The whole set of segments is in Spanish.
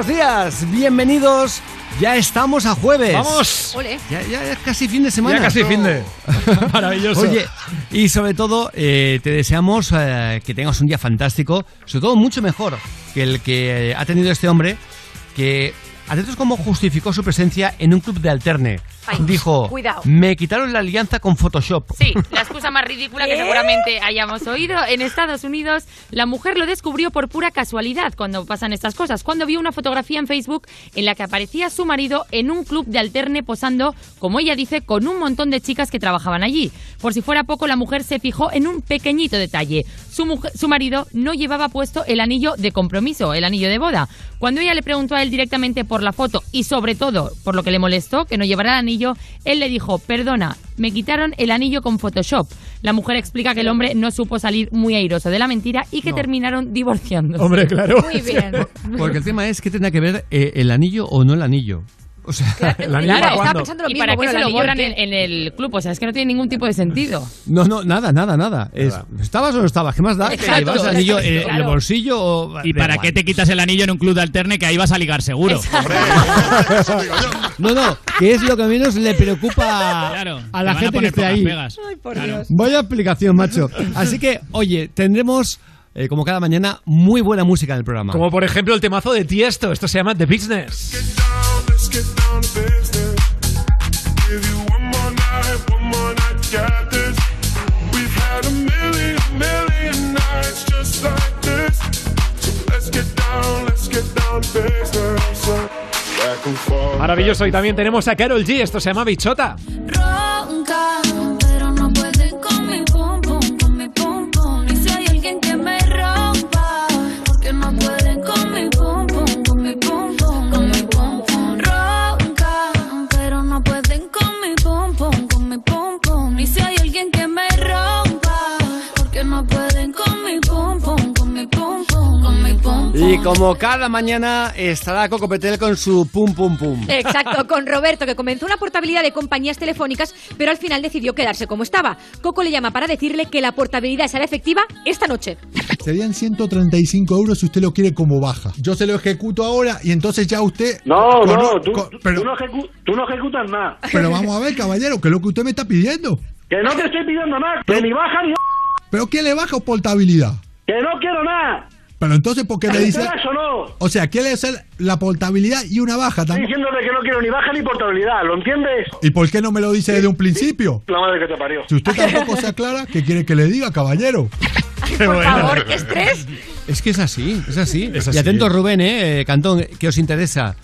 buenos días, bienvenidos. Ya estamos a jueves. ¡Vamos! Ya, ya es casi fin de semana. Ya casi fin de. Maravilloso. Oye, y sobre todo, eh, te deseamos eh, que tengas un día fantástico, sobre todo mucho mejor que el que ha tenido este hombre, que atentos cómo justificó su presencia en un club de alterne. Ay, Dijo, cuidado. me quitaron la alianza con Photoshop. Sí, la excusa más ridícula que seguramente hayamos oído. En Estados Unidos, la mujer lo descubrió por pura casualidad cuando pasan estas cosas. Cuando vio una fotografía en Facebook en la que aparecía su marido en un club de alterne posando, como ella dice, con un montón de chicas que trabajaban allí. Por si fuera poco, la mujer se fijó en un pequeñito detalle. Su, mujer- su marido no llevaba puesto el anillo de compromiso, el anillo de boda. Cuando ella le preguntó a él directamente por la foto y sobre todo por lo que le molestó, que no llevara el anillo, él le dijo, perdona, me quitaron el anillo con Photoshop. La mujer explica que el hombre no supo salir muy airoso de la mentira y que No. terminaron divorciando. Hombre, claro. Muy bien. Porque el tema es que tendrá que ver eh, el anillo o no el anillo. O sea, ¿El anillo Claro, estaba pensando ¿Y para qué se lo borran en, en el club? O sea, es que no tiene ningún tipo de sentido. No, no, nada, nada, nada. Es, ¿Estabas o no estabas? ¿Qué más da? Exacto. ¿Que llevas el anillo eh, en el Claro. bolsillo o...? ¿Y para igual. qué te quitas el anillo en un club de alterne que ahí vas a ligar seguro? No, no, que es lo que menos le preocupa Claro, a la gente que esté ahí. pegas. Claro. Vaya explicación, macho. Así que, oye, tendremos, eh, como cada mañana, muy buena música en el programa. Como por ejemplo el temazo de Tiesto. Esto se llama The Business. Maravilloso. Y también tenemos a Carol G. Esto se llama Bichota. Ronca, Y como cada mañana estará Coco Petel con su pum pum pum. Exacto, con Roberto, que comenzó una portabilidad de compañías telefónicas, pero al final decidió quedarse como estaba. Coco le llama para decirle que la portabilidad será efectiva esta noche. Serían 135 euros si usted lo quiere como baja. Yo se lo ejecuto ahora y entonces ya usted... No, no, tú, co- tú- pero, tú no ejecu- tú no ejecutas nada. pero vamos a ver, caballero, que es lo que usted me está pidiendo. Que no te estoy pidiendo nada, que ni baja ni... ¿Pero qué le baja portabilidad? Que no quiero nada. Pero entonces, ¿por qué me ¿Te dice...? enteras o no? O sea, quiere hacer la portabilidad y una baja Estoy también. diciéndote que no quiero ni baja ni portabilidad, ¿lo entiendes? ¿Y por qué no me lo dice desde un principio? La madre que te parió. Si usted tampoco se aclara, ¿qué quiere que le diga, caballero? Por favor, qué estrés. Es que es así, es así. Es así. Y atento, Rubén, eh, Cantón, que os interesa.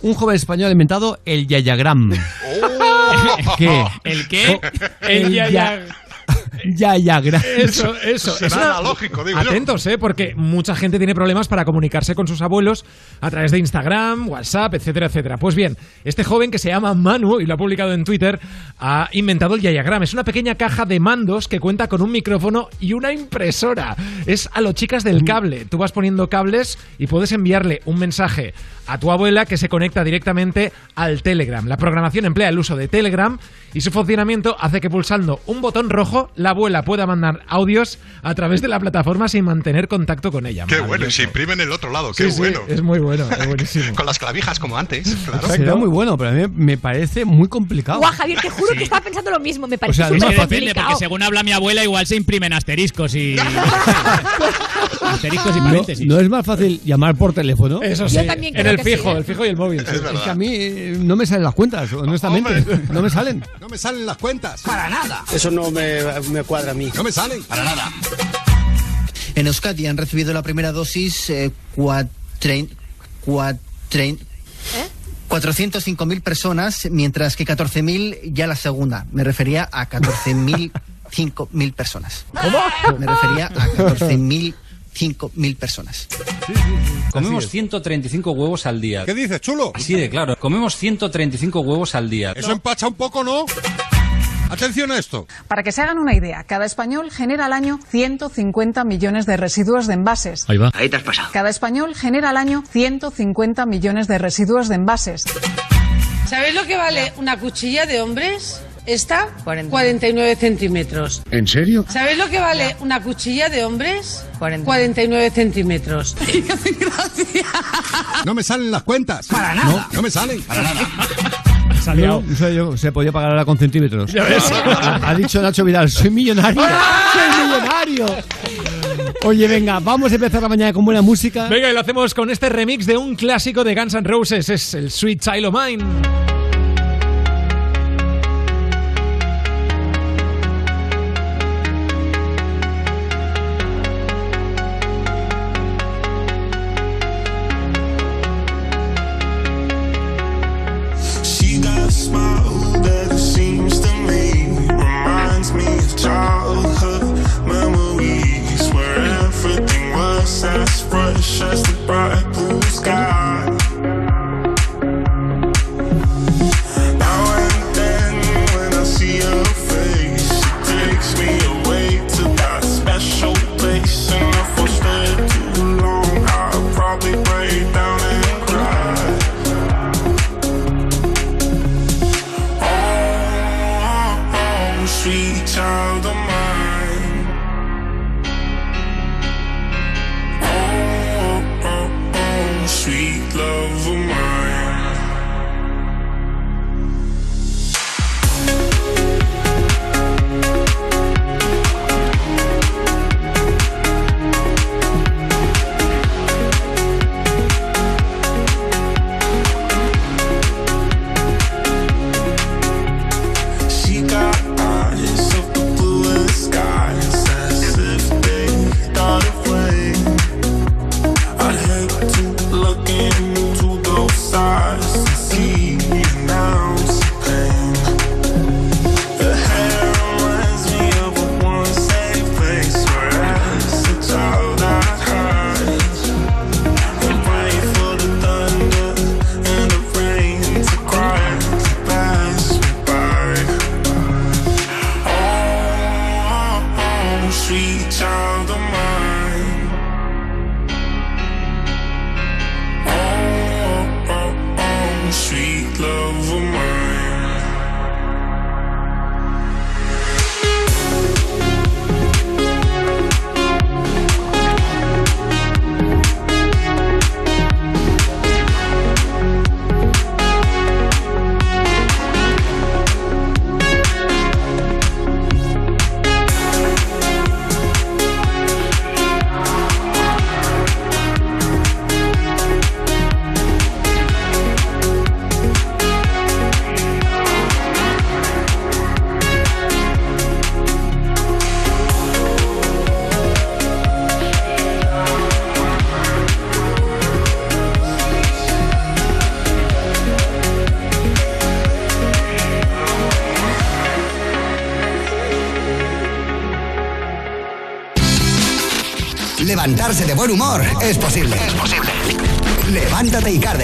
Un joven español ha inventado el Yayagram. ¿Qué? ¿El qué? El ya-. Eso, eso. Será Es una- digo yo. Atentos, ¿eh? Porque mucha gente tiene problemas para comunicarse con sus abuelos a través de Instagram, WhatsApp, etcétera, etcétera. Pues bien, este joven que se llama Manu y lo ha publicado en Twitter ha inventado el Yayagram. Es una pequeña caja de mandos que cuenta con un micrófono y una impresora. Es a los chicas del cable. Tú vas poniendo cables y puedes enviarle un mensaje a tu abuela que se conecta directamente al Telegram. La programación emplea el uso de Telegram y su funcionamiento hace que pulsando un botón rojo la abuela pueda mandar audios a través de la plataforma sin mantener contacto con ella. Qué bueno, y se imprime en el otro lado, qué Sí, sí, bueno. es muy bueno, es buenísimo. Con las clavijas como antes, claro. Será muy bueno, pero a mí me parece muy complicado. Guau, Javier, te juro que estaba pensando lo mismo. Me parece sea, súper es más Es que depende, complicado. porque según habla mi abuela, igual se imprimen asteriscos y. asteriscos y No, paréntesis. no es más fácil llamar por teléfono. Eso Yo sí, en el que fijo, ¿eh? el fijo y el móvil. Es que a mí eh, no me salen las cuentas, honestamente. Hombre. No me salen. No me salen las cuentas. Para nada. Eso no me, me cuadra a mí. No me salen. Para nada. En Euskadi han recibido la primera dosis eh, cuatrein, cuatrein, 405.000 personas, mientras que 14.000 ya la segunda. Me refería a 14.000 5.000 personas. ¿Cómo? Me refería a 14.000 5.000 personas. Comemos 135 huevos al día. ¿Qué dices, chulo? Así de claro. Comemos 135 huevos al día. Eso empacha un poco, ¿no? Atención a esto. Para que se hagan una idea, cada español genera al año 150 millones de residuos de envases. Ahí va. Ahí te has pasado. Cada español genera al año 150 millones de residuos de envases. ¿Sabéis lo que vale una cuchilla de hombres? Esta, 49 centímetros. ¿En serio? ¿Sabéis lo que vale una cuchilla de hombres? 49 centímetros. No me salen las cuentas. Para nada. No, no me salen. Para nada. No, no sé yo, se podía pagar ahora con centímetros. Ya ves. Ha, ha dicho Nacho Vidal, soy millonario. Soy millonario. Oye, venga, vamos a empezar la mañana con buena música. Venga, y lo hacemos con este remix de un clásico de Guns N' Roses. Es el Sweet Child of Mine. De buen humor es posible. Es posible. Levántate y Cárdenas.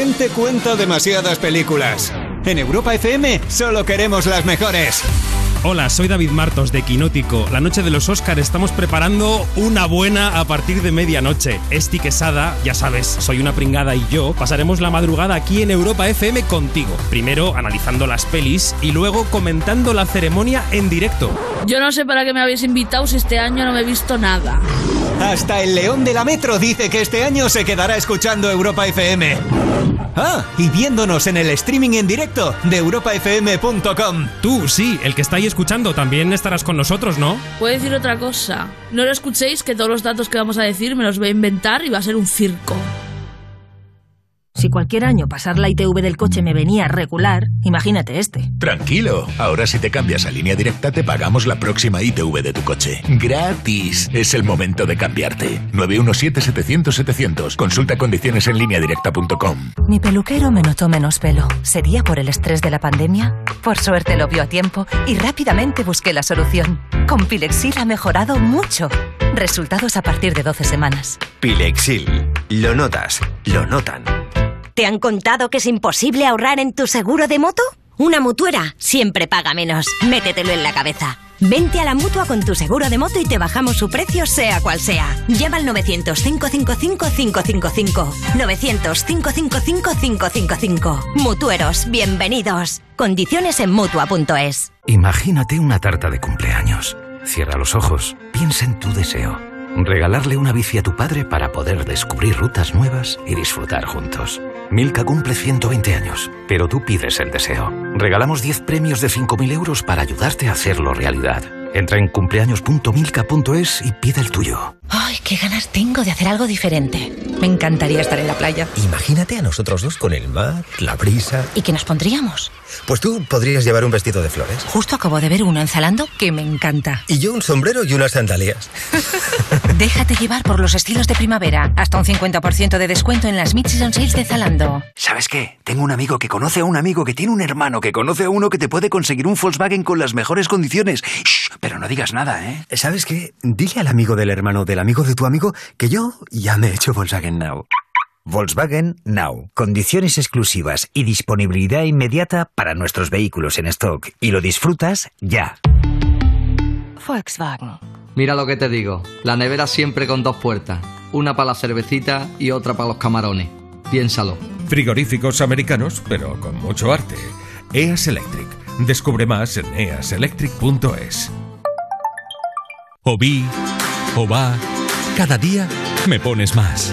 Gente cuenta demasiadas películas. En Europa FM solo queremos las mejores. Hola, soy David Martos de Quinótico. La noche de los Oscars estamos preparando una buena a partir de medianoche. Esti Quesada, ya sabes, soy una pringada y yo pasaremos la madrugada aquí en Europa FM contigo. Primero analizando las pelis y luego comentando la ceremonia en directo. Yo no sé para qué me habéis invitado si este año no me he visto nada. Hasta el León de la Metro dice que este año se quedará escuchando Europa FM. Ah, y viéndonos en el streaming en directo de europafm.com. Tú, sí, el que está ahí escuchando también estarás con nosotros, ¿no? Puedo decir otra cosa. No lo escuchéis que todos los datos que vamos a decir me los voy a inventar y va a ser un circo. Si cualquier año pasar la ITV del coche me venía regular, imagínate este. Tranquilo, ahora si te cambias a línea directa te pagamos la próxima ITV de tu coche. Gratis. Es el momento de cambiarte. 917-700-700. Consulta condiciones en línea directa.com. Mi peluquero me notó menos pelo. ¿Sería por el estrés de la pandemia? Por suerte lo vio a tiempo y rápidamente busqué la solución. Con Pilexil ha mejorado mucho. Resultados a partir de 12 semanas. Pilexil. Lo notas, lo notan. ¿Te han contado que es imposible ahorrar en tu seguro de moto? Una mutuera siempre paga menos. Métetelo en la cabeza. Vente a la mutua con tu seguro de moto y te bajamos su precio, sea cual sea. Llama al 900-555-555. 900-555-555. Mutueros, bienvenidos. Condiciones en mutua.es. Imagínate una tarta de cumpleaños. Cierra los ojos, piensa en tu deseo. Regalarle una bici a tu padre para poder descubrir rutas nuevas y disfrutar juntos. Milka cumple 120 años, pero tú pides el deseo. Regalamos 10 premios de 5.000 euros para ayudarte a hacerlo realidad. Entra en cumpleaños.milka.es y pide el tuyo. Ay, qué ganas tengo de hacer algo diferente. Me encantaría estar en la playa. Imagínate a nosotros dos con el mar, la brisa. ¿Y qué nos pondríamos? Pues tú podrías llevar un vestido de flores. Justo acabo de ver uno en Zalando que me encanta. Y yo un sombrero y unas sandalias. Déjate llevar por los estilos de primavera. Hasta un 50% de descuento en las Mid-Season Sales de Zalando. ¿Sabes qué? Tengo un amigo que conoce a un amigo que tiene un hermano que conoce a uno que te puede conseguir un Volkswagen con las mejores condiciones. Shh, pero no digas nada, ¿eh? ¿Sabes qué? Dile al amigo del hermano del amigo de tu amigo que yo ya me he hecho Volkswagen Now. Volkswagen Now. Condiciones exclusivas y disponibilidad inmediata para nuestros vehículos en stock. Y lo disfrutas ya. Volkswagen. Mira lo que te digo, la nevera siempre con dos puertas, una para la cervecita y otra para los camarones. Piénsalo. Frigoríficos americanos, pero con mucho arte. EAS Electric. Descubre más en easelectric.es. Obi, Oba, cada día me pones más.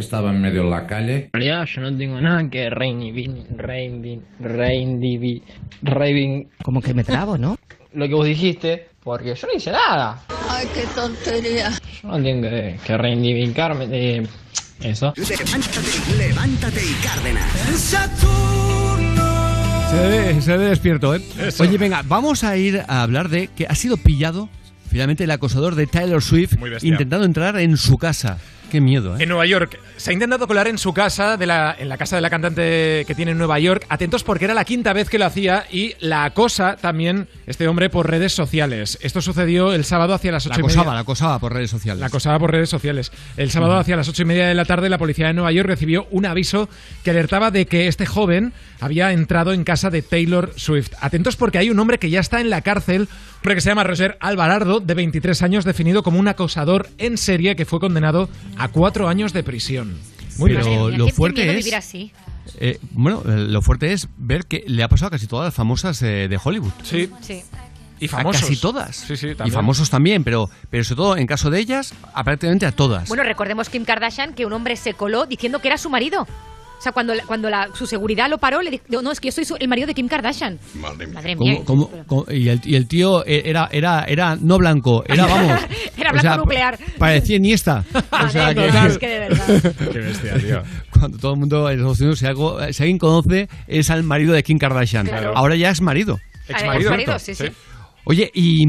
que estaba en medio de la calle? En realidad yo no tengo nada que reivin, reivin, reivin, reivin... Como que me trabo, ¿no? Lo que vos dijiste, porque yo no hice nada. Ay, qué tontería. Yo no tengo que, que reivindicarme de eso. Levántate, levántate y Cárdenas. Se ve, se ve despierto, ¿eh? Oye, venga, vamos a ir a hablar de que ha sido pillado finalmente el acosador de Taylor Swift intentando entrar en su casa. Qué miedo, ¿eh? En Nueva York. Se ha intentado colar en su casa, de la, en la casa de la cantante que tiene en Nueva York. Atentos porque era la quinta vez que lo hacía y la acosa también este hombre por redes sociales. Esto sucedió el sábado hacia las La ocho y acosaba, media. la acosaba por redes sociales. La acosaba por redes sociales. El sábado hacia las ocho y media de la tarde la policía de Nueva York recibió un aviso que alertaba de que este joven había entrado en casa de Taylor Swift. Atentos porque hay un hombre que ya está en la cárcel, hombre que se llama Roger Alvarado, de 23 años, definido como un acosador en serie que fue condenado a cuatro años de prisión. Muy Pero bien. lo fuerte es... vivir así. eh, bueno, eh, lo fuerte es ver que le ha pasado a casi todas las famosas eh, de Hollywood. Sí. Sí. Y A famosos. casi todas. Sí, sí, y famosos también, pero, pero sobre todo en caso de ellas, a prácticamente a todas. Bueno, recordemos Kim Kardashian que un hombre se coló diciendo que era su marido. O sea, cuando, la- cuando la- su seguridad lo paró, le dijo, no, es que yo soy su- el marido de Kim Kardashian. Madre mía. Madre y, el, y el tío era, era, era no blanco, era, vamos. Era o blanco sea, nuclear. Parecía Iniesta. O sea, que, Es que de verdad. Qué bestia, tío. Cuando todo el mundo en Estados Unidos, si, algo, si alguien conoce, es al marido de Kim Kardashian. Claro. Ahora ya es marido. Exmarido. Exmarido, sí, sí. Oye, y,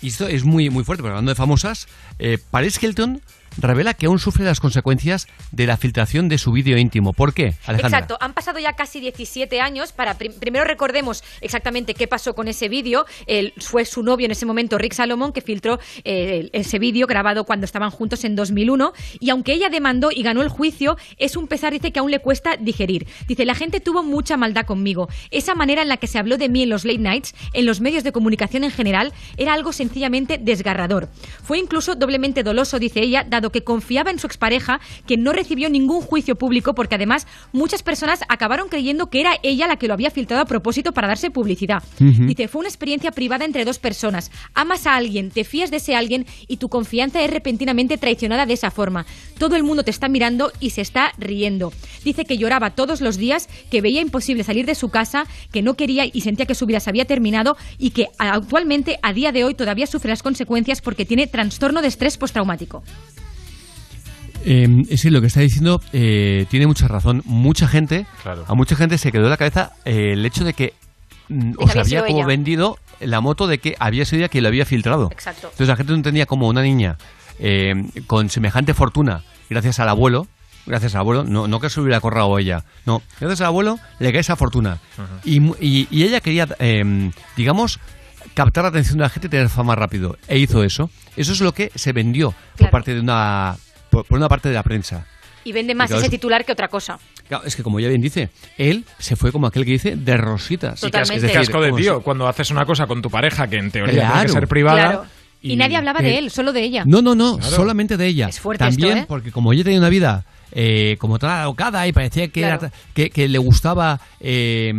y esto es muy, muy fuerte, pero hablando de famosas, eh, Paris Hilton revela que aún sufre las consecuencias de la filtración de su vídeo íntimo. ¿Por qué, Alejandra? Exacto, han pasado ya casi 17 años para prim- primero recordemos exactamente qué pasó con ese vídeo. Fue su novio en ese momento, Rick Salomón, que filtró eh, ese vídeo grabado cuando estaban juntos en 2001 y aunque ella demandó y ganó el juicio, es un pesar dice que aún le cuesta digerir. Dice, "La gente tuvo mucha maldad conmigo. Esa manera en la que se habló de mí en los late nights, en los medios de comunicación en general, era algo sencillamente desgarrador. Fue incluso doblemente doloso, dice ella, dado que confiaba en su expareja, que no recibió ningún juicio público porque además muchas personas acabaron creyendo que era ella la que lo había filtrado a propósito para darse publicidad. Ujú. Dice, fue una experiencia privada entre dos personas. Amas a alguien, te fías de ese alguien y tu confianza es repentinamente traicionada de esa forma. Todo el mundo te está mirando y se está riendo. Dice que lloraba todos los días, que veía imposible salir de su casa, que no quería y sentía que su vida se había terminado y que actualmente, a día de hoy, todavía sufre las consecuencias porque tiene trastorno de estrés postraumático. Eh, sí, lo que está diciendo eh, tiene mucha razón. Mucha gente, a mucha gente se quedó en la cabeza eh, el hecho de que mm, os había como ella. vendido la moto de que había sido ella quien lo había filtrado. Exacto. Entonces la gente no entendía como una niña eh, con semejante fortuna, gracias al abuelo, gracias al abuelo, no, no que se lo hubiera corrado ella, no, gracias al abuelo le cae esa fortuna. y, mu- y- y ella quería, eh, digamos, captar la atención de la gente y tener fama rápido. E hizo eso. Eso es lo que se vendió por parte de una, por, por una parte de la prensa. Y vende más Y claro, ese es- titular que otra cosa. Claro, es que como ya bien dice, él se fue como aquel que dice de rositas. Y casco, es casco de tío cuando haces una cosa con tu pareja que en teoría tiene Claro. que ser privada. Claro. Y, nadie hablaba de él, solo de ella. No, no, no, Claro. solamente de ella. Es fuerte También esto, ¿eh? porque como ella tenía una vida eh, como toda alocada y parecía que, Claro. era- que, que le gustaba, eh,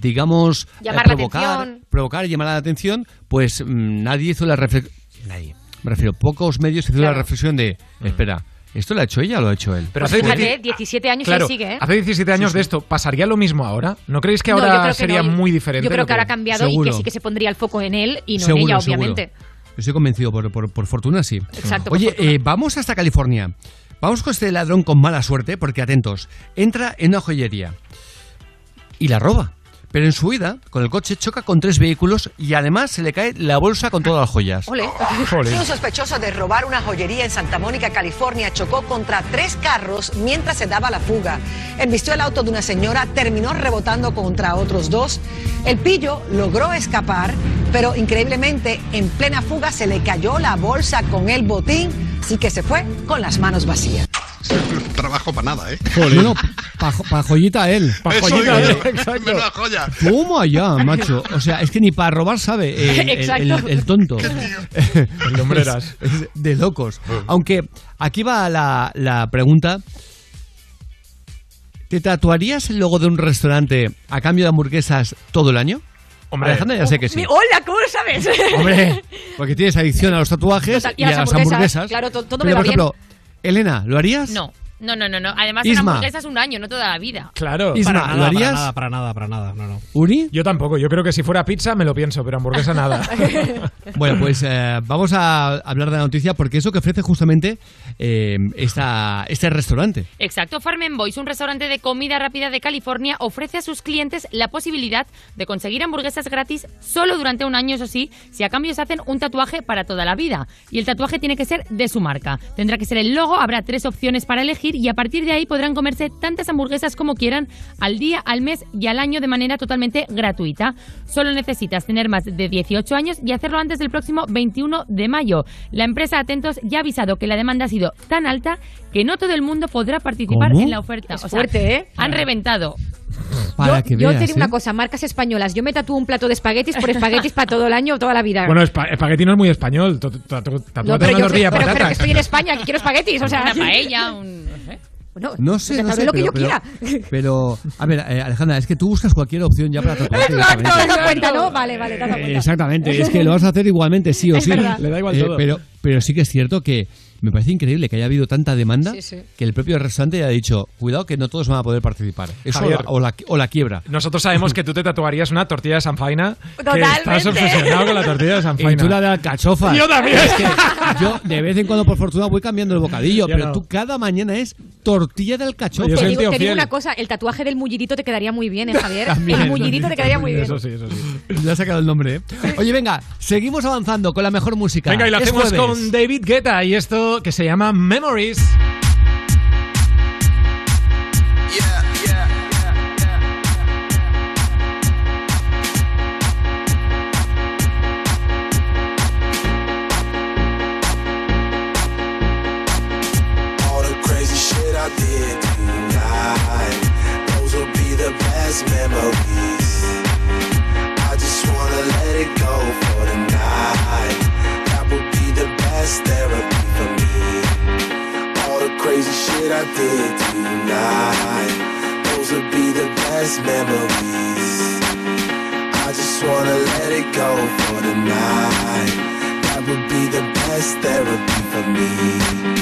digamos, eh, Llamar la provocar, atención. provocar y llamar la atención, pues mm, nadie hizo la reflexión. Nadie. Me refiero, pocos medios hicieron Claro. la reflexión de, espera, ¿esto lo ha hecho ella o lo ha hecho él? Pero hace fíjate, 17 17 años Claro, sigue, ¿eh? hace 17 años de esto, ¿pasaría lo mismo ahora? ¿No creéis que No, yo ahora que sería no. muy diferente? Yo creo que ahora ha cambiado y que Seguro. sí que se pondría el foco en él y no Seguro, en ella, seguro. obviamente. Estoy convencido, por, por, por fortuna sí. Exacto, Oye, fortuna. eh, vamos hasta California. Vamos con este ladrón con mala suerte, porque atentos, entra en una joyería y la roba. Pero en su huida, con el coche, choca con tres vehículos y además se le cae la bolsa con todas las joyas. Ole. Un sospechoso de robar una joyería en Santa Mónica, California, chocó contra tres carros mientras se daba la fuga. Embistió el auto de una señora, terminó rebotando contra otros dos. El pillo logró escapar, pero increíblemente en plena fuga se le cayó la bolsa con el botín, así que se fue con las manos vacías. Trabajo para nada, ¿eh? No, no, pa, joyita él. Pa' Eso joyita él, exacto. joya. ¿Cómo allá, macho? O sea, es que ni para robar sabe el, el- Exacto. el- el tonto. El de locos. Aunque aquí va la, la pregunta. ¿Te tatuarías el logo de un restaurante a cambio de hamburguesas todo el año? Hombre. Alejandra ya sé que sí. Mi- Hola, ¿cómo lo sabes? Hombre, porque tienes adicción a los tatuajes Total, y a, las hamburguesas. Claro, to- todo Pero, me va por bien. ejemplo, Elena, ¿lo harías? No, no, no, no. no. Además, Isma. una hamburguesa es un año, no toda la vida. Claro. Isma, Para ¿lo nada, harías? Para nada, para nada, para nada. No, no. ¿Uri? Yo tampoco. Yo creo que si fuera pizza me lo pienso, pero hamburguesa nada. Bueno, pues eh, vamos a hablar de la noticia porque es lo que ofrece justamente eh, esta, este restaurante. Exacto, Farm and Boys, un restaurante de comida rápida de California, ofrece a sus clientes la posibilidad de conseguir hamburguesas gratis solo durante un año, eso sí, si a cambio se hacen un tatuaje para toda la vida. Y el tatuaje tiene que ser de su marca. Tendrá que ser el logo, habrá tres opciones para elegir y a partir de ahí podrán comerse tantas hamburguesas como quieran al día, al mes y al año de manera totalmente gratuita. Solo necesitas tener más de 18 años y hacerlo antes del próximo 21 de mayo. La empresa Atentos ya ha avisado que la demanda ha sido tan alta que no todo el mundo podrá participar ¿Cómo? en la oferta. Es fuerte, ¿eh? Han reventado. Para yo que yo veas, te digo una ¿eh? cosa, marcas españolas. Yo me tatúo un plato de espaguetis por espaguetis para todo el año o toda la vida. bueno, espa- espagueti no es muy español. No, Tatúate pero, una yo, tortilla de pero, pero que patatas. estoy en España, que quiero espaguetis. O sea, Una paella, un... Bueno, No sé, no sé, lo que pero, yo pero- quiera. pero, a ver, eh, Alejandra, es que tú buscas cualquier opción ya para tatuarte. Exacto, te das cuenta, ¿no? Vale, vale, te has dado cuenta. Exactamente, es que lo vas a hacer igualmente, sí o Es sí. verdad. Le da igual Eh, todo. Pero, pero sí que es cierto que, me parece increíble que haya habido tanta demanda Sí, sí. que el propio restaurante haya dicho, cuidado que no todos van a poder participar. Eso o Javier. la, o, la, o la quiebra. Nosotros sabemos que tú te tatuarías una tortilla de San Faina. Que Totalmente. estás obsesionado con la tortilla de San Y tú la de alcachofas. Yo también. Es que yo de vez en cuando, por fortuna, voy cambiando el bocadillo, Yo pero no. tú cada mañana es tortilla de alcachofa. te, digo, te digo una cosa, el tatuaje del mullidito te quedaría muy bien, ¿eh, Javier? También, el mullidito te quedaría muy bien. Eso sí, eso sí. Ya ha sacado el nombre, ¿eh? Oye, venga, seguimos avanzando con la mejor música. Venga, y lo Es hacemos jueves. con David Guetta y esto que se llama Memories. Shit I did tonight, those will be the best memories. I just wanna let it go for the night. That would be the best therapy for me.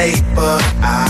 Late, but I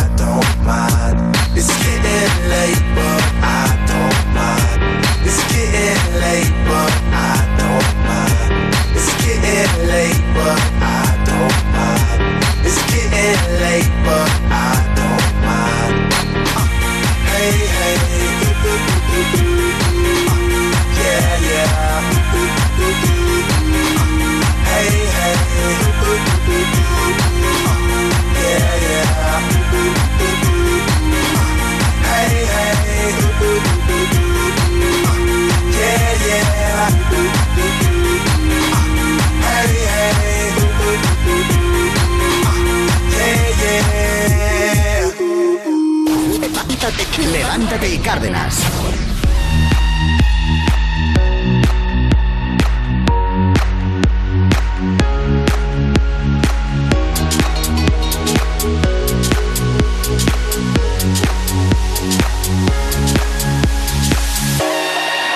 Levántate, levántate y Cárdenas.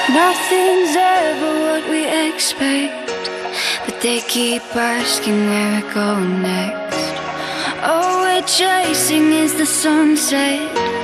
Nothing's ever what we expect, but they keep asking where we're going next. All we're chasing is the sunset.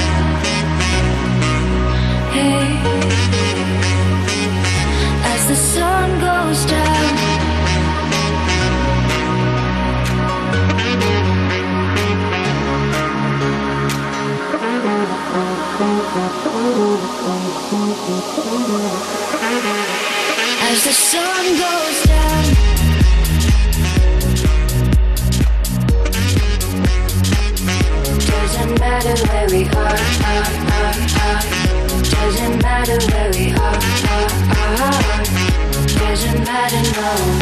as the sun goes down. As the sun goes down Doesn't matter where we are, are, are, are. Doesn't matter where we are, are, are. Doesn't matter, no.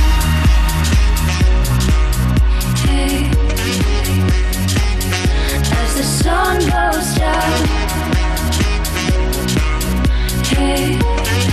Sun goes down. Hey.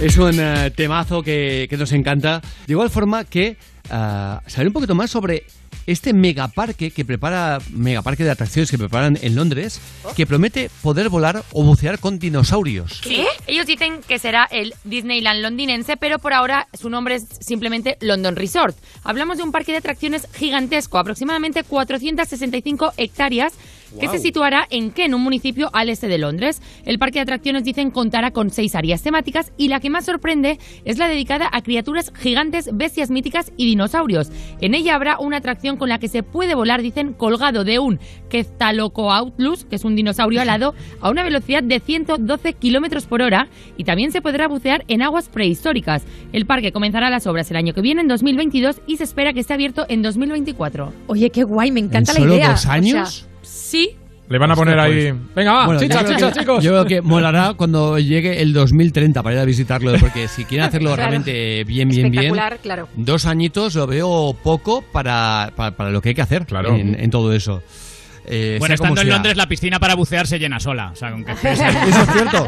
Es un eh, temazo que, nos encanta. De igual forma que ah, saber un poquito más sobre este megaparque que prepara, megaparque de atracciones que preparan en Londres, que promete poder volar o bucear con dinosaurios. Sí, ellos dicen que será el Disneyland londinense, pero por ahora su nombre es simplemente London Resort. Hablamos de un parque de atracciones gigantesco, aproximadamente 465 hectáreas, que se situará en Kent, un municipio al este de Londres. El parque de atracciones dicen contará con seis áreas temáticas y la que más sorprende es la dedicada a criaturas gigantes, bestias míticas y dinosaurios. En ella habrá una atracción con la que se puede volar, dicen, colgado de un Quetzalcoatlus, que es un dinosaurio alado, a una velocidad de 112 kilómetros por hora y también se podrá bucear en aguas prehistóricas. El parque comenzará las obras el año que viene, en 2022, y se espera que esté abierto en 2024. Oye, qué guay, me encanta ¿En la solo idea. dos O sea, años? Sí. Le van a poner ahí. pues. Venga, va, Bueno, chicha, yo chicha, que- chicos. Yo creo que molará cuando llegue el 2030 para ir a visitarlo, porque si quieren hacerlo Claro. realmente bien, bien, bien, Espectacular, claro. dos añitos lo veo poco para, para, para lo que hay que hacer Claro. en, en todo eso. Eh, Bueno, sea estando en sea. Londres, la piscina para bucear se llena sola. O sea, con que Eso es cierto.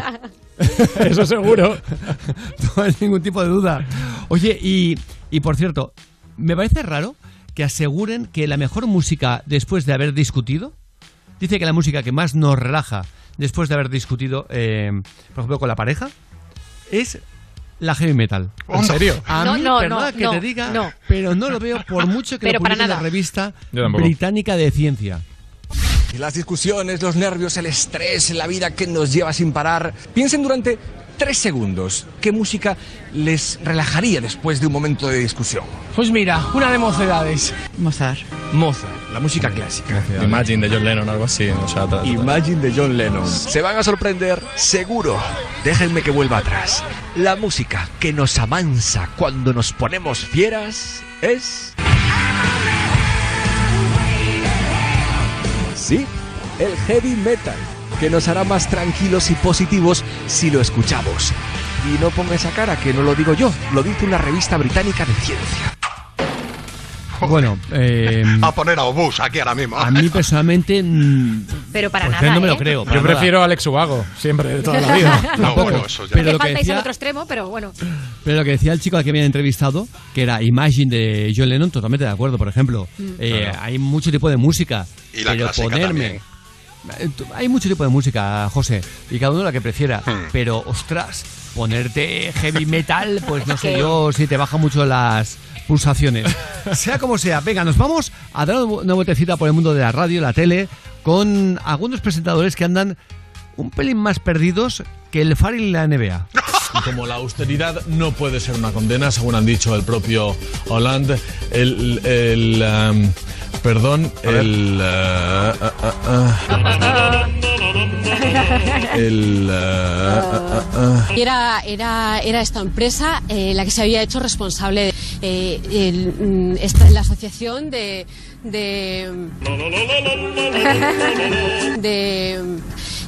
Eso seguro. no hay ningún tipo de duda. Oye, y, y por cierto, me parece raro que aseguren que la mejor música después de haber discutido, dice que la música que más nos relaja después de haber discutido, eh, por ejemplo, con la pareja, es la heavy metal. ¿En serio? A No, mí, no, perdona no, que no, te diga, no. pero no lo veo por mucho que Pero lo para publique en la nada. revista británica de ciencia. Y las discusiones, los nervios, el estrés, la vida que nos lleva sin parar. Piensen durante tres segundos qué música les relajaría después de un momento de discusión. Pues mira, una de mocedades. Mozart. Mozart, la música clásica. Imagine de John Lennon, algo así. O sea, Imagine de John Lennon. Se van a sorprender, seguro. Déjenme que vuelva atrás. La música que nos amansa cuando nos ponemos fieras es... Sí, el heavy metal, que nos hará más tranquilos y positivos si lo escuchamos. Y no ponga esa cara que no lo digo yo, lo dice una revista británica de ciencia. Bueno, eh, A poner a Obús aquí ahora mismo. a mí personalmente mm, Pero para pues nada. no me lo ¿eh? creo. Yo nada. prefiero a Alex Ubago, siempre, de toda la vida. No, bueno, eso ya. Pero Le lo que al decía- otro extremo, pero bueno. Pero lo que decía el chico al que habían entrevistado, que era Imagine de John Lennon, totalmente de acuerdo, por ejemplo. Mm. Eh, Claro. Hay mucho tipo de música. Y la pero clásica ponerme. también. Eh, Hay mucho tipo de música, José, y cada uno la que prefiera. Hmm. Pero, ostras, ponerte heavy metal, pues no sé yo si te baja mucho las pulsaciones. sea como sea, venga, nos vamos a dar una vueltecita por el mundo de la radio, la tele, con algunos presentadores que andan un pelín más perdidos que el Farrell en la NBA. Y como la austeridad no puede ser una condena, según han dicho el propio Hollande, el, el, um, Perdón, el. ah, ah, ah. El. Era, era, era esta empresa eh, la que se había hecho responsable de eh, el, mm, esta- la asociación de de de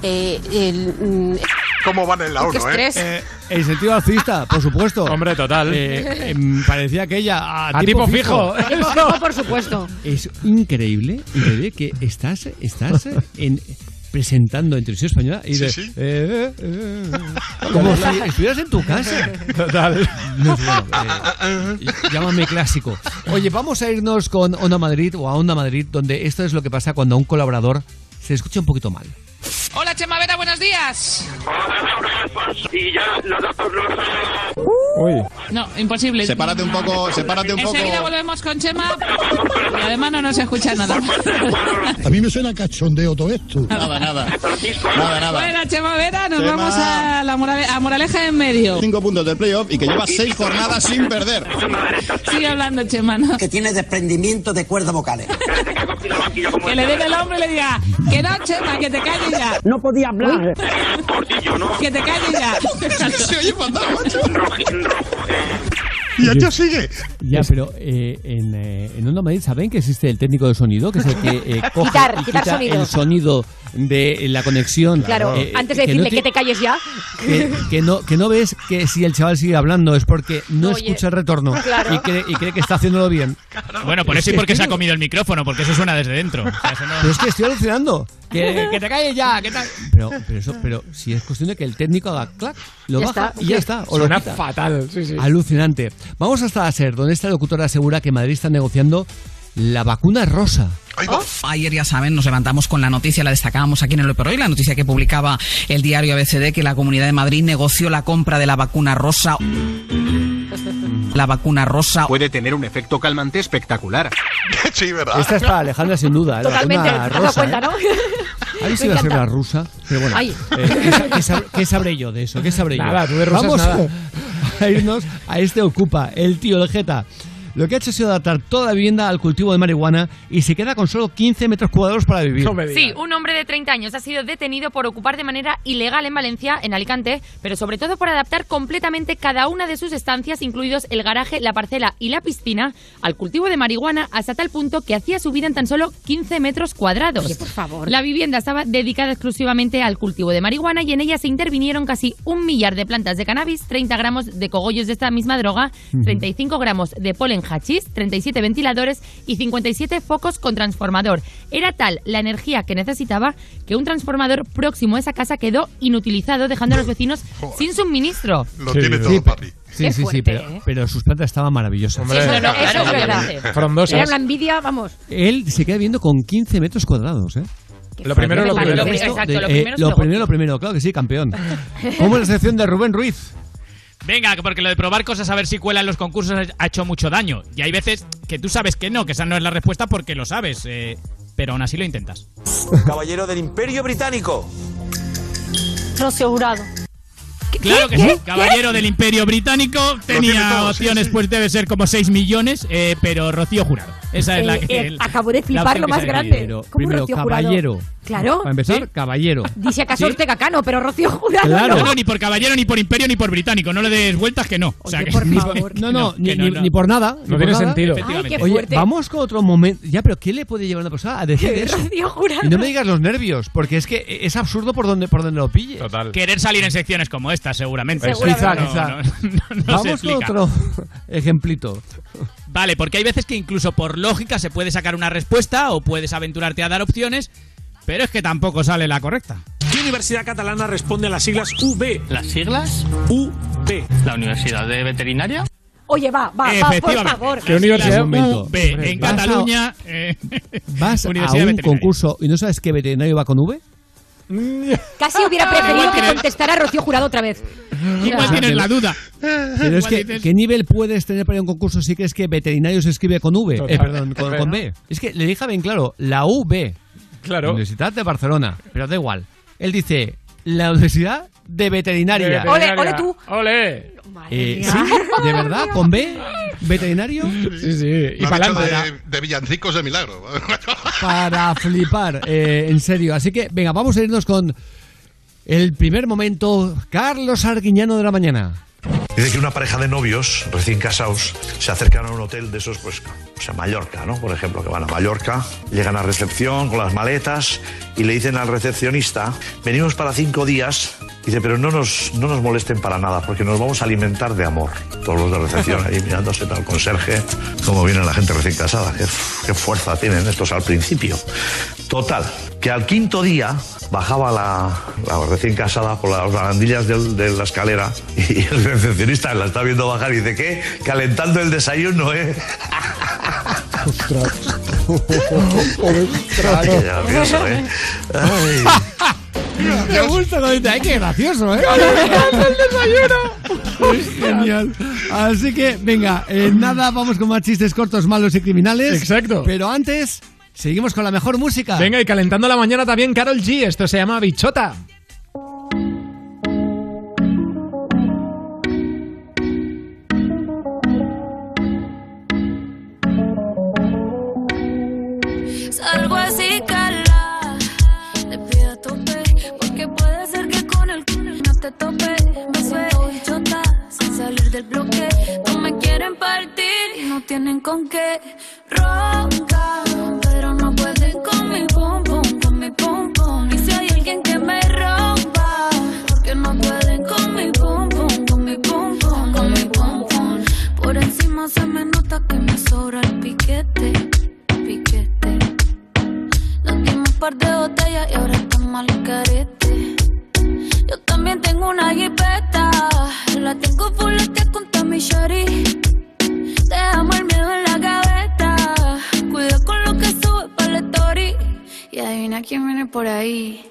eh, el, mm, ¿Cómo van en la Qué 1, eh? Eh, el sentido alcista, por supuesto. Hombre, total. Eh, em, parecía aquella a, A tipo fijo. Tipo fijo, por supuesto. Es increíble, increíble que estás, estás en presentando en televisión española y de, Sí, sí. eh, eh, eh, como si estuvieras en tu casa. Total. No, bueno, eh, llámame clásico. Oye, vamos a irnos con Onda Madrid o a Onda Madrid, donde esto es lo que pasa cuando a un colaborador se escucha un poquito mal. Hola, Chema Vera, buenos días. Uy. No, imposible. Sepárate un poco, sepárate un poco. Enseguida volvemos con Chema. Y además no nos escucha nada. A mí me suena cachondeo todo esto. Nada, nada. Nada, nada. Bueno, Chema Vera, nos Chema. vamos a la morale- a Moraleja en medio. Cinco puntos del playoff y que lleva seis jornadas sin perder. Sigue hablando, Chema, ¿no? Que tiene desprendimiento de cuerdas vocales. Que le dé el hombre y le diga, que no, Chema, que te calles ya. No podía hablar. Que te calles ya. Se oye fatal, macho. Y esto sigue. Ya, pero eh, en, eh, en Onda Madrid saben que existe el técnico de sonido, que es el que eh, coge Quitar, y quitar quita sonido. el sonido de la conexión. Claro, Eh, antes de que no decirle ti- que te calles ya. que, que no, que no ves que si el chaval sigue hablando es porque no Oye, escucha el retorno claro. y, cree, y cree que está haciéndolo bien. Bueno, por eso y porque se ha comido el micrófono, porque eso suena desde dentro. O sea, eso no- Pero es que estoy alucinando. Que, que te calles ya, que tal. Pero, pero, eso, pero si es cuestión de que el técnico haga clac, lo Ya baja está. y ya está. O lo Suena quita. fatal. Sí, sí. Alucinante. Vamos hasta la SER, donde esta locutora asegura que Madrid está negociando la vacuna rosa. Ayer, ya saben, nos levantamos con la noticia, la destacábamos aquí en el Hoy, la noticia que publicaba el diario ABCD, que la Comunidad de Madrid negoció la compra de la vacuna rosa. La vacuna rosa. Puede tener un efecto calmante espectacular. sí, ¿verdad? Esta es para Alejandra, sin duda. ¿eh? La Totalmente, vacuna te has dado rosa, cuenta, ¿eh? ¿no? A ver si Me va a ser la rusa. Pero bueno, Ay. eh, ¿qué, qué sab- qué sabré yo de eso? ¿Qué sabré yo? Nada, tú de rusas Vamos nada. a irnos a este Ocupa, el tío el Jeta. Lo que ha hecho ha sido adaptar toda la vivienda al cultivo de marihuana y se queda con solo 15 metros cuadrados para vivir. Sí, un hombre de 30 años ha sido detenido por ocupar de manera ilegal en Valencia, en Alicante, pero sobre todo por adaptar completamente cada una de sus estancias, incluidos el garaje, la parcela y la piscina, al cultivo de marihuana hasta tal punto que hacía su vida en tan solo 15 metros cuadrados. Oye, por favor. La vivienda estaba dedicada exclusivamente al cultivo de marihuana y en ella se intervinieron casi un millar de plantas de cannabis, 30 gramos de cogollos de esta misma droga, Ujú. 35 gramos de polen hachís, 37 ventiladores y 57 focos con transformador. Era tal la energía que necesitaba que un transformador próximo a esa casa quedó inutilizado, dejando a los vecinos sin suministro. Lo tiene todo, Sí, papi. Sí, Qué sí, sí, fuerte, pero, ¿eh? pero sus plantas estaban maravillosas. Hombre. Eso, no, no, eso es verdad. Frondosas. Era una envidia, vamos. Él se queda viviendo con 15 metros cuadrados, ¿eh? Lo primero, lo primero. lo Exacto, de- lo primero es lo primero, lo primero, claro que sí, campeón. ¿Cómo es la sección de Rubén Ruiz? Venga, porque lo de probar cosas a ver si cuelan los concursos ha hecho mucho daño. Y hay veces que tú sabes que no, que esa no es la respuesta porque lo sabes. eh, pero aún así lo intentas. Caballero del Imperio Británico. Rocío Jurado. Claro que sí. Caballero del Imperio Británico tenía todo, sí, opciones, sí. pues debe ser como 6 millones, eh, pero Rocío Jurado. Esa es la Eh, que. eh, acabo de flipar lo más grande. Pero, ¿Cómo primero, Rocío Jurado? caballero. Claro. Para empezar, Sí. caballero. Dice acaso Sí. Ortega Cano, pero Rocío Jurado. Claro. No, no, ni por caballero, ni por imperio, ni por británico. No le des vueltas que no. O sea, Oye, que por ni favor. No, no, ni, no, ni- no. ni por nada. por tiene nada. sentido. Ay, qué Oye, vamos con otro momento. Ya, pero ¿qué le puede llevar a una persona a decir eso? Rocío Jurado. Y no me digas los nervios, porque es que es absurdo por donde, por donde lo pille. Total. Querer salir en secciones como esta, seguramente. Seguramente. Quizá, No, quizá. no, no, no Vamos con otro ejemplito. Vale, porque hay veces que incluso por lógica se puede sacar una respuesta o puedes aventurarte a dar opciones, pero es que tampoco sale la correcta. ¿Qué universidad catalana responde a las siglas UB? ¿Las siglas? UB. ¿La Universidad de Veterinaria? Oye, va, va, va, por favor. ¿Qué universidad? Un momento. B, Hombre, en vas a- Cataluña. eh, Vas a un Veterinaria. concurso y no sabes qué veterinario va con V. Casi hubiera preferido que contestara Rocío Jurado otra vez. Igual tienes la duda. Pero es que, ¿qué nivel puedes tener para ir a un concurso si crees que veterinario se escribe con V? Eh, perdón, con, con B. Es que le dije bien claro, la UB, Claro. Universidad de Barcelona, pero da igual. Él dice, la Universidad de Veterinaria. De Ole, veterinaria. ole tú. Ole. Eh, sí, de verdad, con B. veterinario. Sí, sí. Y para de, de villancicos de milagro. Para flipar, eh, en serio. Así que, venga, vamos a irnos con el primer momento. Carlos Arguiñano de la mañana. Dice que una pareja de novios recién casados se acercan a un hotel de esos, pues, o sea, Mallorca, ¿no? Por ejemplo, que van a Mallorca, llegan a recepción con las maletas y le dicen al recepcionista, venimos para cinco días. Dice, pero no nos, no nos molesten para nada, porque nos vamos a alimentar de amor. Todos los de recepción ahí mirándose al conserje, cómo viene la gente recién casada, qué, qué fuerza tienen estos al principio. Total, que al quinto día bajaba la, la recién casada por las barandillas de, la escalera y el recepcionista la está viendo bajar y dice, ¿qué? Calentando el desayuno, ¿eh? Ay, qué gracioso, ¿eh? Ay. Me gusta cuando dice, ay, qué gracioso, ¿eh? Genial. Así que, venga, eh, nada, vamos con más chistes cortos, malos y criminales. Exacto. Pero antes, seguimos con la mejor música. Venga, y calentando la mañana también Carol G. Esto se llama Bichota. Tienen con qué. Ronca, pero no pueden con mi pum pum, con mi pum pum. Y si hay alguien que me rompa, porque no pueden con mi pum pum, con mi pum pum, con mi pum pum. Por encima se me nota que me sobra el piquete, piquete. Nos dimos un par de botellas y ahora estamos al carete. Yo también tengo una jipeta. La tengo full con Tommy Shari. Dejamos el miedo en la gaveta. Cuida con lo que sube para la story. Y adivina quién viene por ahí.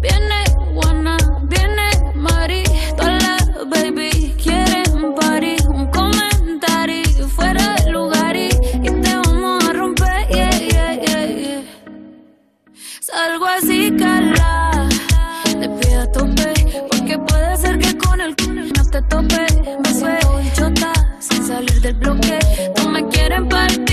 Viene Juana, viene Mari. Todas las baby quieren un party. Un comentario fuera de lugar y, te vamos a romper. Salgo así, cala. Te pido tope. Porque puede ser que con el no te tope. Me sin salir del bloque. No me quieren partir,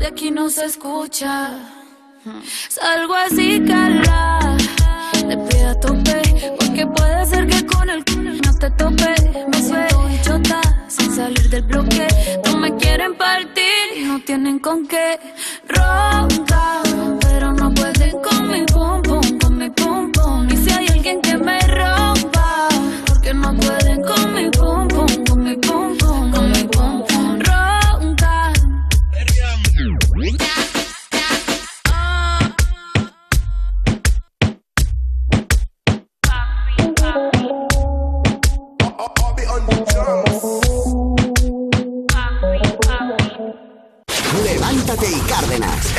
de aquí no se escucha. Salgo así, cala. Le pido a tope. Porque puede ser que con el no te tope. Me suelto bichota sin salir del bloque. No me quieren partir no tienen con qué. Ronca, pero no pueden con mi pum pum, con mi pum pum. Y si hay alguien que me rompa,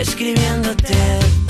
escribiéndote.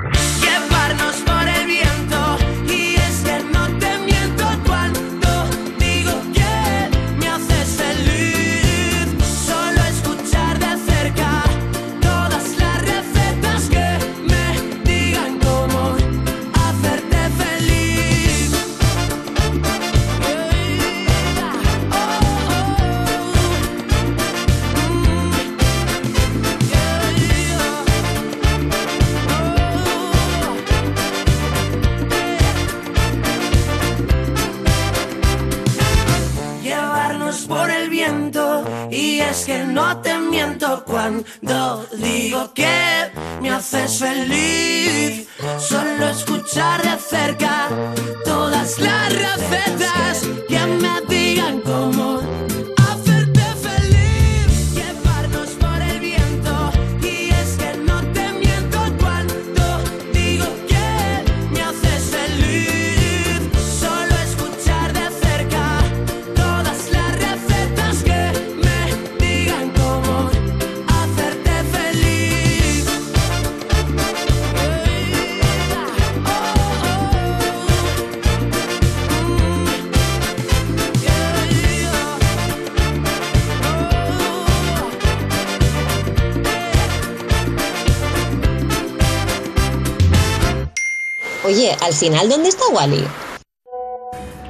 Yeah. Wally?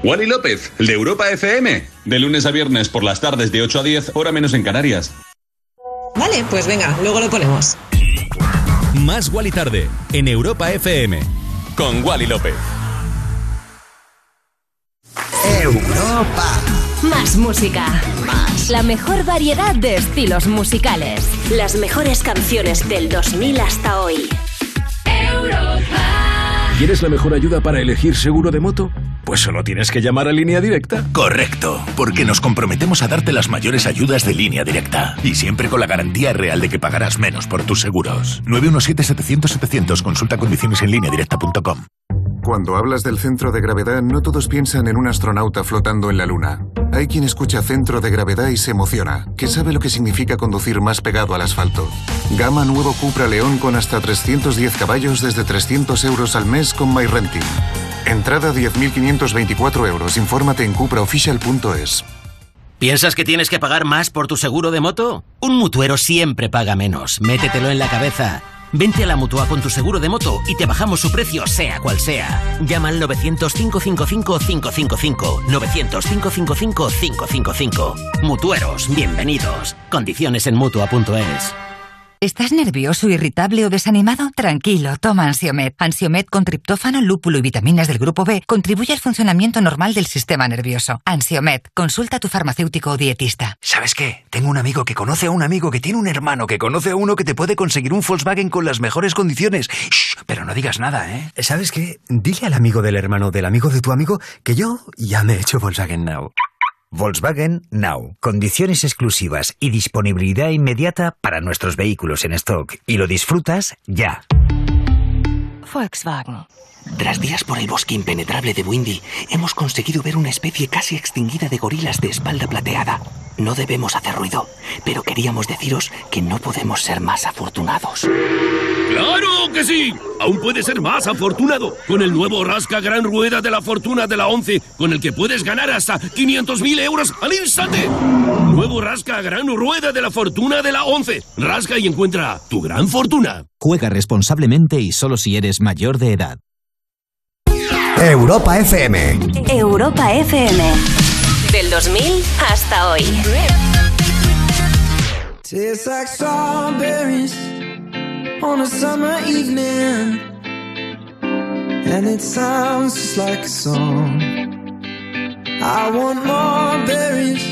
Wally López, el de Europa FM. De lunes a viernes por las tardes de 8 a 10, hora menos en Canarias. Vale, pues venga, luego lo ponemos. Más Wally tarde en Europa FM con Wally López. Europa. Más música. Más. La mejor variedad de estilos musicales. Las mejores canciones del 2000 hasta hoy. ¿Quieres la mejor ayuda para elegir seguro de moto? Pues solo tienes que llamar a Línea Directa. Correcto, porque nos comprometemos a darte las mayores ayudas de línea directa y siempre con la garantía real de que pagarás menos por tus seguros. 917-700-700, consulta condiciones en lineadirecta.com. Cuando hablas del centro de gravedad, no todos piensan en un astronauta flotando en la Luna. Hay quien escucha centro de gravedad y se emociona, que sabe lo que significa conducir más pegado al asfalto. Gama nuevo Cupra León con hasta 310 caballos desde 300 euros al mes con MyRenting. Entrada 10.524 euros. Infórmate en cupraofficial.es. ¿Piensas que tienes que pagar más por tu seguro de moto? Un mutuero siempre paga menos. Métetelo en la cabeza. Vente a la mutua con tu seguro de moto y te bajamos su precio, sea cual sea. Llama al 900-555-555. 900-555-555. Mutueros, bienvenidos. Condiciones en mutua.es. ¿Estás nervioso, irritable o desanimado? Tranquilo, toma Ansiomed. Ansiomed con triptófano, lúpulo y vitaminas del grupo B contribuye al funcionamiento normal del sistema nervioso. Ansiomed, consulta a tu farmacéutico o dietista. ¿Sabes qué? Tengo un amigo que conoce a un amigo que tiene un hermano que conoce a uno que te puede conseguir un Volkswagen con las mejores condiciones. Shh, pero no digas nada, ¿eh? ¿Sabes qué? Dile al amigo del hermano del amigo de tu amigo que yo ya me he hecho Volkswagen Now. Volkswagen Now. Condiciones exclusivas y disponibilidad inmediata para nuestros vehículos en stock. Y lo disfrutas ya. Volkswagen. Tras días por el bosque impenetrable de Windy, hemos conseguido ver una especie casi extinguida de gorilas de espalda plateada. No debemos hacer ruido, pero queríamos deciros que no podemos ser más afortunados. ¡Claro que sí! Aún puedes ser más afortunado con el nuevo Rasca Gran Rueda de la Fortuna de la 11, con el que puedes ganar hasta 500.000 euros al instante. Nuevo Rasca Gran Rueda de la Fortuna de la 11. Rasca y encuentra tu gran fortuna. Juega responsablemente y solo si eres mayor de edad. Europa FM. Europa FM. Del 2000 hasta hoy. Tastes like strawberries on a summer evening, and it sounds just like a song. I want more berries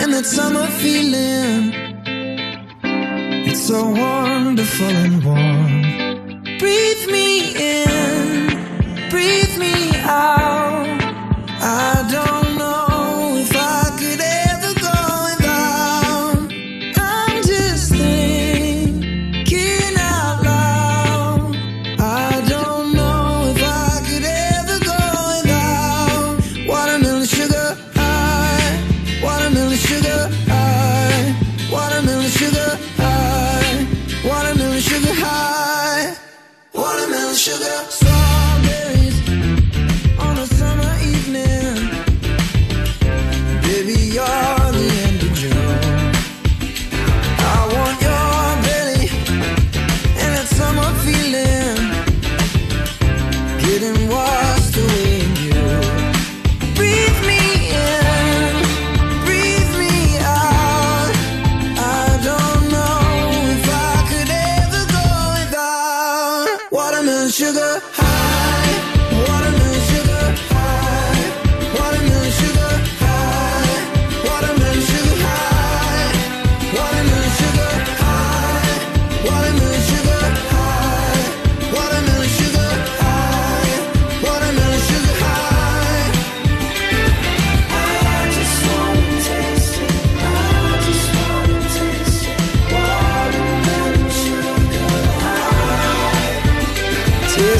and that summer feeling. It's so wonderful and warm. Breathe me in, breathe me out. I don't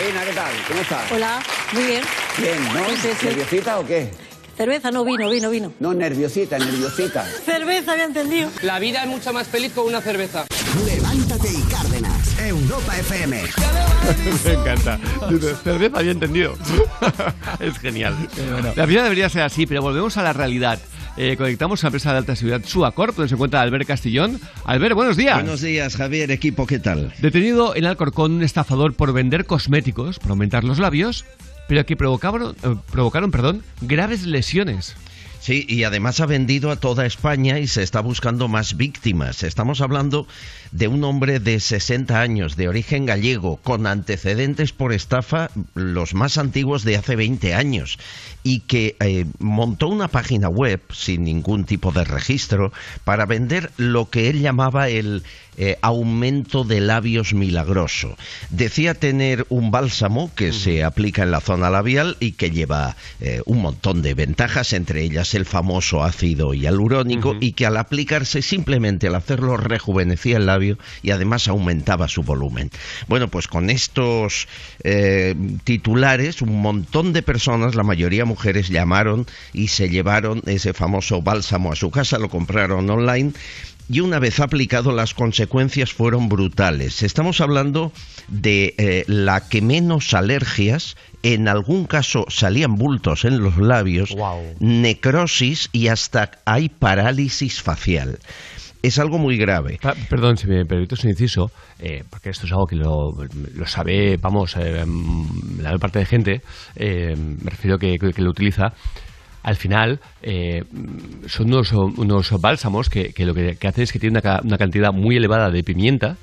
Adina, ¿qué tal? ¿Cómo estás? Hola, muy bien. Bien, ¿no? Sí, sí, sí. ¿Nerviosita o qué? Cerveza, no vino, vino, vino. No, nerviosita, nerviosita. Cerveza, había entendido. La vida es mucho más feliz con una cerveza. Levántate y Cárdenas, Europa FM. Me encanta. Dice, Cerveza había entendido. es genial. La vida debería ser así, pero volvemos a la realidad. Eh, conectamos a la empresa de alta seguridad Suacorp, donde se encuentra Albert Castillón. Albert, buenos días. Buenos días, Javier, equipo, ¿qué tal? Detenido en Alcorcón un estafador por vender cosméticos, por aumentar los labios, pero que provocaron, eh, provocaron perdón, graves lesiones. Sí, y además ha vendido a toda España y se está buscando más víctimas. Estamos hablando de un hombre de 60 años, de origen gallego, con antecedentes por estafa los más antiguos de hace 20 años, y que eh, montó una página web sin ningún tipo de registro para vender lo que él llamaba el eh, aumento de labios milagroso. Decía tener un bálsamo que se aplica en la zona labial y que lleva eh, un montón de ventajas, entre ellas el famoso ácido hialurónico, y que al aplicarse simplemente al hacerlo rejuvenecía el labio y además aumentaba su volumen. Bueno, pues con estos eh, titulares, un montón de personas, la mayoría mujeres, llamaron y se llevaron ese famoso bálsamo a su casa, lo compraron online y una vez aplicado las consecuencias fueron brutales. Estamos hablando de eh, la que menos alergias, en algún caso salían bultos en los labios, necrosis y hasta hay parálisis facial. Es algo muy grave. Pa- Perdón, si me permites un inciso, eh, porque esto es algo que lo, lo sabe, vamos, eh, mm, la mayor parte de gente, eh, me refiero que, que, que lo utiliza. Al final, eh, son unos, unos bálsamos que, que lo que, que hacen es que tienen una, ca- una cantidad muy elevada de pimienta,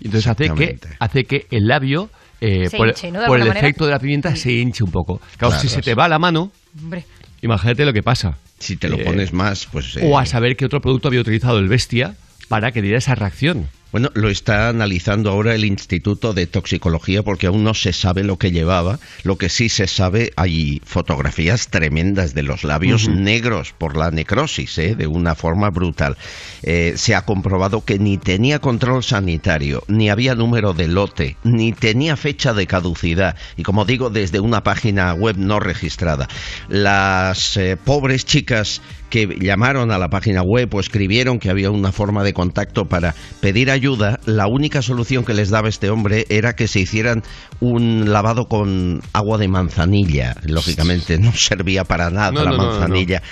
y entonces hace que, hace que el labio, eh, Se por, hinche, ¿no? De por el manera. efecto de la pimienta, se hinche un poco. Claro, Claro, si se te va la mano, Hombre. imagínate lo que pasa. Si te lo Eh, pones más, pues... eh, O a saber qué otro producto había utilizado el bestia para que diera esa reacción. Bueno, lo está analizando ahora el Instituto de Toxicología porque aún no se sabe lo que llevaba. Lo que sí se sabe, hay fotografías tremendas de los labios negros por la necrosis, ¿eh? de una forma brutal. Eh, se ha comprobado que ni tenía control sanitario, ni había número de lote, ni tenía fecha de caducidad. Y como digo, desde una página web no registrada. Las eh, pobres chicas que llamaron a la página web o escribieron que había una forma de contacto para pedir ayuda, la única solución que les daba este hombre era que se hicieran un lavado con agua de manzanilla. Lógicamente no servía para nada No, la no, no, no, manzanilla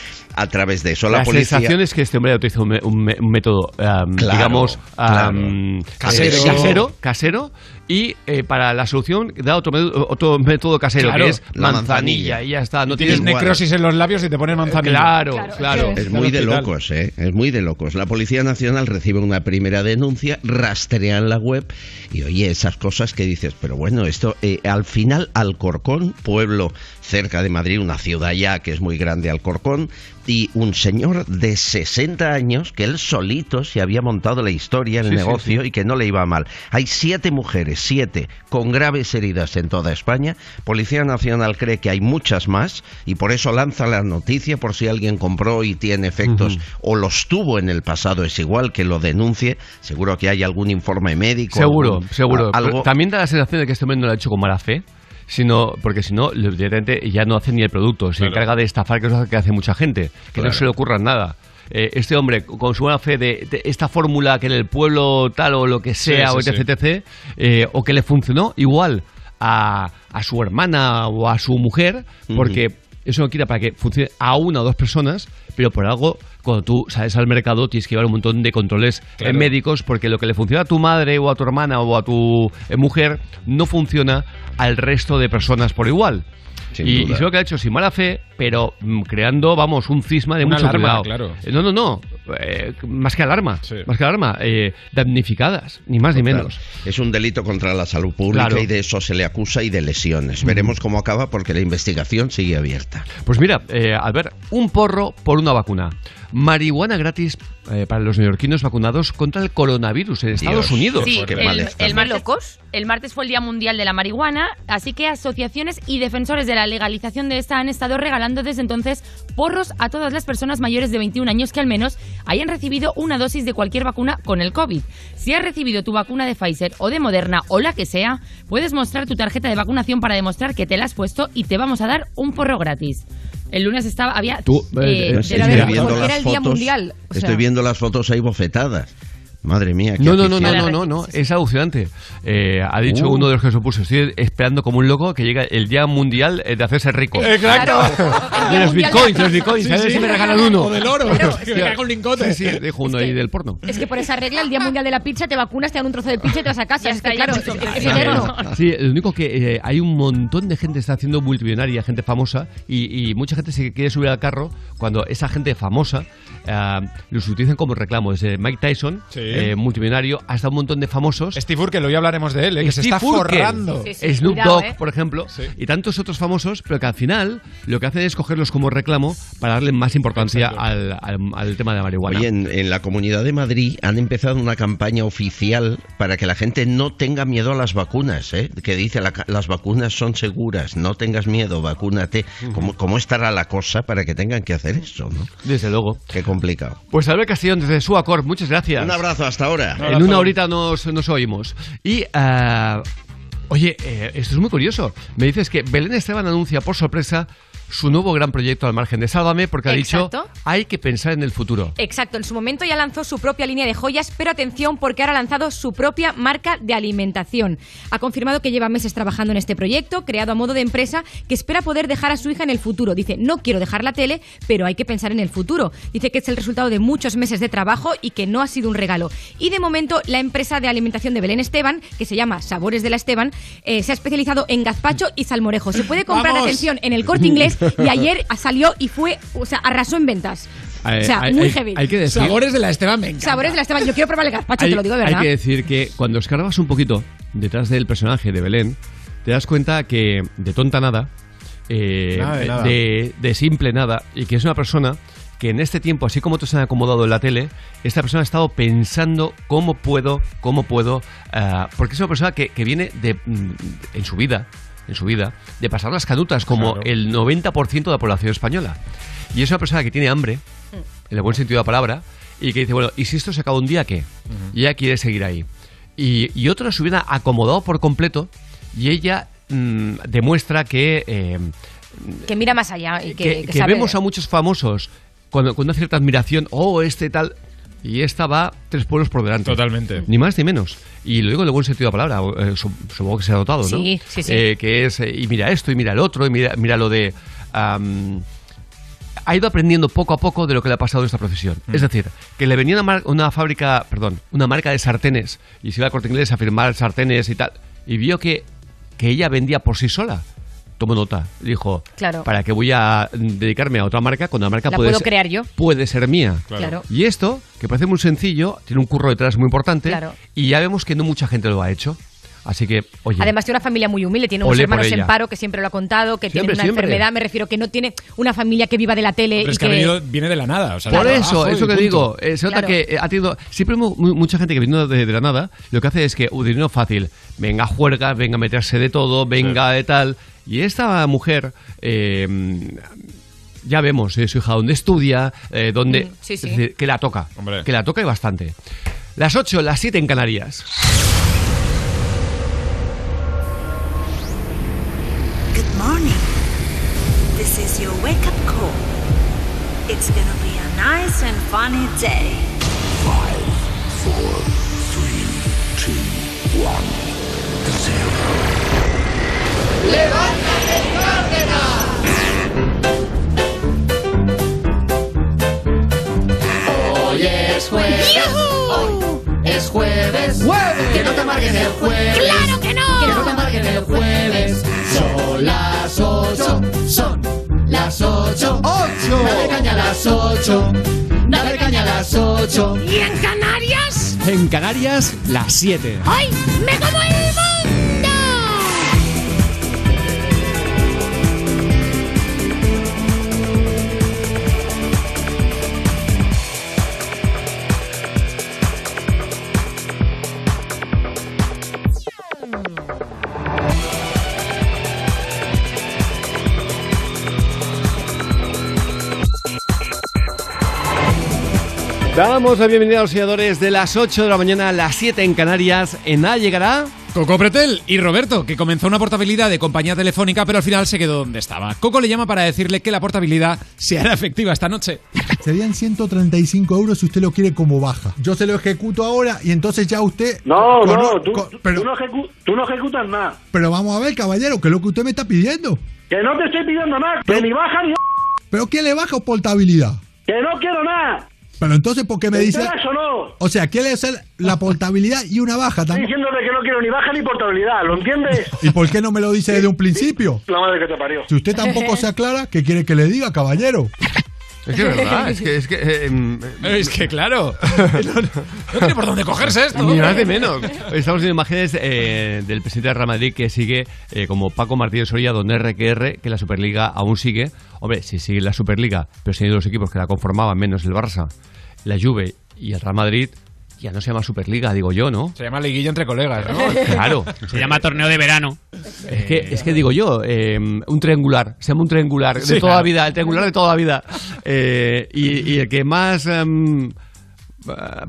a través de eso. La, la policía... sensación es que este hombre ha utilizado un, me- un un método, Claro, digamos, claro. eh, Casero. casero, y eh, para la solución da otro, otro método casero, Claro, que es la manzanilla, manzanilla. y ya está. No Tienes necrosis en los labios y te pones manzanilla. Claro, claro. Es muy de locos, ¿eh? Es muy de locos. La Policía Nacional recibe una primera denuncia, rastrean la web y oye, esas cosas que dices, pero bueno, esto eh, al final Alcorcón, pueblo cerca de Madrid, una ciudad ya que es muy grande Alcorcón, y un señor de 60 años que él solito se había montado la historia, el Sí, negocio sí. y que no le iba mal. Hay siete mujeres, siete, con graves heridas en toda España. Policía Nacional cree que hay muchas más y por eso lanza la noticia por si alguien compró y tiene efectos o los tuvo en el pasado, es igual que lo denuncie. Seguro que hay algún informe médico. Seguro, algún- seguro. algo. También da la sensación de que este hombre no lo ha hecho con mala fe. Sino, porque si no, directamente ya no hace ni el producto, se Claro. encarga de estafar, que es lo que hace mucha gente, que no se le ocurra nada. Eh, este hombre, con su buena fe de, de esta fórmula que en el pueblo tal o lo que sea, Sí, o etc, etc, eh, o que le funcionó igual a, a su hermana o a su mujer, porque eso no quiere para que funcione a una o dos personas, pero por algo, cuando tú sales al mercado tienes que llevar un montón de controles eh, Claro. médicos, porque lo que le funciona a tu madre o a tu hermana o a tu eh, mujer no funciona al resto de personas por igual. Sin y, sé lo que ha hecho sin mala fe, pero mm, creando, vamos, un cisma de Una mucho alarma, cuidado. claro. Eh, No, no, no. eh, más que alarma. Sí. Más que alarma. eh, damnificadas, ni más ni menos. Es un delito contra la salud pública Claro. y de eso se le acusa y de lesiones. Veremos cómo acaba porque la investigación sigue abierta. Pues mira, eh, al ver un porro por una vacuna. Marihuana gratis eh, para los neoyorquinos vacunados contra el coronavirus en Estados Dios. Unidos. Sí, Qué el, mal el martes, el martes fue el Día Mundial de la Marihuana, así que asociaciones y defensores de la legalización de esta han estado regalando desde entonces porros a todas las personas mayores de 21 años que al menos hayan recibido una dosis de cualquier vacuna con el COVID. Si has recibido tu vacuna de Pfizer o de Moderna o la que sea, puedes mostrar tu tarjeta de vacunación para demostrar que te la has puesto y te vamos a dar un porro gratis. El lunes estaba había Tú, eh, eh, era el Día fotos- Mundial. o sea- Estoy viendo las fotos ahí bofetadas. Madre mía. qué No, no, no, no, no, no, no, es alucinante. Eh, ha dicho Uh. uno de los que se opuso, estoy esperando como un loco que llegue el día mundial eh, de hacerse rico. Exacto. De los bitcoins, los bitcoins, Sí, a ver sí. si me regalan uno. O del oro. Claro, que me cago. Sí, sí, dijo uno ahí del porno. Es que por esa regla, el Día Mundial de la Pizza, te vacunas, te dan un trozo de pizza y te vas a casa. Ya es que, claro, es, es Sí, eterno. Sí, lo único que eh, hay un montón de gente que está haciendo multimillonaria, gente famosa, y, y mucha gente se quiere subir al carro cuando esa gente famosa eh, los utilizan como reclamo. Desde Mike Tyson, Sí. Eh, multimillonario, hasta un montón de famosos. Steve Urkel, hoy hablaremos de él, eh, que se está Urkel, forrando. Sí, sí. Snoop Dogg, eh. por ejemplo, Sí. y tantos otros famosos, pero que al final lo que hacen es cogerlos como reclamo para darle más importancia al, al- al tema de la marihuana. Oye, en, en la Comunidad de Madrid han empezado una campaña oficial para que la gente no tenga miedo a las vacunas, ¿eh? que dice la las vacunas son seguras, no tengas miedo, vacúnate. ¿Cómo, ¿Cómo estará la cosa para que tengan que hacer eso? ¿no? Desde luego. Qué complicado. Pues Albert Castellón desde Suacor, muchas gracias. Un abrazo hasta ahora. En una horita nos, nos oímos. Y, ah, oye, eh, esto es muy curioso. Me dices que Belén Esteban anuncia por sorpresa su nuevo gran proyecto al margen de Sálvame porque ha Exacto. dicho hay que pensar en el futuro. Exacto, en su momento ya lanzó su propia línea de joyas, pero atención porque ahora ha lanzado su propia marca de alimentación. Ha confirmado que lleva meses trabajando en este proyecto, creado a modo de empresa, que espera poder dejar a su hija en el futuro. Dice, no quiero dejar la tele, pero hay que pensar en el futuro. Dice que es el resultado de muchos meses de trabajo y que no ha sido un regalo. Y de momento, la empresa de alimentación de Belén Esteban, que se llama Sabores de la Esteban, eh, se ha especializado en gazpacho y salmorejo. Se puede comprar, ¡Vamos! atención, en el corte inglés y ayer salió y fue, o sea, arrasó en ventas. Eh, o sea, hay- muy hay- heavy. hay que decir- Sabores de la Esteban, me encanta. Sabores de la Esteban. Yo quiero probar el gazpacho, hay, te lo digo de hay verdad. que decir que cuando escarbas un poquito detrás del personaje de Belén, te das cuenta que de tonta nada, eh, Nada de nada. de- de simple nada, y que es una persona que en este tiempo, así como otros se han acomodado en la tele, esta persona ha estado pensando cómo puedo, cómo puedo, ah, porque es una persona que, que viene de, mm, en su vida, en su vida, de pasar las canutas como Claro. el 90% de la población española. Y es una persona que tiene hambre, en el buen sentido de la palabra, y que dice, bueno, ¿y si esto se acaba un día qué? Y ella quiere seguir ahí. Y, y otro se hubiera acomodado por completo y ella mm, demuestra que, eh, Que mira más allá y que, que, que que sabe- vemos a muchos famosos con, con una cierta admiración, oh, este tal, y esta va tres pueblos por delante. Totalmente. Ni más ni menos. Y lo digo en el buen sentido de la palabra, eh, su- supongo que se ha notado, ¿no? Sí, sí, sí. Eh, que es, eh, y mira esto, y mira el otro, y mira, mira lo de... am, ha ido aprendiendo poco a poco de lo que le ha pasado en esta profesión. Mm. Es decir, que le venía una, mar- una fábrica, perdón, una marca de sartenes y se iba a corte inglés a firmar sartenes y tal, y vio que, que ella vendía por sí sola. Tomó nota, dijo, Claro. ¿para qué voy a dedicarme a otra marca cuando la marca La puede, puedo ser, crear yo. puede ser mía? Claro. Y esto, que parece muy sencillo, tiene un curro detrás muy importante Claro. y ya vemos que no mucha gente lo ha hecho. Así que, oye, Además tiene una familia muy humilde, tiene unos hermanos en paro que siempre lo ha contado, que Siempre, tiene una siempre. enfermedad, me refiero que no tiene una familia que viva de la tele Pero y es que, ha que venido- viene de la nada. O sea, Por eso, eso que punto. digo, eh, se nota Claro. que ha tenido siempre mu- mu- mucha gente que vino de, de la nada, lo que hace es que, uh, dinero fácil, venga a juergas, venga a meterse de todo, venga de tal. Y esta mujer, eh, ya vemos eh, su hija dónde estudia, eh, dónde, Mm, sí, sí. que la toca, Hombre. que la toca y bastante. Las 8, las 7 en Canarias. Good morning. This is your wake up call. It's gonna be a nice and funny day. Five, four, three, two, one, zero. ¡Levántate, Hoy es jueves. Hoy es jueves. Que no te amarguen el jueves. ¡Claro que no! Que no te amarguen el jueves. Son las ocho. Son las ocho. ¡Ocho! Dale caña a las ocho. Dale caña a las ocho. ¿Y en Canarias? En Canarias, las 7. ¡Ay! ¡Me como el Damos la bienvenida a los seguidores de las 8 de la mañana a las 7 en Canarias. En A llegará. Coco Pretel y Roberto, que comenzó una portabilidad de compañía telefónica, pero al final se quedó donde estaba. Coco le llama para decirle que la portabilidad se hará efectiva esta noche. Serían 135 euros si usted lo quiere como baja. Yo se lo ejecuto ahora y entonces ya usted... No, Cono- no, tú, co- tú pero, no ejecu- tú no ejecutas nada. pero vamos a ver, caballero, que es lo que usted me está pidiendo. Que no te estoy pidiendo nada, que ni baja ni... ¿Pero qué le baja portabilidad? Que no quiero nada. Pero entonces, ¿por qué me ¿Te dice...? enteras o no? O sea, quiere hacer la portabilidad y una baja Estoy también. diciéndote que no quiero ni baja ni portabilidad, ¿lo entiendes? ¿Y por qué no me lo dice desde un principio? La madre que te parió. Si usted tampoco se aclara, ¿qué quiere que le diga, caballero? Es que es verdad, es que. Es que, eh, em, Es que claro. No tiene por dónde cogerse esto. Ni más de menos. Estamos viendo imágenes eh, del presidente del Real Madrid que sigue eh, como Paco Martínez Soria, don RQR, que la Superliga aún sigue. Hombre, si sigue la Superliga, pero si hay dos equipos que la conformaban, menos el Barça, la Juve y el Real Madrid, ya no se llama Superliga, digo yo, ¿no? Se llama liguilla entre colegas, ¿no? Claro. Se llama torneo de verano. Es que, es que digo yo, eh, un triangular, se llama un triangular de Sí, toda la claro. vida, el triangular de toda la vida. Eh, y, y el que más em,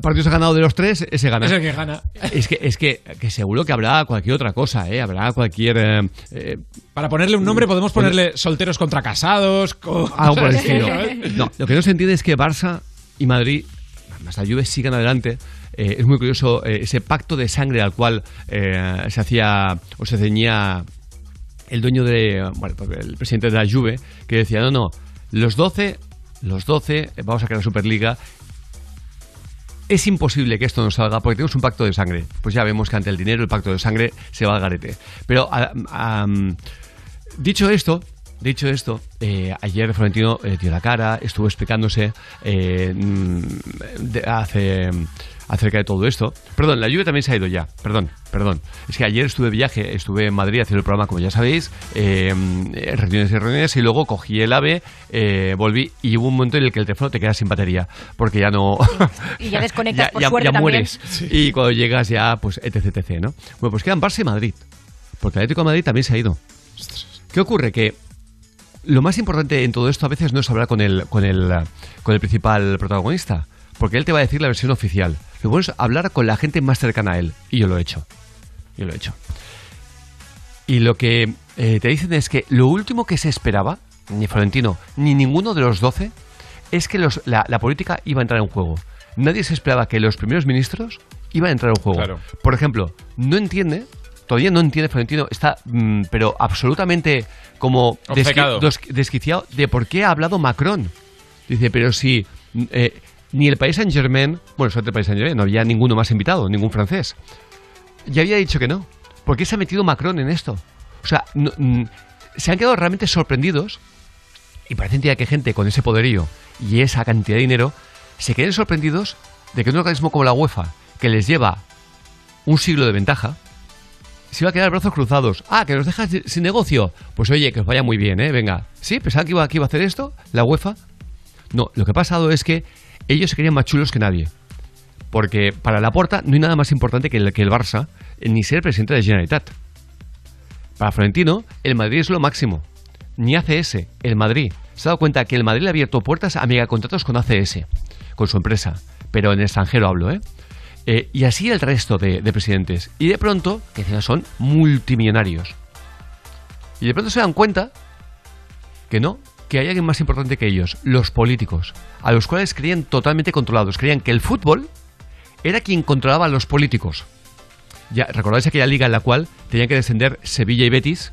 partidos ha ganado de los tres, ese gana. Es el que gana. Es que, es que, que seguro que habrá cualquier otra cosa, ¿eh? Habrá cualquier... eh, eh, Para ponerle un nombre podemos ponerle solteros contra casados. co- algo por el estilo. No, lo que no se entiende es que Barça y Madrid, más la Juve, sigan adelante. Eh, es muy curioso eh, ese pacto de sangre al cual eh, se hacía o se ceñía el dueño de, bueno, pues, el presidente de la Juve, que decía, no, no, los 12, los 12, eh, vamos a crear Superliga. Es imposible que esto no salga porque tenemos un pacto de sangre. Pues ya vemos que ante el dinero el pacto de sangre se va al garete. Pero, a- dicho esto, Dicho esto, ayer Florentino eh, dio la cara, estuvo explicándose eh, mm, hace, acerca de todo esto. Perdón, la lluvia también se ha ido ya, perdón, perdón. Es que ayer estuve de viaje, estuve en Madrid haciendo el programa, como ya sabéis, eh, eh, reuniones y reuniones, y luego cogí el AVE, eh, volví y hubo un momento en el que el teléfono te queda sin batería, porque ya no... Y ya desconectas ya, por ya- suerte ya mueres. Y cuando llegas ya, pues, etc, etc, ¿no? Bueno, pues quedan Barça y Madrid, porque el Atlético de Madrid también se ha ido. ¿Qué ocurre? Que lo más importante en todo esto a veces no es hablar con el, con el, con el principal protagonista, porque él te va a decir la versión oficial. Lo bueno es hablar con la gente más cercana a él, y yo lo he hecho. Yo lo he hecho. Y lo que eh, te dicen es que lo último que se esperaba, ni Florentino, ni ninguno de los doce, es que los- la, la política iba a entrar en juego. Nadie se esperaba que los primeros ministros iban a entrar en juego. Claro. Por ejemplo, no entiende, todavía no entiende Florentino, está, mm, pero absolutamente como desqui- Obcecado. dos- desquiciado de por qué ha hablado Macron. Dice, pero si eh, ni el país Saint Germain, bueno, solo el país Saint Germain, no había ninguno más invitado, ningún francés. Ya había dicho que no. ¿Por qué se ha metido Macron en esto? O sea, mm, se han quedado realmente sorprendidos y parece mentira que gente con ese poderío y esa cantidad de dinero se queden sorprendidos de que un organismo como la UEFA, que les lleva un siglo de ventaja, se iba a quedar brazos cruzados. Ah, que nos dejas sin- sin negocio. Pues oye, que os vaya muy bien, ¿eh? Venga. ¿Sí? ¿Pensaban que iba, que iba a hacer esto? ¿La UEFA? No, lo que ha pasado es que ellos se querían más chulos que nadie. Porque para la porta no hay nada más importante que el, que el Barça, eh, ni ser presidente de Generalitat. Para Florentino, el Madrid es lo máximo. Ni ACS, el Madrid. Se ha dado cuenta que el Madrid le ha abierto puertas a megacontratos con ACS, con su empresa. Pero en extranjero hablo, ¿eh? Eh, y así el resto de, de presidentes. Y de pronto, que son multimillonarios. Y de pronto se dan cuenta que no, que hay alguien más importante que ellos, los políticos, a los cuales creían totalmente controlados. Creían que el fútbol era quien controlaba a los políticos. Ya, ¿recordáis aquella liga en la cual tenían que descender Sevilla y Betis?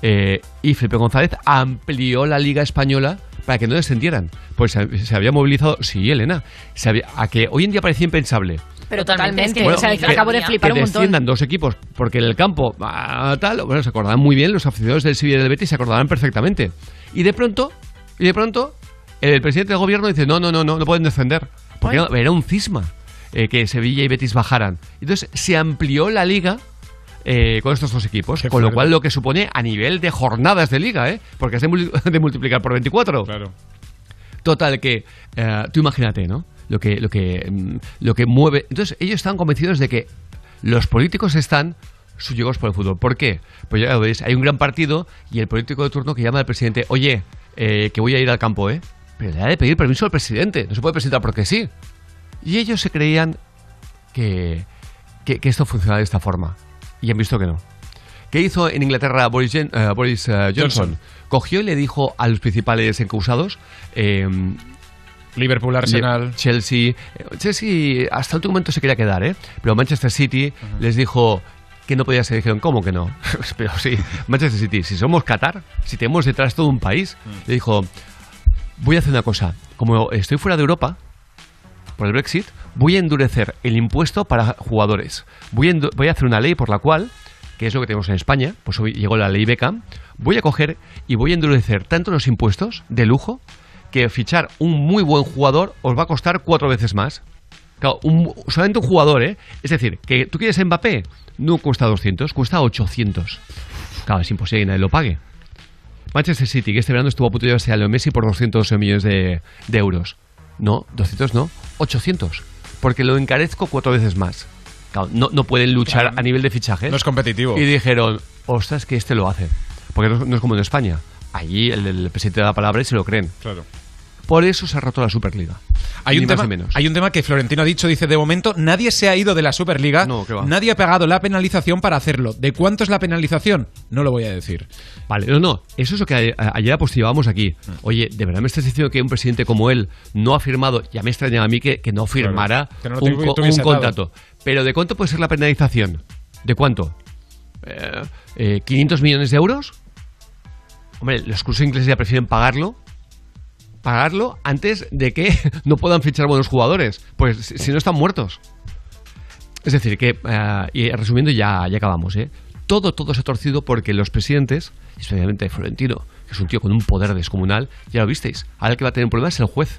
Eh, y Felipe González amplió la liga española para que no descendieran. Pues se, se había movilizado, sí, Elena, se había- a que hoy en día parecía impensable. Pero Totalmente, totalmente. es que o sea, que- acabo de flipar que un montón. desciendan dos equipos, porque en el campo, ah, tal, bueno, se acordaban muy bien, los aficionados del Sevilla y del Betis se acordaban perfectamente. Y de pronto, y de pronto, el presidente del gobierno dice, no, no, no, no, no pueden descender. Porque era, era un cisma eh, que Sevilla y Betis bajaran. Entonces se amplió la liga eh, con estos dos equipos, con lo cual lo que supone a nivel de jornadas de liga, ¿eh? porque es de, mul- de multiplicar por 24. Claro. Total, que eh, tú imagínate, ¿no? Lo que, lo, que, mm, lo que mueve. Entonces, ellos están convencidos de que los políticos están subyugados por el fútbol. ¿Por qué? Pues ya lo veis, hay un gran partido y el político de turno que llama al presidente, oye, eh, que voy a ir al campo, ¿eh? Pero le ha de pedir permiso al presidente, no se puede presentar porque sí. Y ellos se creían que, que, que esto funcionaba de esta forma. Y han visto que no. ¿Qué hizo en Inglaterra Boris, Jen- eh, Boris, eh, Johnson? Johnson. Cogió y le dijo a los principales encausados, eh, Liverpool, Arsenal. Chelsea. Chelsea hasta el último momento se quería quedar, ¿eh? Pero Manchester City les dijo que no podía ser. Dijeron, ¿cómo que no? Pero sí, Manchester City, si somos Qatar, si tenemos detrás todo un país, le dijo, voy a hacer una cosa. Como estoy fuera de Europa, por el Brexit, voy a endurecer el impuesto para jugadores. Voy a, voy a hacer una ley por la cual, que es lo que tenemos en España, pues hoy llegó la ley Beckham, voy a coger y voy a endurecer tanto los impuestos de lujo que fichar un muy buen jugador os va a costar cuatro veces más. Claro, un- solamente un jugador, ¿eh? Es decir, que tú quieres Mbappé, no cuesta 200, cuesta 800. Claro, es imposible que nadie lo pague. Manchester City, que este verano estuvo a punto de llevarse a Leo Messi por 200 millones de, de euros. No, 200 no, 800. Porque lo encarezco cuatro veces más. Claro, no, no pueden luchar a nivel de fichajes. No es competitivo. Y dijeron, ostras, que este lo hace. Porque no, no es como en España. Allí el, el presidente da la palabra y se lo creen. Claro. Por eso se ha roto la Superliga. Hay un, tema, ni menos. hay un tema que Florentino ha dicho, dice, de momento nadie se ha ido de la Superliga, va. nadie ha pagado la penalización para hacerlo. ¿De cuánto es la penalización? No lo voy a decir. Vale, no, no, eso es lo que ayer apostillábamos aquí. Mm. Oye, ¿de verdad me estás diciendo que un presidente como él no ha firmado, ya me extrañaba a mí que, que no firmara Claro, que no lo un, contrato? Pero ¿de cuánto puede ser la penalización? ¿De cuánto? Eh, eh, ¿500 millones de euros? Hombre, los clubes ingleses ya prefieren pagarlo pagarlo antes de que no puedan fichar buenos jugadores. Pues si no están muertos. Es decir, que, eh, y resumiendo, ya, ya acabamos, ¿eh? Todo, todo se ha torcido porque los presidentes, especialmente Florentino, que es un tío con un poder descomunal, ya lo visteis. Ahora el que va a tener un problema es el juez.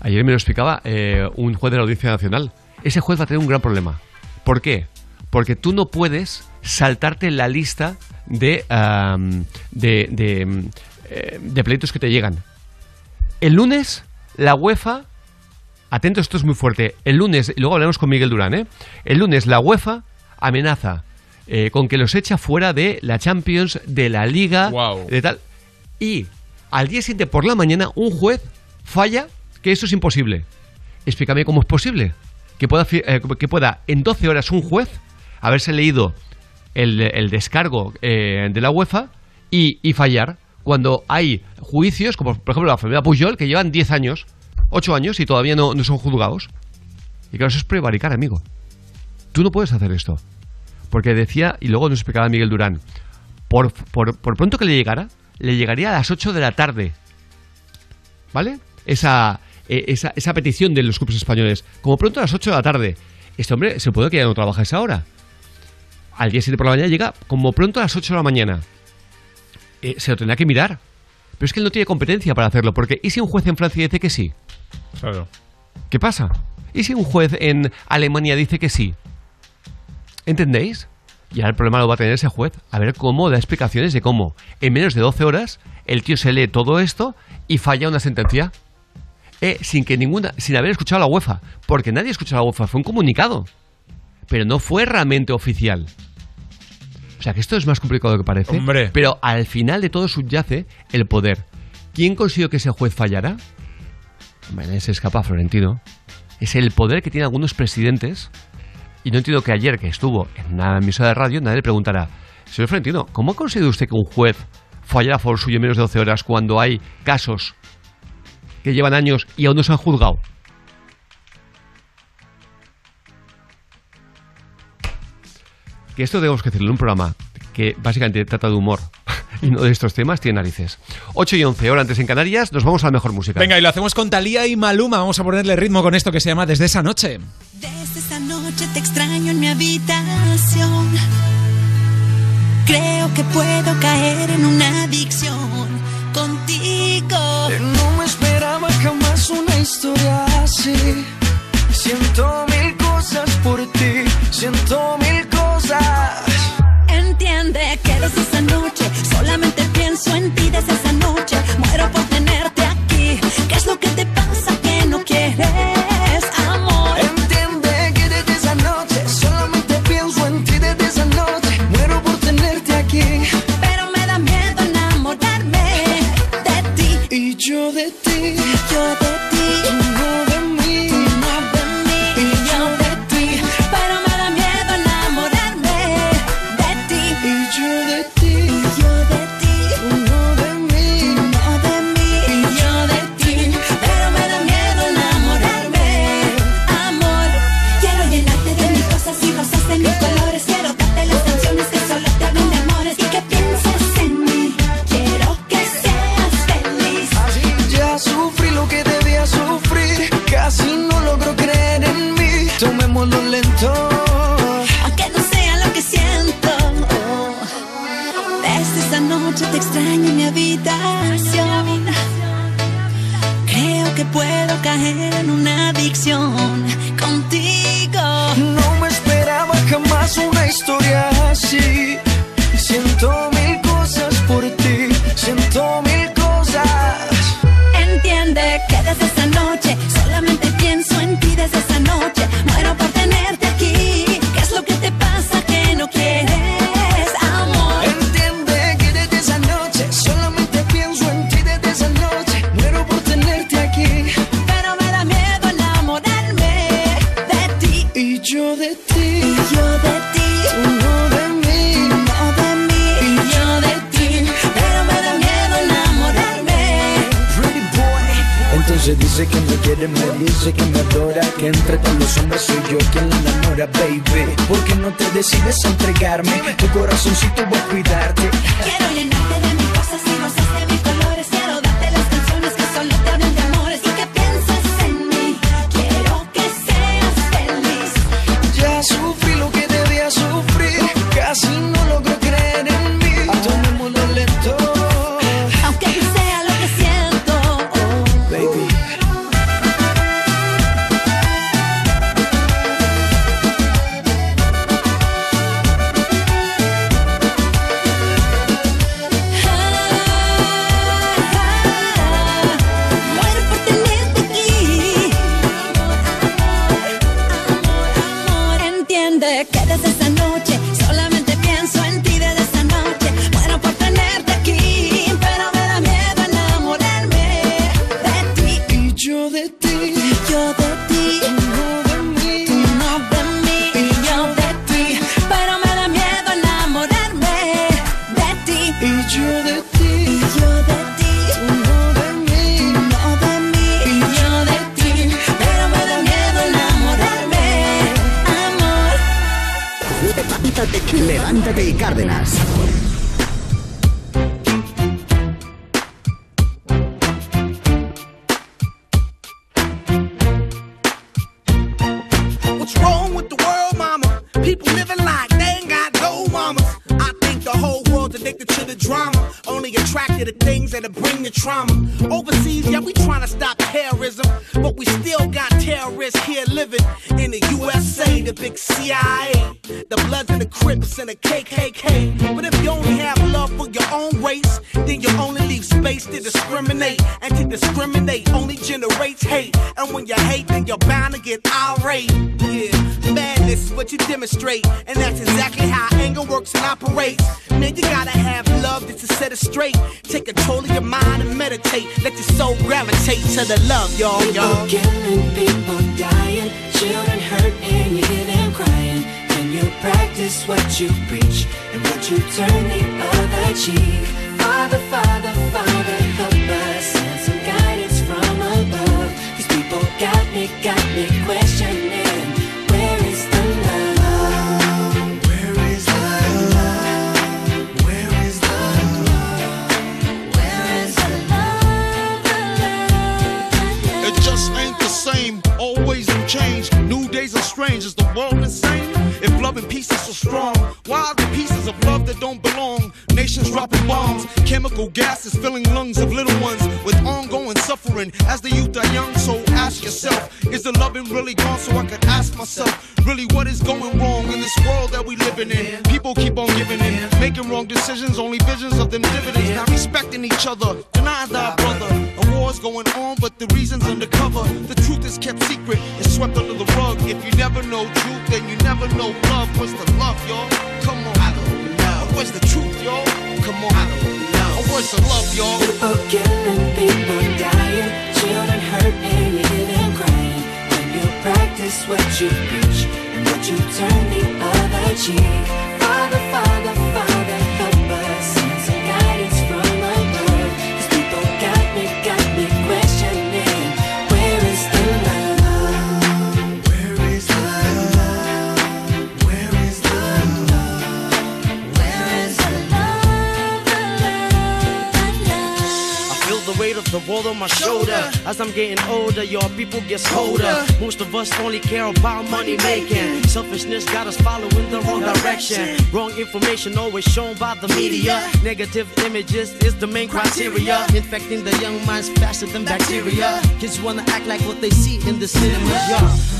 Ayer me lo explicaba eh, un juez de la Audiencia Nacional. Ese juez va a tener un gran problema. ¿Por qué? Porque tú no puedes saltarte la lista de, am, de, de, eh, de pleitos que te llegan. El lunes, la UEFA, atentos, esto es muy fuerte. El lunes, y luego hablaremos con Miguel Durán, ¿eh? El lunes, la UEFA amenaza eh, con que los echa fuera de la Champions, de la Liga, de tal. Y al día siguiente por la mañana, un juez falla que eso es imposible. Explícame cómo es posible. Que pueda, eh, que pueda en 12 horas un juez haberse leído el, el descargo eh, de la UEFA y, y fallar cuando hay juicios, como por ejemplo la familia Pujol, que llevan 10 años, 8 años y todavía no, son juzgados. Y claro, eso es prevaricar, amigo. Tú no puedes hacer esto. Porque decía, y luego nos explicaba Miguel Durán, por, por, pronto que le llegara, le llegaría a las 8 de la tarde. ¿Vale? Esa, eh, esa, esa petición de los clubes españoles. Como pronto a las 8 de la tarde. Este hombre se puede que ya no trabaja a esa hora. Al día 7 por la mañana llega como pronto a las 8 de la mañana. Eh, se lo tendrá que mirar. Pero es que él no tiene competencia para hacerlo. Porque ¿y si un juez en Francia dice que sí? Claro. ¿Qué pasa? ¿Y si un juez en Alemania dice que sí? ¿Entendéis? Y ahora el problema lo va a tener ese juez. A ver cómo da explicaciones de cómo en menos de 12 horas el tío se lee todo esto y falla una sentencia. Eh, sin que ninguna, sin haber escuchado a la UEFA. Porque nadie escuchó a la UEFA, fue un comunicado. Pero no fue realmente oficial. O sea que esto es más complicado de lo que parece. Hombre. Pero al final de todo subyace el poder. ¿Quién consiguió que ese juez fallara? Hombre, se escapa Florentino. Es el poder que tienen algunos presidentes. Y no entiendo que ayer que estuvo en una emisora de radio, nadie le preguntara, señor Florentino, ¿cómo ha conseguido usted que un juez fallara a favor suyo en menos de 12 horas cuando hay casos que llevan años y aún no se han juzgado? Que esto tenemos que decirlo en un programa que básicamente trata de humor y no de estos temas, tiene narices. 8 y 11, hora antes en Canarias, nos vamos a la mejor música. Venga, y lo hacemos con Talía y Maluma. Vamos a ponerle ritmo con esto que se llama Desde esa noche. Desde esa noche te extraño en mi habitación. Creo que puedo caer en una adicción contigo. No me esperaba jamás una historia así. Siento mil cosas por ti, siento mil cosas. Entiende que desde esa noche solamente pienso en ti desde esa noche. Muero por tenerte aquí. ¿Qué es lo que te pasa que no quieres amor? Entiende que desde esa noche solamente pienso en ti desde esa noche. Muero por tenerte aquí. Pero me da miedo enamorarme de ti. Y yo de ti. Caer en una adicción contigo. No me esperaba jamás una historia así. Siento mil cosas por ti. Siento mil Entonces dice que me quiere, me dice que me adora Que entre todos los hombres soy yo quien la enamora, baby ¿Por qué no te decides a entregarme? Tu corazoncito voy a cuidarte Quiero llenarte de Wrong information always shown by the media. Negative images is the main criteria. Infecting the young minds faster than bacteria. Kids wanna act like what they see in the cinema. Yeah.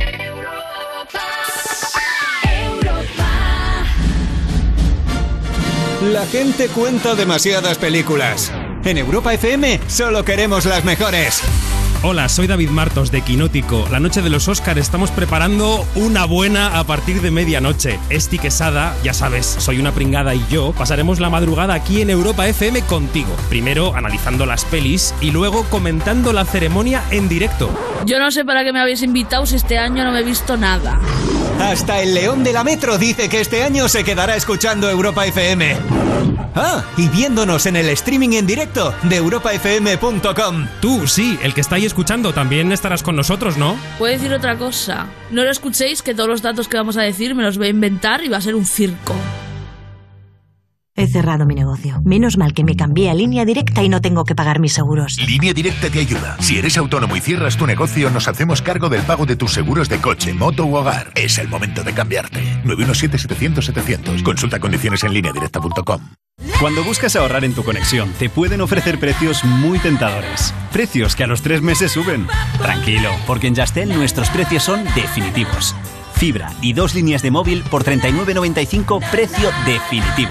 La gente cuenta demasiadas películas. En Europa FM solo queremos las mejores. Hola, soy David Martos de Quinótico. La noche de los Oscars estamos preparando una buena a partir de medianoche. Esti Quesada, ya sabes, soy una pringada y yo pasaremos la madrugada aquí en Europa FM contigo. Primero analizando las pelis y luego comentando la ceremonia en directo. Yo no sé para qué me habéis invitado si este año no me he visto nada. Hasta el León de la Metro dice que este año se quedará escuchando Europa FM. Ah, y viéndonos en el streaming en directo de europafm.com. Tú, sí, el que está ahí escuchando también estarás con nosotros, ¿no? Puedo decir otra cosa. No lo escuchéis que todos los datos que vamos a decir me los voy a inventar y va a ser un circo. He cerrado mi negocio. Menos mal que me cambié a línea directa y no tengo que pagar mis seguros. Línea Directa te ayuda. Si eres autónomo y cierras tu negocio, nos hacemos cargo del pago de tus seguros de coche, moto u hogar. Es el momento de cambiarte. 917-700-700. Consulta condiciones en lineadirecta.com. Cuando buscas ahorrar en tu conexión, te pueden ofrecer precios muy tentadores. Precios que a los tres meses suben. Tranquilo, porque en Yastel nuestros precios son definitivos. Fibra y dos líneas de móvil por 39.95 precio definitivo.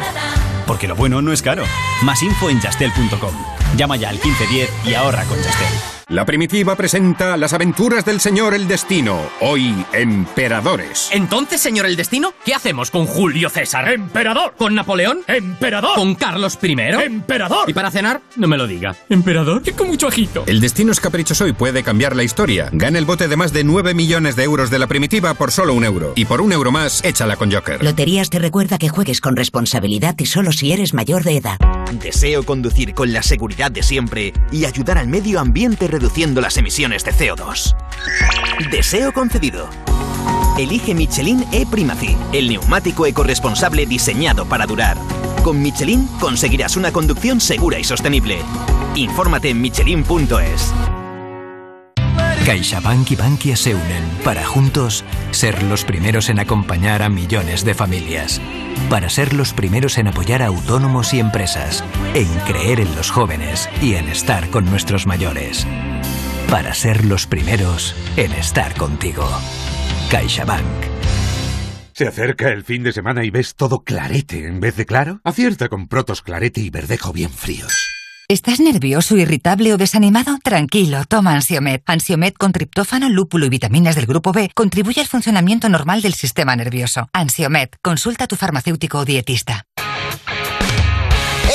Porque lo bueno no es caro. Más info en yastel.com. Llama ya al 1510 y ahorra con Yastel. La primitiva presenta las aventuras del señor El Destino, hoy Emperadores. Entonces, señor el destino, ¿qué hacemos con Julio César? ¡Emperador! ¿Con Napoleón? ¡Emperador! ¿Con Carlos I? ¡Emperador! ¿Y para cenar? No me lo diga. ¿Emperador? Y con mucho ajito. El destino es caprichoso y puede cambiar la historia. Gana el bote de más de 9 millones de euros de la primitiva por solo un euro. Y por un euro más, échala con Joker. Loterías te recuerda que juegues con responsabilidad y solo si eres mayor de edad. Deseo conducir con la seguridad de siempre y ayudar al medio ambiente reduciendo las emisiones de CO2. Deseo concedido. Elige Michelin E-Primacy, el neumático ecorresponsable diseñado para durar. Con Michelin conseguirás una conducción segura y sostenible. Infórmate en michelin.es. CaixaBank y Bankia se unen para juntos ser los primeros en acompañar a millones de familias. Para ser los primeros en apoyar a autónomos y empresas. En creer en los jóvenes y en estar con nuestros mayores. Para ser los primeros en estar contigo. CaixaBank. Se acerca el fin de semana y ves todo clarete en vez de claro. Acierta con Protos Clarete y Verdejo bien fríos. ¿Estás nervioso, irritable o desanimado? Tranquilo, toma Ansiomed. Ansiomed con triptófano, lúpulo y vitaminas del grupo B contribuye al funcionamiento normal del sistema nervioso. Ansiomed, consulta a tu farmacéutico o dietista.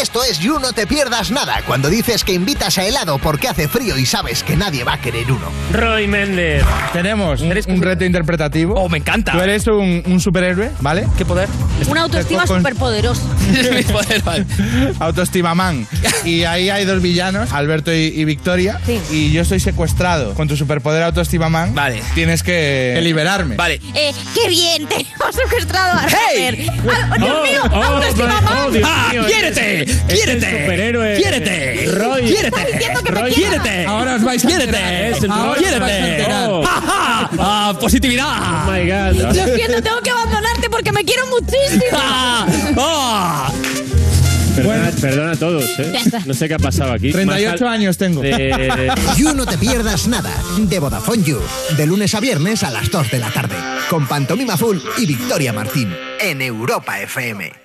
Esto es You No Te Pierdas Nada, cuando dices que invitas a helado porque hace frío y sabes que nadie va a querer uno. Roy Méndez. Tenemos un, un reto interpretativo. Oh, me encanta. Tú eres un, un superhéroe, ¿vale? ¿Qué poder? Una autoestima Con- superpoderosa. Autoestima man. Y ahí hay dos villanos, Alberto y, y Victoria. Y yo soy secuestrado. Con tu superpoder autoestima man. Vale. Tienes que, que liberarme. Vale. Eh, ¡Qué bien! Tenemos secuestrado a ¡Hey! Robert. Ah, ¡Dios mío! Oh, ¡Autoestima oh, man! Dios ¡Ah, mío, quiérete! ¡Quiérete! superhéroe. ¡Quiérete! Roy. ¡Quiérete! ¡Quiérete! Ahora os vais a ¡Quiérete! enterar. ¡Quiérete! enterar. Oh. ¡Ah, ¡Positividad! Oh my God. Lo siento, tengo que abandonarte porque me quiero muchísimo. ¡Ah! ¡Ah! Perdona, perdona a todos, ¿eh? Ya está. No sé qué ha pasado aquí. 38 Más al- años tengo. de- You No Te Pierdas Nada, de Vodafone You, de lunes a viernes a las 2 de la tarde, con Pantomima Full y Victoria Martín, en Europa FM.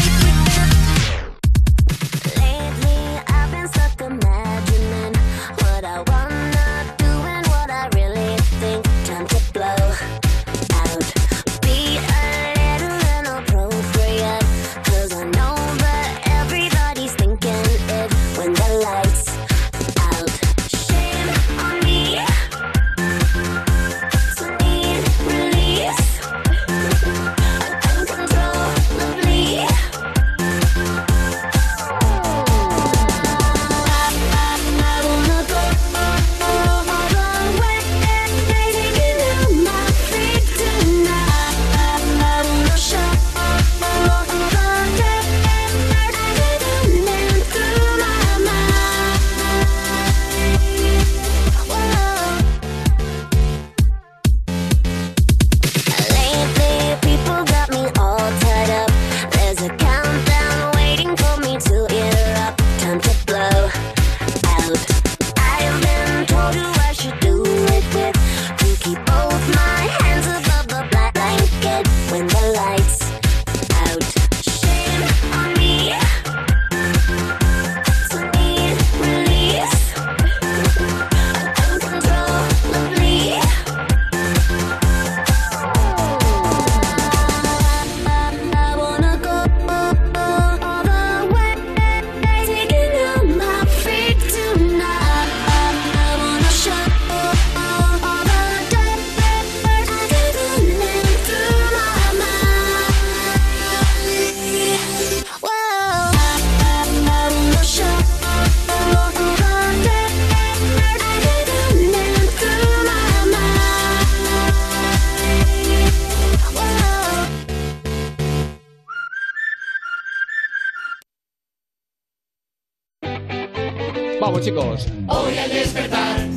Vamos, chicos. Hoy al despertar,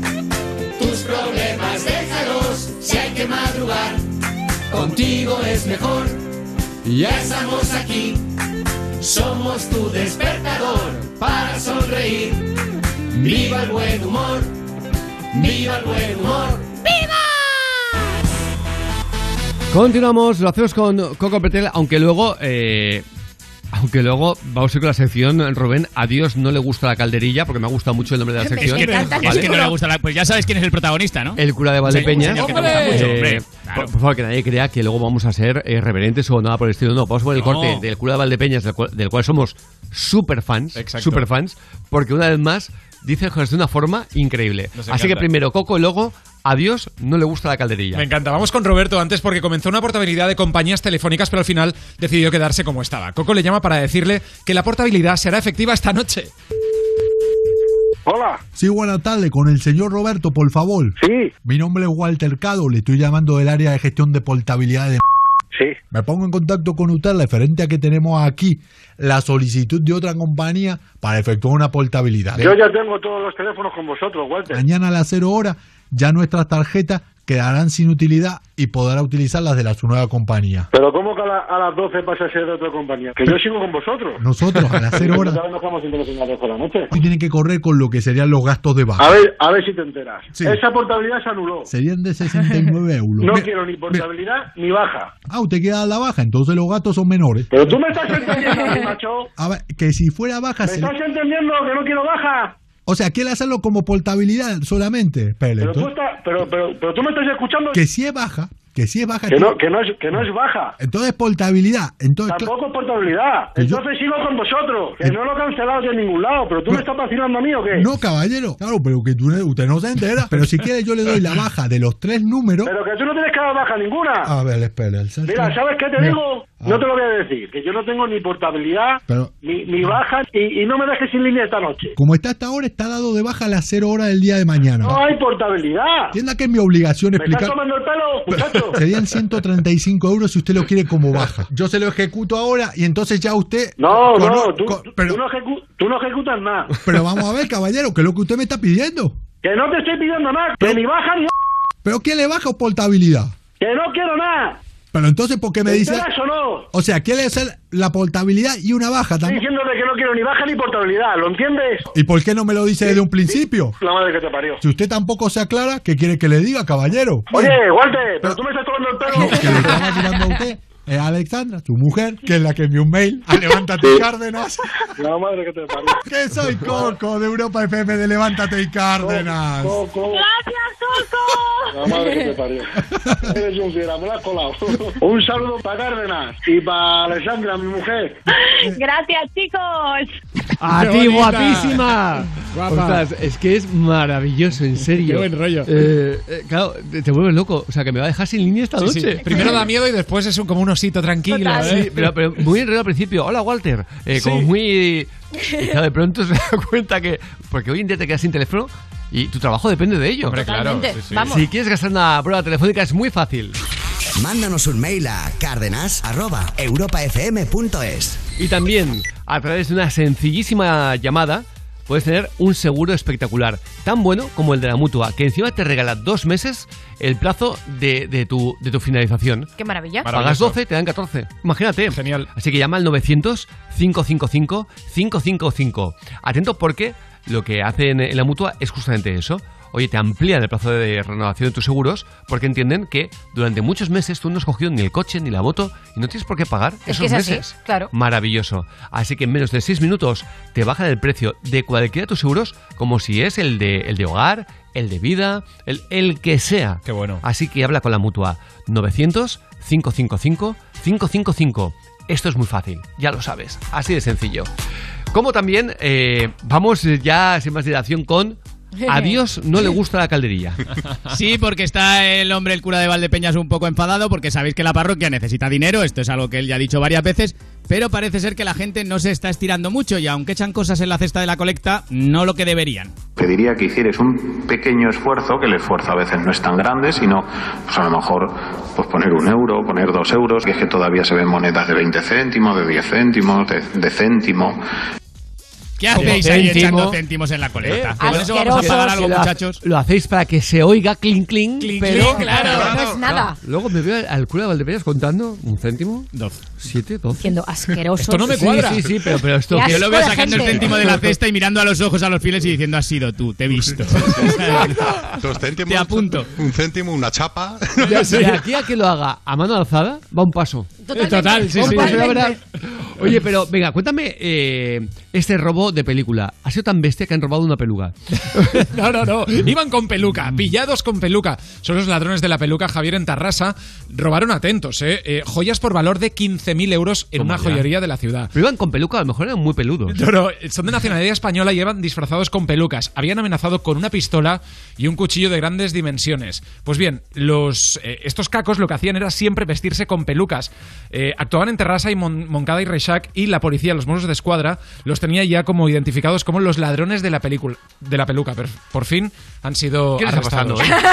tus problemas déjalos si hay que madrugar. Contigo es mejor, ya estamos aquí. Somos tu despertador para sonreír. Viva el buen humor, viva el buen humor. ¡Viva! Continuamos, lo hacemos con Coco Pretel, aunque luego... eh, aunque luego vamos a ir con la sección, Rubén, a Dios no le gusta la calderilla, porque me ha gustado mucho el nombre de la sección. Es que no le gusta la- Pues ya sabes quién es el protagonista, ¿no? El cura de. Sí, Eh, hombre. por, por favor, que nadie crea que luego vamos a ser eh, reverentes o nada por el estilo. No, vamos a poner el No. corte del cura de Valdepeñas, del cual, del cual somos super fans, Exacto. super fans, porque una vez más dice cosas de una forma increíble. Así que primero, Coco, y luego, a Dios no le gusta la calderilla. Me encanta. Vamos con Roberto antes porque comenzó una portabilidad de compañías telefónicas, pero al final decidió quedarse como estaba. Coco le llama para decirle que la portabilidad será efectiva esta noche. Hola. Sí, buenas tardes. Con el señor Roberto, por favor. Sí. Mi nombre es Walter Cado. Le estoy llamando del área de gestión de portabilidad de... Sí. Me pongo en contacto con usted referente a que tenemos aquí la solicitud de otra compañía para efectuar una portabilidad. Yo ya tengo todos los teléfonos con vosotros, Walter. Mañana a las 0 horas ya nuestras tarjetas quedarán sin utilidad y podrá utilizar las de la su nueva compañía. Pero ¿cómo que a, la- a las 12 pasa a ser de otra compañía? Que yo sigo con vosotros. Nosotros a las 0 horas Ya no estamos sin teléfono a las 12 de la noche. hoy tienen que correr con lo que serían los gastos de baja. A ver, a ver si te enteras. Sí. Esa portabilidad se anuló. Serían de 69 euros. No quiero ni portabilidad ni baja. Ah, usted queda a la baja, entonces los gastos son menores. Pero tú me estás entendiendo, macho. A ver, que si fuera baja... ¿Me se- estás entendiendo que no quiero baja? O sea, quiere hacerlo como portabilidad solamente. Espere, Pero tú, entonces- estás, pero, pero, pero tú me estás escuchando. que si es baja, que si es baja... Que no, que es, que no es baja. Entonces portabilidad. Entonces, Tampoco portabilidad. Que yo- Entonces sigo con vosotros. Que no lo he cancelado de ningún lado. Pero tú me estás vacilando a mí o qué? No, caballero. Claro, pero que tú, usted no se entera. Pero si quiere yo le doy la baja de los tres números. Pero que tú no tienes que dar baja ninguna. A ver, espere. el Mira, ¿sabes qué te Mira, digo? No te lo voy a decir. Que yo no tengo ni portabilidad, Pero- ni, ni baja, y, y no me dejes sin línea esta noche. Como está hasta ahora, está dado de baja a las cero horas del día de mañana. No hay portabilidad. Entienda que es mi obligación ¿Me estás explicar. tomando el pelo, muchacho? Serían 135 euros si usted lo quiere como baja. Yo se lo ejecuto ahora y entonces ya usted. No, no, tú, co- tú- pero, tú no ejecu- tú no ejecutas nada. pero vamos a ver, caballero, que es lo que usted me está pidiendo. Que no te estoy pidiendo nada. Que ni baja ni... ¿Pero qué le baja o portabilidad? Que no quiero nada. Pero entonces, ¿por qué me ¿Te dice.? enteras o no? O sea, quiere hacer la portabilidad y una baja Estoy también. diciéndote que no quiero ni baja ni portabilidad. ¿Lo entiendes? ¿Y por qué no me lo dice desde un principio? La madre que te parió. Si usted tampoco se aclara, ¿qué quiere que le diga, caballero? Oye, Walter, pero tú me estás tomando el pelo. que le estaba tirando a usted es Alexandra, su mujer, que es la que envió un mail a Levántate y Cárdenas. La madre que te parió. Que soy Coco de Europa FM de Levántate y Cárdenas. Gracias, Coco. La madre que te parió. Eres un fiera, me la has colado. Un saludo para Cárdenas y para Alessandra, mi mujer. Gracias, chicos. ¡A ti, guapísima! Guapa. Ostras, es que es maravilloso, en serio. Qué buen rollo. Eh, eh, claro, te, vuelves loco. O sea, que me va a dejar sin línea esta Sí, noche. sí. Primero da miedo y después es un, como un osito tranquilo. ¿eh? Sí, pero, pero muy enredado al principio. Hola, Walter. Eh, como Sí. muy... De pronto se da cuenta que... Porque hoy en día te quedas sin teléfono y tu trabajo depende de ello. Hombre, claro, Totalmente. sí, sí. Vamos. Si quieres gastar una prueba telefónica es muy fácil. Mándanos un mail a cárdenas.europafm.es. Y también, a través de una sencillísima llamada, puedes tener un seguro espectacular, tan bueno como el de la mutua, que encima te regala dos meses el plazo de, de tu, de tu finalización. Qué maravilla. Pagas 12, te dan 14. Imagínate. Genial. Así que llama al 900-555-555. Atento porque lo que hacen en la mutua es justamente eso. Oye, te amplían el plazo de renovación de tus seguros porque entienden que durante muchos meses tú no has cogido ni el coche ni la moto y no tienes por qué pagar Es esos que es así, meses. claro. Maravilloso. Así que en menos de 6 minutos te bajan el precio de cualquiera de tus seguros como si es el de, el de hogar, el de vida, el, el que sea. Qué bueno. Así que habla con la mutua 900-555-555. Esto es muy fácil, ya lo sabes, así de sencillo. Como también eh, vamos ya sin más dilación con A Dios no le gusta la calderilla. Sí, porque está el hombre, el cura de Valdepeñas, un poco enfadado porque sabéis que la parroquia necesita dinero, esto es algo que él ya ha dicho varias veces, pero parece ser que la gente no se está estirando mucho y aunque echan cosas en la cesta de la colecta, no lo que deberían. Pediría que hicierais un pequeño esfuerzo, que el esfuerzo a veces no es tan grande, sino pues a lo mejor pues poner un euro, poner dos euros, que es que todavía se ven monedas de 20 céntimos, de 10 céntimos, de, de céntimo. ¿Qué hacéis ahí echando céntimos en la coleta? Eh, Con eso vamos a pagar algo, lo ha- muchachos. Lo hacéis para que se oiga clink clink, Clink, pero clink, claro. No es nada. Luego me veo al cura de Valdepeñas contando un céntimo, Dos. siete, doce. Siendo asqueroso. Esto no me Sí, cuadra. Sí, sí, pero, pero esto Yo lo veo sacando el céntimo de la cesta y mirando a los ojos a los fieles y diciendo, has sido tú, te he visto. Dos céntimos. Te apunto. Un céntimo, una chapa. de aquí a que lo haga a mano alzada va un paso. Totalmente. Total, sí, sí. Oye, pero venga, cuéntame eh, este robo de película. Ha sido tan bestia que han robado una peluca. No, no, no. Iban con peluca, pillados con peluca. Son los ladrones de la peluca Javier en Tarrasa. Robaron atentos, ¿eh? Eh, joyas por valor de 15.000 euros en una ya. joyería de la ciudad. Pero iban con peluca, a lo mejor eran muy peludos. No, no, son de nacionalidad española y llevan disfrazados con pelucas. Habían amenazado con una pistola y un cuchillo de grandes dimensiones. Pues bien, los, eh, estos cacos lo que hacían era siempre vestirse con pelucas. Eh, actuaban en Terrassa y Mon- Moncada y Reixac y la policía, los Mossos de Escuadra, los tenía ya como identificados como los ladrones de la película, de la peluca. Pero por fin han sido ¿Qué está arrestados. pasando,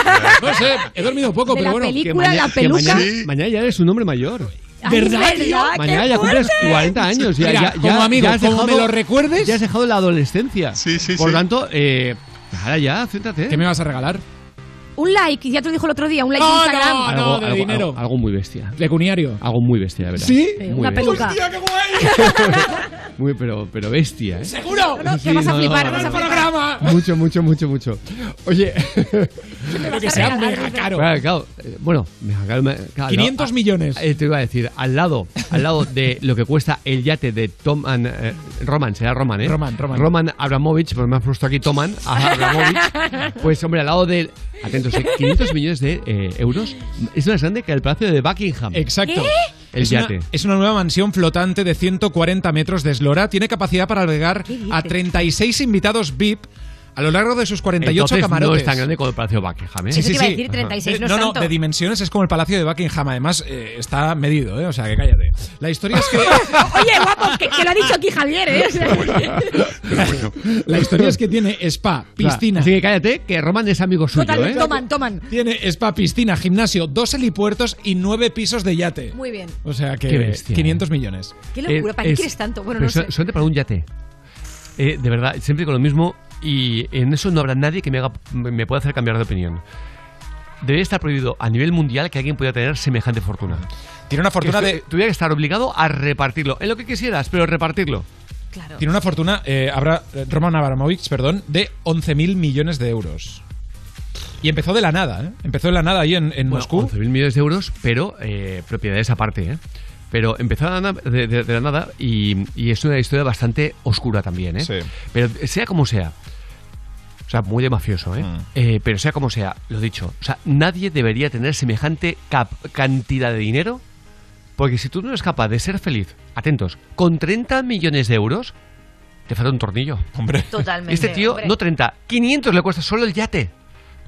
no sé, he dormido poco, De pero la bueno. película, mañana- la peluca. mañana, mañana ya eres un hombre mayor. Ay, ¿Verdad, tío? ¿verdad? Mañana ¡Qué ya cumples fuerte! 40 años. Ya, Mira, ya, como ya- amigo, ya has como dejado- me lo recuerdes. Ya has dejado la adolescencia. Sí, sí, Por sí. tanto, eh, ahora ya, céntrate. ¿Qué me vas a regalar? Un like, ya te lo dijo el otro día, un like No, de Instagram. no, algo, de algo- dinero. algo- algo muy bestia. De cuniario. Algo muy bestia, de verdad. ¿Sí? Muy una peluca. ¡Hostia, qué guay! Muy, pero, pero bestia, ¿eh? ¡Seguro! No, no, Sí, que vas a no, no, flipar, no, vas a no. flipar. programa! Mucho, mucho, mucho, mucho. Oye, Pero que sea mega caro. Claro, claro, bueno, mira, claro, me- claro, 500 no, millones. eh, te iba a decir, al lado, al lado de lo que cuesta el yate de Tom and, eh, Roman, será Roman, ¿eh? Roman, Roman. Roman Abramovich, pues me ha puesto aquí Toman Abramovich. Pues hombre, al lado de, atentos, eh, 500 millones de eh, euros es más grande que el palacio de Buckingham. Exacto. El es yate. Una, es una nueva mansión flotante de 140 metros de eslora. Tiene capacidad para albergar a 36 invitados VIP a lo largo de sus 48 Entonces camarotes. no es tan grande como el palacio de Buckingham, ¿eh? Eso te iba a decir, 36 no no, es no, tanto. de dimensiones es como el Palacio de Buckingham. Además, eh, está medido, ¿eh? O sea, que cállate. La historia es que... Oye, guapo, que, que lo ha dicho aquí Javier, ¿eh? O sea, la historia es que tiene spa, piscina... Así que cállate, que Roman es amigo suyo, totalmente, ¿eh? toman, toman. Tiene spa, piscina, gimnasio, dos helipuertos y nueve pisos de yate. Muy bien. O sea que Qué bestia, 500 millones. Qué locura, Eh, ¿para qué es- quieres tanto? Bueno, no sé. Solamente para un yate. Eh, de verdad, siempre con lo mismo y en eso no habrá nadie que me, haga, me pueda hacer cambiar de opinión. Debería estar prohibido a nivel mundial que alguien pueda tener semejante fortuna. Tiene una fortuna Que de... Tuviera que estar obligado a repartirlo. En lo que quisieras, pero repartirlo. Claro. Tiene una fortuna, eh, habrá, eh, Roman Abramovich, perdón, de 11.000 millones de euros. Y empezó de la nada, ¿eh? Empezó de la nada ahí en, en Bueno, Moscú. 11.000 millones de euros, pero eh, propiedades aparte, ¿eh? Pero empezó de, de- la nada y, y es una historia bastante oscura también, ¿eh? Sí. Pero sea como sea, sea, muy de mafioso, ¿eh? Mm. Eh, Pero sea como sea, lo dicho, o sea, nadie debería tener semejante cap- cantidad de dinero, porque si tú no eres capaz de ser feliz, atentos, con 30 millones de euros, te falta un tornillo. Hombre. Totalmente. Este tío, hombre. no 30, 500 le cuesta solo el yate.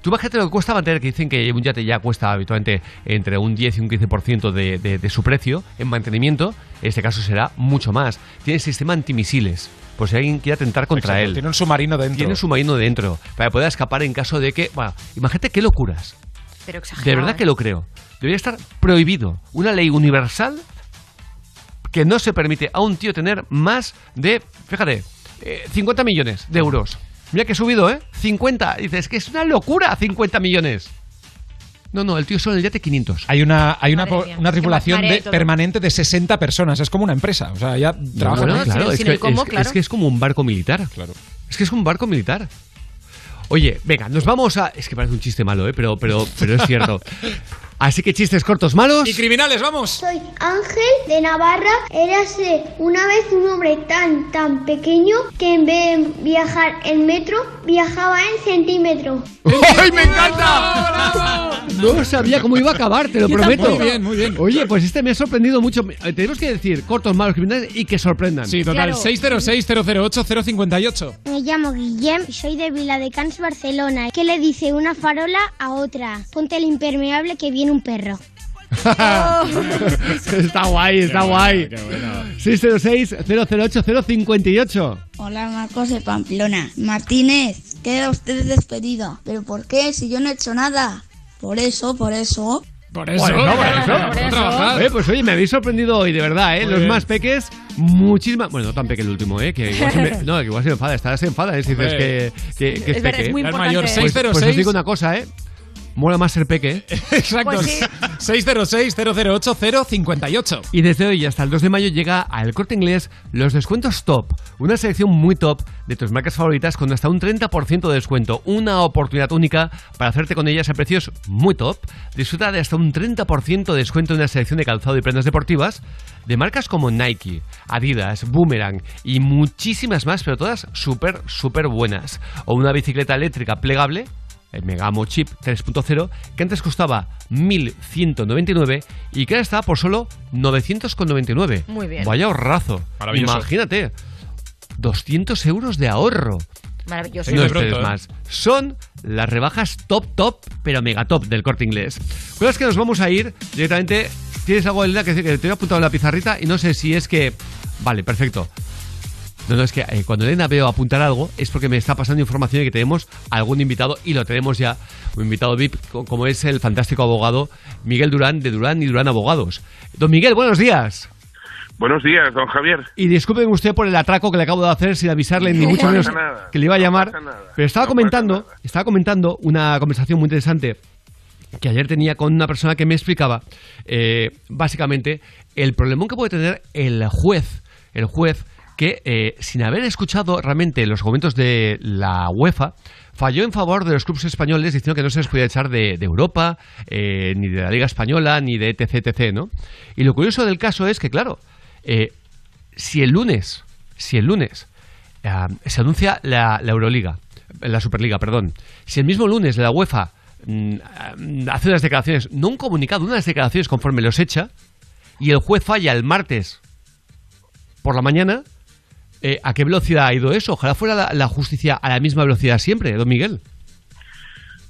Tú imagínate lo que cuesta mantener, que dicen que un yate ya cuesta habitualmente entre un 10 y un 15% de, de, de su precio en mantenimiento. En este caso será mucho más. Tiene sistema antimisiles, por si alguien quiere atentar contra Exacto, él. Tiene un submarino dentro. Tiene un submarino dentro, para poder escapar en caso de que... Bueno, imagínate qué locuras. Pero exagerado. De verdad ¿eh? que lo creo. Debería estar prohibido. Una ley universal que no se permite a un tío tener más de, fíjate, eh, 50 millones de euros. Mira que he subido, ¿eh? 50. Dices que es una locura, 50 millones. No, no, el tío solo en el yate 500. Hay una, hay una, po- una tripulación de, permanente de 60 personas. Es como una empresa. O sea, ya trabajan Bueno, ahí. claro, sin- es, sin que, el cómo, es- claro. es que es como un barco militar. Claro. Es que es un barco militar. Oye, venga, nos vamos a... Es que parece un chiste malo, ¿eh? Pero, pero, pero es cierto. Así que chistes cortos malos. Y criminales, vamos. Soy Ángel de Navarra. Érase una vez un hombre tan, tan pequeño que en vez de viajar en metro, viajaba en centímetro. ¡Ay, me encanta! No sabía cómo iba a acabar, te lo Yo prometo. Muy bien, muy bien. Oye, pues este me ha sorprendido mucho. Eh, Tenemos que decir cortos, malos, criminales y que sorprendan. Sí, total. Claro. 606-008-058. Me llamo Guillem y soy de Viladecans, Barcelona. ¿Qué le dice una farola a otra? Ponte el impermeable que viene un perro. está guay, está guay. 606-008-058. Hola Marcos de Pamplona. Martínez, queda usted despedido. ¿Pero por qué? Si yo no he hecho nada. Por eso, por eso. Por eso, Por eso, por por eso. eso. trabajar. Oye, pues oye, me habéis sorprendido hoy, de verdad, ¿eh? Muy Los bien. más peques, muchísimas. Bueno, no tan peque el último, ¿eh? Que igual se me, no, que igual se me enfada. Estará se enfada, ¿eh? Si dices que, que, que es, Es peque. es muy ¿eh? El mayor, Pues, 606. pues os digo una cosa, ¿eh? Mola más ser peque, ¿eh? Exacto. Pues sí. 606-008-058. Y desde hoy hasta el 2 de mayo llega al corte inglés los descuentos top. Una selección muy top de tus marcas favoritas con hasta un 30% de descuento. Una oportunidad única para hacerte con ellas a precios muy top. Disfruta de hasta un 30% de descuento en una selección de calzado y prendas deportivas de marcas como Nike, Adidas, Boomerang y muchísimas más, pero todas súper, súper buenas. O una bicicleta eléctrica plegable el Megamo Chip 3.0, que antes costaba 1.199 y que ahora está por solo 999. Muy bien. Vaya ahorrazo. Maravilloso. Imagínate. 200 euros de ahorro. Maravilloso. No esperes pronto, ¿eh? más. Son las rebajas top top, pero mega top del corte inglés. Con las que nos vamos a ir directamente. ¿Tienes algo, Elena, que decir que te he apuntado en la pizarrita y no sé si es que. Vale, perfecto. No, no, es que eh, cuando Elena veo apuntar algo es porque me está pasando información de que tenemos algún invitado y lo tenemos ya, un invitado VIP co- como es el fantástico abogado Miguel Durán de Durán y Durán Abogados. Don Miguel, buenos días. Buenos días, don Javier. Y disculpen usted por el atraco que le acabo de hacer sin avisarle ni mucho menos nada, que le iba a llamar. nada, pero estaba no comentando, estaba comentando una conversación muy interesante que ayer tenía con una persona que me explicaba eh, básicamente el problemón que puede tener el juez, el juez que eh, sin haber escuchado realmente los argumentos de la UEFA falló en favor de los clubes españoles diciendo que no se les podía echar de, Europa, eh, ni de la Liga Española, ni de etc, etc, ¿no? Y lo curioso del caso es que, claro, eh, si el lunes, si el lunes se anuncia la, la Euroliga, la Superliga, perdón, si el mismo lunes la UEFA mm, hace unas declaraciones, no un comunicado, unas declaraciones conforme los echa, y el juez falla el martes por la mañana, eh, ¿a qué velocidad ha ido eso? Ojalá fuera la, la justicia a la misma velocidad siempre, don Miguel.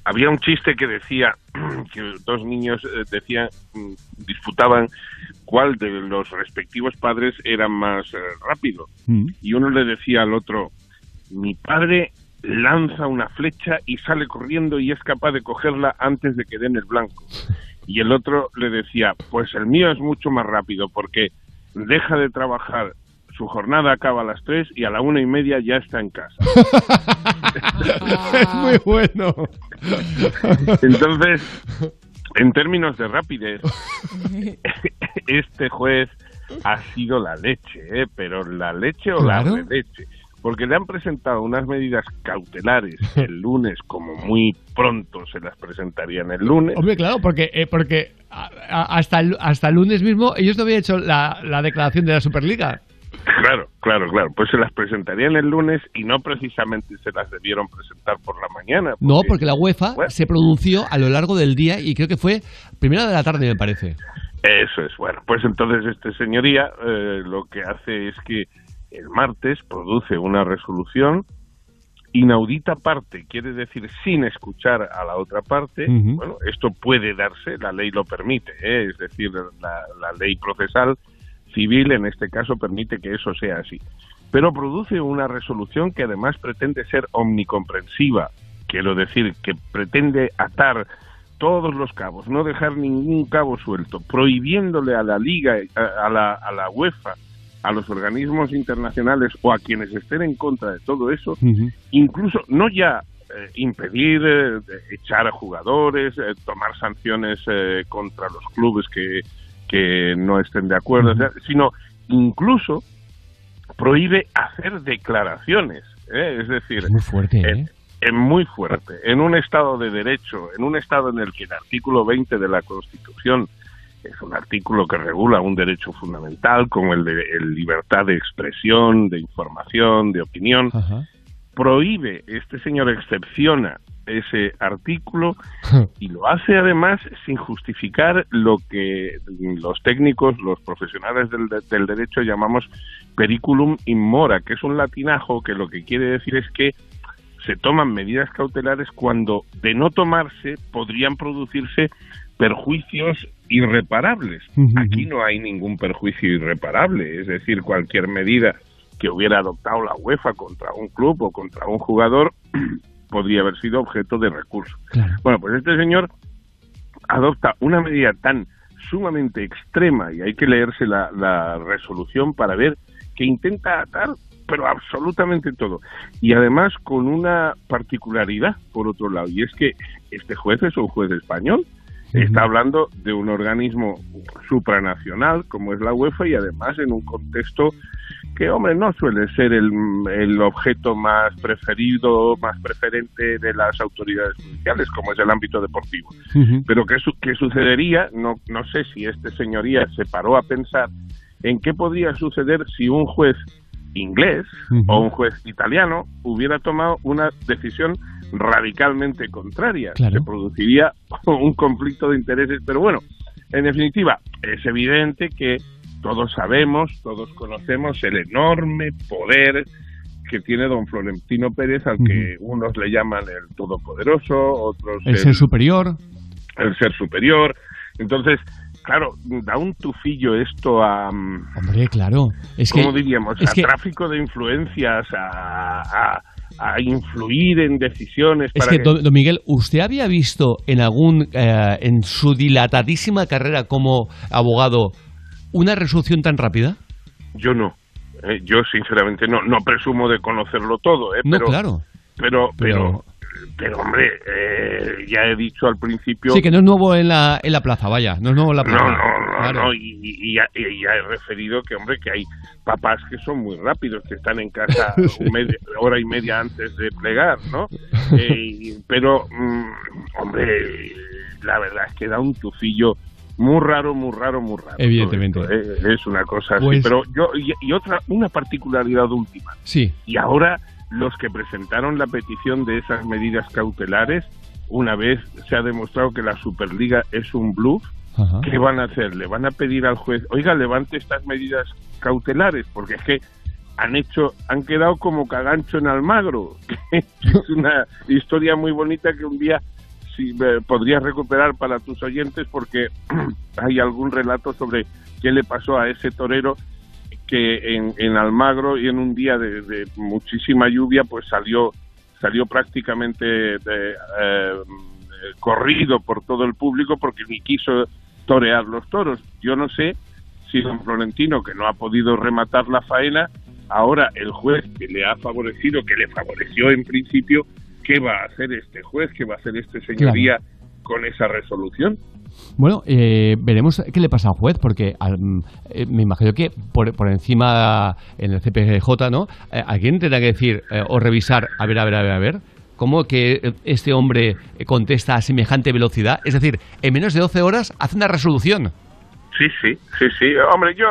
Había un chiste que decía que dos niños eh, decían, mm, disputaban cuál de los respectivos padres era más eh, rápido. Y uno le decía al otro, mi padre lanza una flecha y sale corriendo y es capaz de cogerla antes de que den el blanco. Y el otro le decía, pues el mío es mucho más rápido porque deja de trabajar, su jornada acaba a las tres y a la una y media ya está en casa. es muy bueno. Entonces, en términos de rapidez, este juez ha sido la leche, ¿eh? pero la leche o Claro. la leche. Porque le han presentado unas medidas cautelares el lunes, como muy pronto se las presentarían el lunes. Hombre, claro, porque, eh, porque hasta, el, hasta el lunes mismo ellos no habían hecho la, la declaración de la Superliga. Claro, claro, claro. Pues se las presentarían el lunes y no precisamente se las debieron presentar por la mañana. No, porque la UEFA se pronunció a lo largo del día y creo que fue primera de la tarde, me parece. Eso es, bueno, pues entonces este señoría eh, lo que hace es que el martes produce una resolución inaudita parte, quiere decir sin escuchar a la otra parte. Bueno, esto puede darse, la ley lo permite, ¿eh? es decir, la, la ley procesal civil en este caso permite que eso sea así. Pero produce una resolución que además pretende ser omnicomprensiva, quiero decir, que pretende atar todos los cabos, no dejar ningún cabo suelto, prohibiéndole a la Liga, a, a la, a la UEFA, a los organismos internacionales o a quienes estén en contra de todo eso, incluso no ya eh, impedir eh, echar a jugadores, eh, tomar sanciones eh, contra los clubes que, que no estén de acuerdo, o sea, sino incluso prohíbe hacer declaraciones. ¿eh? Es decir, muy fuerte, ¿eh? es muy fuerte. En un Estado de Derecho, en un Estado en el que el artículo 20 de la Constitución es un artículo que regula un derecho fundamental como el de el libertad de expresión, de información, de opinión, prohíbe, este señor excepciona ese artículo y lo hace además sin justificar lo que los técnicos, los profesionales del, del derecho llamamos periculum in mora, que es un latinajo que lo que quiere decir es que se toman medidas cautelares cuando de no tomarse podrían producirse perjuicios irreparables. Aquí no hay ningún perjuicio irreparable, es decir, cualquier medida que hubiera adoptado la UEFA contra un club o contra un jugador podría haber sido objeto de recurso. Bueno, pues este señor adopta una medida tan sumamente extrema y hay que leerse la, la resolución para ver que intenta atar pero absolutamente todo. Y además con una particularidad, por otro lado, y es que este juez es un juez español, está hablando de un organismo supranacional como es la UEFA y además en un contexto que, hombre, no suele ser el, el objeto más preferido, más preferente de las autoridades judiciales, como es el ámbito deportivo. Pero ¿qué, su- qué sucedería? No, no sé si este señoría se paró a pensar en qué podría suceder si un juez inglés o un juez italiano hubiera tomado una decisión radicalmente contraria. Claro. Se produciría un conflicto de intereses, pero bueno, en definitiva, es evidente que todos sabemos, todos conocemos el enorme poder que tiene don Florentino Pérez, al que unos le llaman el todopoderoso, otros El ser superior. el ser superior. Entonces, claro, da un tufillo esto a, mm, Hombre, claro. Es que, ¿cómo diríamos? es a que- tráfico de influencias, a, a- a influir en decisiones. Es para que, don, don Miguel, ¿usted había visto en algún, eh, en su dilatadísima carrera como abogado, una resolución tan rápida? Yo no. Eh, yo, sinceramente, no, no presumo de conocerlo todo. ¿eh? No, pero, claro. Pero, pero, Pero- pero, hombre, eh, ya he dicho al principio. Sí, que no es nuevo en la, en la plaza, vaya. No es nuevo en la plaza. no, no, Claro. no, y, y ya, y ya he referido que, hombre, que hay papás que son muy rápidos, que están en casa media- hora y media antes de plegar, ¿no? Eh, pero, mm, hombre, la verdad es que da un tufillo muy raro, muy raro, muy raro. Evidentemente. esto, ¿eh? Es una cosa así. Pues- Pero yo, y, y otra, una particularidad última. Sí. Y ahora los que presentaron la petición de esas medidas cautelares, una vez se ha demostrado que la Superliga es un bluff, Ajá. ¿qué van a hacer? Le van a pedir al juez, oiga, levante estas medidas cautelares, porque es que han hecho, han quedado como cagancho en Almagro, que es una historia muy bonita que un día si eh, podrías recuperar para tus oyentes porque hay algún relato sobre qué le pasó a ese torero que en, en Almagro y en un día de, de muchísima lluvia pues salió salió prácticamente de, eh, corrido por todo el público porque ni quiso torear los toros. Yo no sé si don Florentino, que no ha podido rematar la faena, ahora el juez que le ha favorecido, que le favoreció en principio, ¿qué va a hacer este juez? ¿Qué va a hacer este señoría con esa resolución? Bueno, eh, veremos qué le pasa al juez, porque al- mm, eh, me imagino que por, por encima en el CPJ, ¿no? Eh, alguien tendrá que decir eh, o revisar, a ver, a ver, a ver, a ver, cómo que eh, este hombre eh, contesta a semejante velocidad. Es decir, en menos de 12 horas hace una resolución. Sí, sí, sí, sí. Hombre, yo...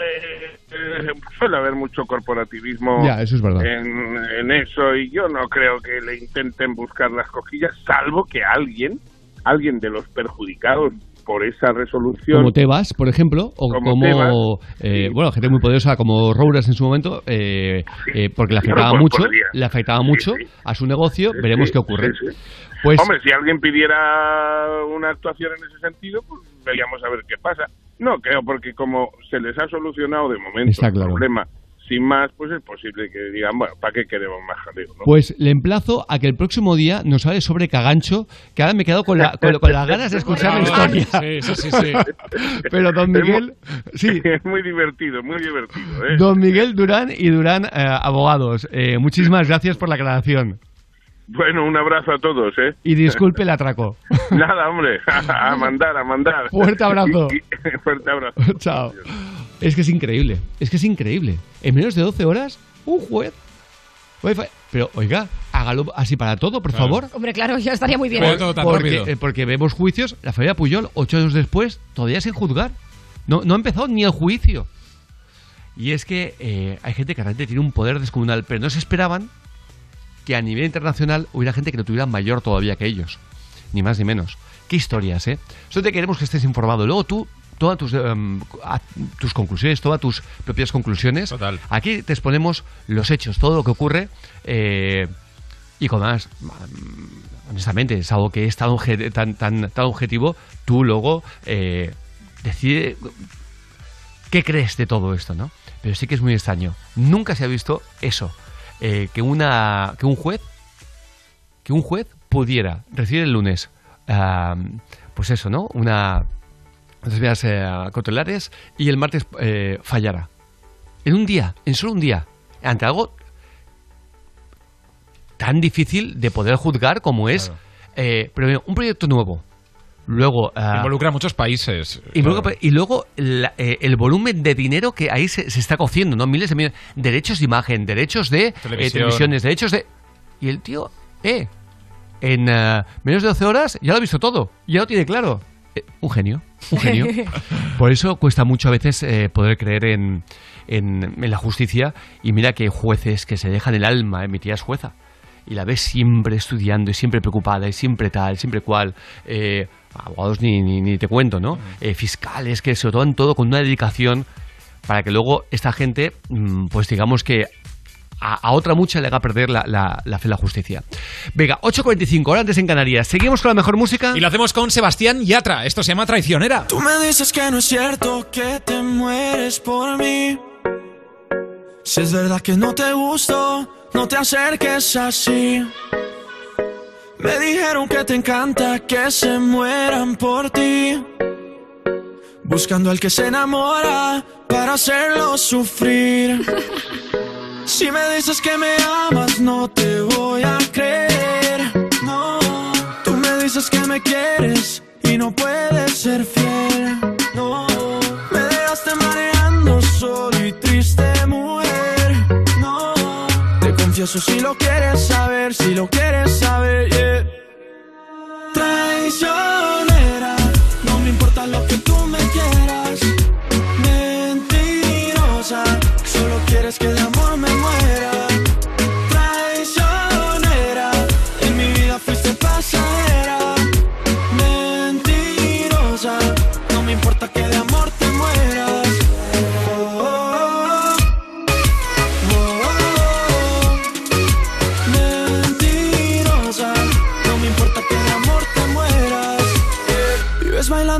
eh, suele haber mucho corporativismo Ya, eso es verdad. En, en eso y yo no creo que le intenten buscar las cojillas, salvo que alguien, alguien de los perjudicados por esa resolución... Como Tebas, por ejemplo, o Como eh, bueno, gente muy poderosa como Rouras en su momento, eh, eh, porque le afectaba pues mucho, podría. le afectaba mucho a su negocio. Veremos qué ocurre. Pues Hombre, si alguien pidiera una actuación en ese sentido, pues veríamos a ver qué pasa. No creo, porque como se les ha solucionado de momento Está el problema sin más, pues es posible que digan, bueno, ¿para qué queremos más jaleo? no? Pues le emplazo a que el próximo día nos hable sobre Cagancho, que ahora me he quedado con, la- con, con las ganas de escuchar la historia. Sí, sí, sí, sí. Pero don Es Miguel, sí. Es muy divertido, muy divertido. ¿eh? Don Miguel Durán y Durán eh, Abogados, eh, muchísimas gracias por la aclaración. Bueno, un abrazo a todos, ¿eh? Y disculpe el atraco. Nada, hombre, a mandar, a mandar. Fuerte abrazo. Fuerte abrazo. Chao. Es que es increíble, es que es increíble. En menos de 12 horas, un juez. Wi-Fi. Pero oiga, hágalo así para todo, por favor. Hombre, claro, ya estaría muy bien. porque, eh, porque vemos juicios, la familia Puyol, ocho años después, todavía sin juzgar. No, no ha empezado ni el juicio. Y es que eh, hay gente que realmente tiene un poder descomunal, pero no se esperaban que a nivel internacional hubiera gente que lo tuviera mayor todavía que ellos. Ni más ni menos. Qué historias, ¿eh? Solo te queremos que estés informado. Luego tú, todas tus, em, a- tus conclusiones, todas tus propias conclusiones. Aquí te exponemos los hechos, todo lo que ocurre. eh, y con más, mm, honestamente, es algo que es tan, tan, tan, tan objetivo, tú luego eh, decide qué crees de todo esto, ¿no? Pero sí que es muy extraño. Nunca se ha visto eso, eh, que, una, que un juez que un juez pudiera recibir el lunes ah, pues eso, ¿no? Una unas medidas eh, cautelares y el martes eh, fallara. En un día, en solo un día, ante algo tan difícil de poder juzgar como es eh, primero, un proyecto nuevo. Luego. ah, Involucra a muchos países. Involucra- Y luego la- eh, el volumen de dinero que ahí se, se está cociendo, ¿no? Miles de millones. Derechos de imagen, derechos de eh, Televisión. televisiones, derechos de. Y el tío, eh, en eh, menos de 12 horas ya lo ha visto todo. Ya lo tiene claro. Eh, un genio, un genio. Por eso cuesta mucho a veces eh, poder creer en, en- en la justicia. Y mira que hay jueces que se dejan el alma, eh, mi tía es jueza. Y la ves siempre estudiando y siempre preocupada y siempre tal, siempre cual. Abogados ni, ni, ni te cuento, ¿no? Eh, fiscales que se lo toman todo con una dedicación para que luego esta gente, mm, pues digamos que a, a otra mucha le haga perder la, la, la fe en la justicia. Venga, 8.45, hora antes en Canarias. Seguimos con la mejor música. Y lo hacemos con Sebastián Yatra. Esto se llama Traicionera. Tú me dices que no es cierto que te mueres por mí. Si es verdad que no te gusto, no te acerques así. Me dijeron que te encanta que se mueran por ti. Buscando al que se enamora para hacerlo sufrir. Si me dices que me amas, no te voy a creer. No, tú me dices que me quieres y no puedes ser fiel. Te confieso si lo quieres saber, si lo quieres saber, yeah. Traicionera,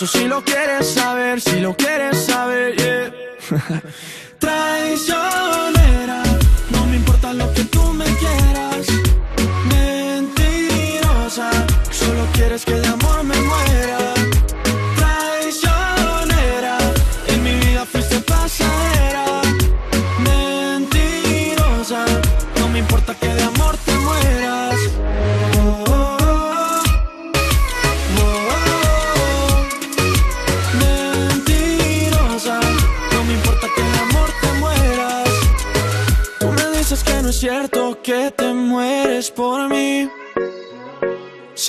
confieso si lo quieres saber,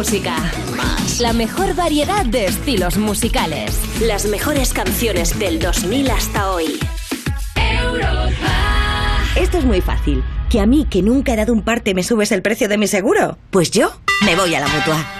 Música. Más. La mejor variedad de estilos musicales. Las mejores canciones del 2000 hasta hoy. Esto es muy fácil. ¿Que a mí, que nunca he dado un parte, me subes el precio de mi seguro? Pues yo me voy a la mutua.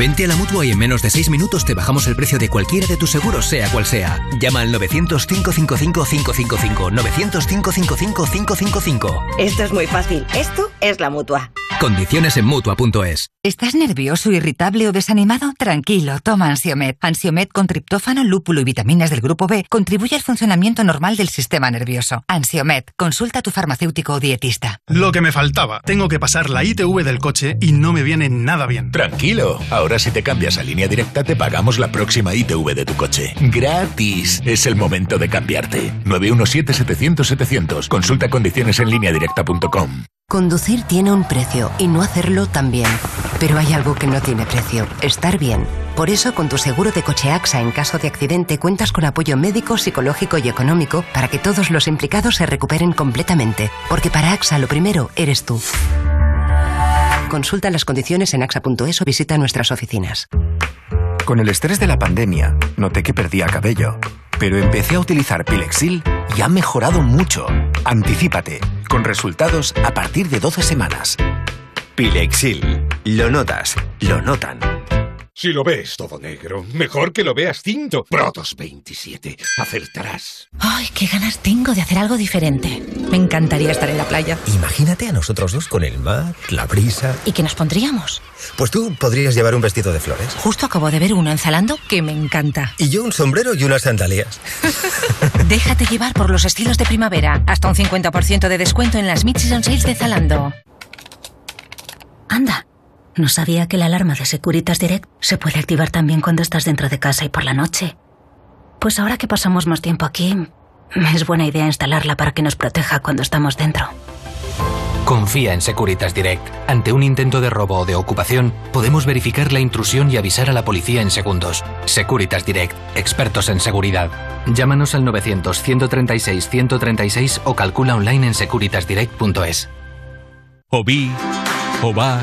Vente a la mutua y en menos de 6 minutos te bajamos el precio de cualquiera de tus seguros, sea cual sea. Llama al 900-555-555. 900-555-555. Esto es muy fácil. Esto es la mutua. Condiciones en mutua.es. ¿Estás nervioso, irritable o desanimado? Tranquilo, toma Ansiomet. Ansiomet con triptófano, lúpulo y vitaminas del grupo B contribuye al funcionamiento normal del sistema nervioso. Ansiomet, consulta a tu farmacéutico o dietista. Lo que me faltaba. Tengo que pasar la ITV del coche y no me viene nada bien. Tranquilo, ahora si te cambias a línea directa te pagamos la próxima ITV de tu coche. Gratis. Es el momento de cambiarte. 917-700-700. Consulta condiciones en línea directa.com. Conducir tiene un precio y no hacerlo también. Pero hay algo que no tiene precio, estar bien. Por eso, con tu seguro de coche AXA en caso de accidente cuentas con apoyo médico, psicológico y económico para que todos los implicados se recuperen completamente. Porque para AXA lo primero eres tú. Consulta las condiciones en axa.es o visita nuestras oficinas. Con el estrés de la pandemia, noté que perdía cabello. Pero empecé a utilizar Pilexil y ha mejorado mucho. Anticípate, con resultados a partir de 12 semanas. Pilexil. Lo notas, lo notan. Si lo ves todo negro, mejor que lo veas cinto. Protos 27. Acertarás. Ay, qué ganas tengo de hacer algo diferente. Me encantaría estar en la playa. Imagínate a nosotros dos con el mar, la brisa. ¿Y qué nos pondríamos? Pues tú podrías llevar un vestido de flores. Justo acabo de ver uno en Zalando que me encanta. Y yo un sombrero y unas sandalias. Déjate llevar por los estilos de primavera. Hasta un 50% de descuento en las Mid-Season Sales de Zalando. Anda. No sabía que la alarma de Securitas Direct se puede activar también cuando estás dentro de casa y por la noche. Pues ahora que pasamos más tiempo aquí, es buena idea instalarla para que nos proteja cuando estamos dentro. Confía en Securitas Direct. Ante un intento de robo o de ocupación, podemos verificar la intrusión y avisar a la policía en segundos. Securitas Direct, expertos en seguridad. Llámanos al 900-136-136 o calcula online en securitasdirect.es. O vi, o va,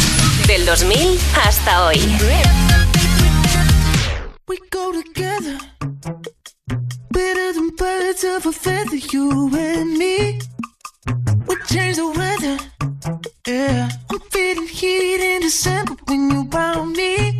Del 2000 hasta hoy. We go together better than birds of a feather, you and me. We change the weather, yeah. I'm feeling heat in December when you found me.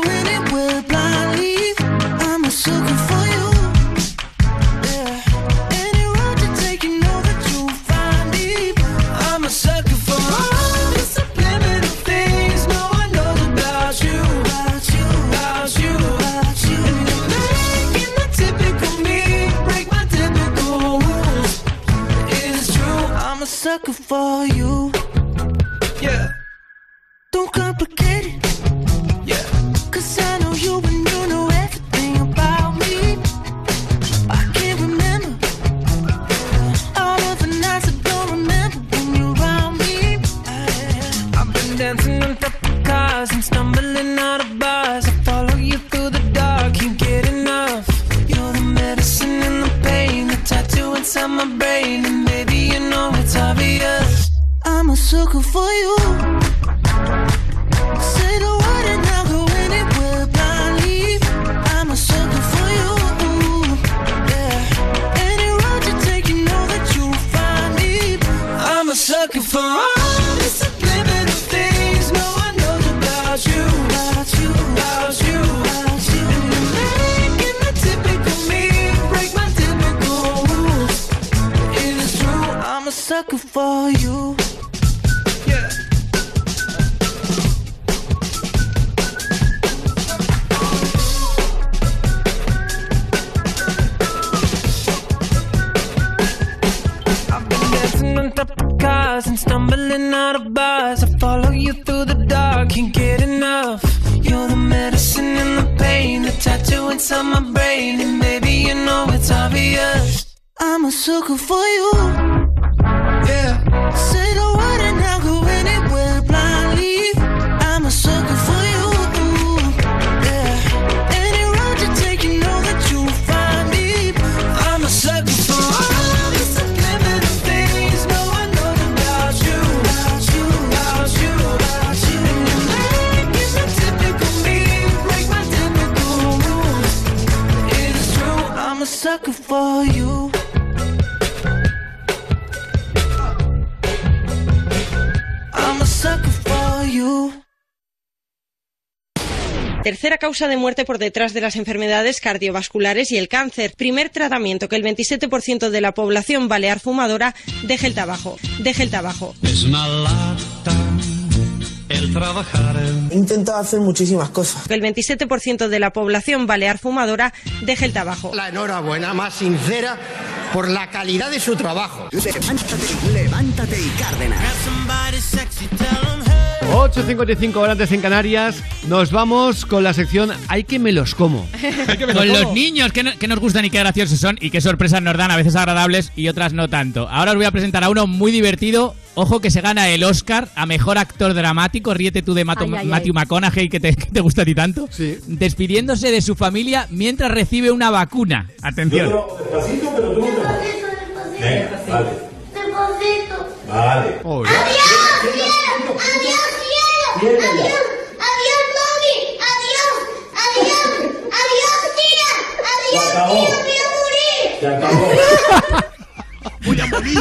causa de muerte por detrás de las enfermedades cardiovasculares y el cáncer. Primer tratamiento que el 27% de la población balear fumadora deje el tabaco. Deje el tabaco. Es una lata el trabajar. He intentado hacer muchísimas cosas. Que el 27% de la población balear fumadora deje el tabaco. La enhorabuena más sincera por la calidad de su trabajo. Levántate, levántate y Cárdenas. 8.55 horas antes en Canarias. Nos vamos con la sección Hay que me los como. Con los niños, que, no- que nos gustan y qué graciosos son y qué sorpresas nos dan, a veces agradables y otras no tanto. Ahora os voy a presentar a uno muy divertido. Ojo que se gana el Oscar a Mejor Actor Dramático. Ríete tú de Mato- Ay, ay, Matthew McConaughey, que te, que te gusta a ti tanto. Despidiéndose de su familia mientras recibe una vacuna. Atención. Despacito, pero tú Venga, vale. Despacito. Vale. ¡Adiós! ¡Adiós, ¡Adiós! ¡Adiós, Tommy! ¡Adiós! ¡Adiós! ¡Adiós, tía! ¡Adiós, acabó. tía! ¡Voy a morir! Se acabó. Voy a morir.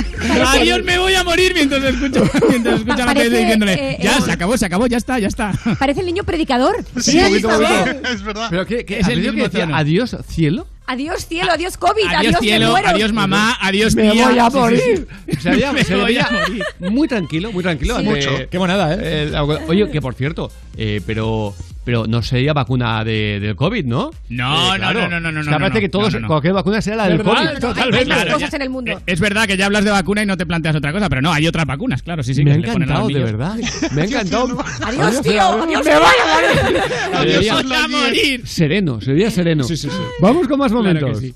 Adiós, me voy a morir mientras escucho, mientras escucho a la Parece, tele diciéndole. eh, ya, eh, se acabó, se acabó, ya está, ya está. Parece el niño predicador. Sí, poquito, un poquito. Es verdad. ¿Pero qué? qué Es ¿ha el que decía adiós, cielo? Adiós cielo, adiós COVID, adiós, Adiós me cielo, muero. adiós mamá, adiós Me tía. voy a sí, morir. sí. Se veía, Me se voy a morir. muy tranquilo, muy tranquilo. Sí. ante- Mucho. Qué monada, ¿eh? el- oye, que por cierto, eh, pero pero no sería vacuna de, del COVID, ¿no? No, Eh, no, claro. no, no, no, no, Es que parece no, que todos, no, no. cualquier vacuna será la del ¿Verdad? COVID. Hay Totalmente. más Claro, cosas en el mundo. Es verdad que ya hablas de vacuna y no te planteas otra cosa, pero no, hay otras vacunas, claro, sí, sí. Me ha encantado, de verdad. Me ha encantado. Adiós, tío, adiós, Me voy a morir. Adiós, a morir. Sereno, se veía sereno. Sí, sí, sí. Vamos con más Claro momentos. que sí.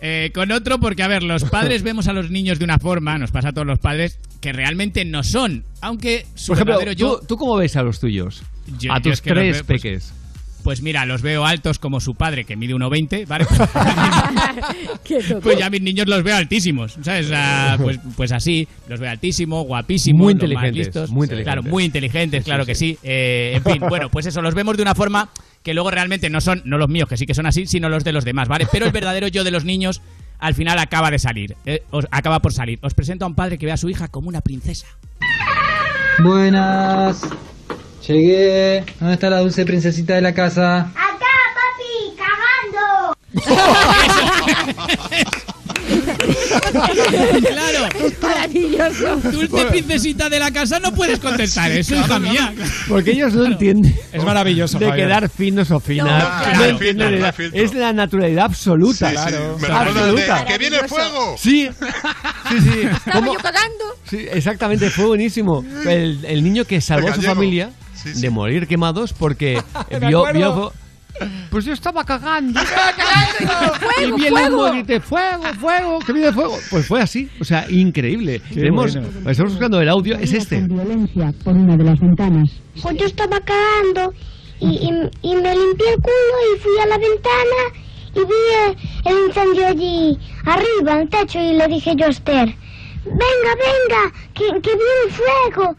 Eh, con otro, porque a ver, los padres vemos a los niños de una forma, nos pasa a todos los padres, que realmente no son. Aunque su Por ejemplo, yo. ¿tú, ¿tú cómo ves a los tuyos? Yo- a tus tres pues, peques. Pues mira, los veo altos como su padre, que mide 1,20, ¿vale? Tonto. Pues ya mis niños los veo altísimos, ¿sabes? O sea, pues, pues así, los veo altísimos, guapísimos, Muy los más inteligentes, listos. muy inteligentes. Claro, muy inteligentes, claro que sí. Eh, en fin, bueno, pues eso, los vemos de una forma que luego realmente no son, no los míos, que sí que son así, sino los de los demás, ¿vale? Pero el verdadero yo de los niños al final acaba de salir, eh, os- acaba por salir. Os presento a un padre que ve a su hija como una princesa. Buenas. Llegué. ¿Dónde está la dulce princesita de la casa? ¡Acá, papi! ¡Cagando! claro, Es maravilloso. dulce princesita de la casa, no puedes contestar eso, hija mía. Porque ellos no entienden. Es maravilloso, De Javier. quedar finos o finas. No, No, claro. entienden No hay nada. filtro. Es la naturalidad absoluta. Sí, sí. Claro. Me recuerda el de, Absoluta. ¡Que viene el fuego! Sí, sí, sí. Estaba ¿Cómo? yo cagando. Sí, exactamente, fue buenísimo. El, el niño que salvó a su gallego. familia Sí, sí. de morir quemados porque vio, vio. Pues yo estaba cagando. Fuego, y vi el humo y grité, fuego, fuego, que viene fuego. Pues fue así, o sea, increíble. Tenemos, bueno. estamos buscando el audio, es este. violencia por una de las ventanas. Pues yo estaba cagando y, y, y me limpié el culo y fui a la ventana y vi el, el incendio allí arriba, en el techo, y le dije yo a Esther, venga, venga, que, que viene fuego.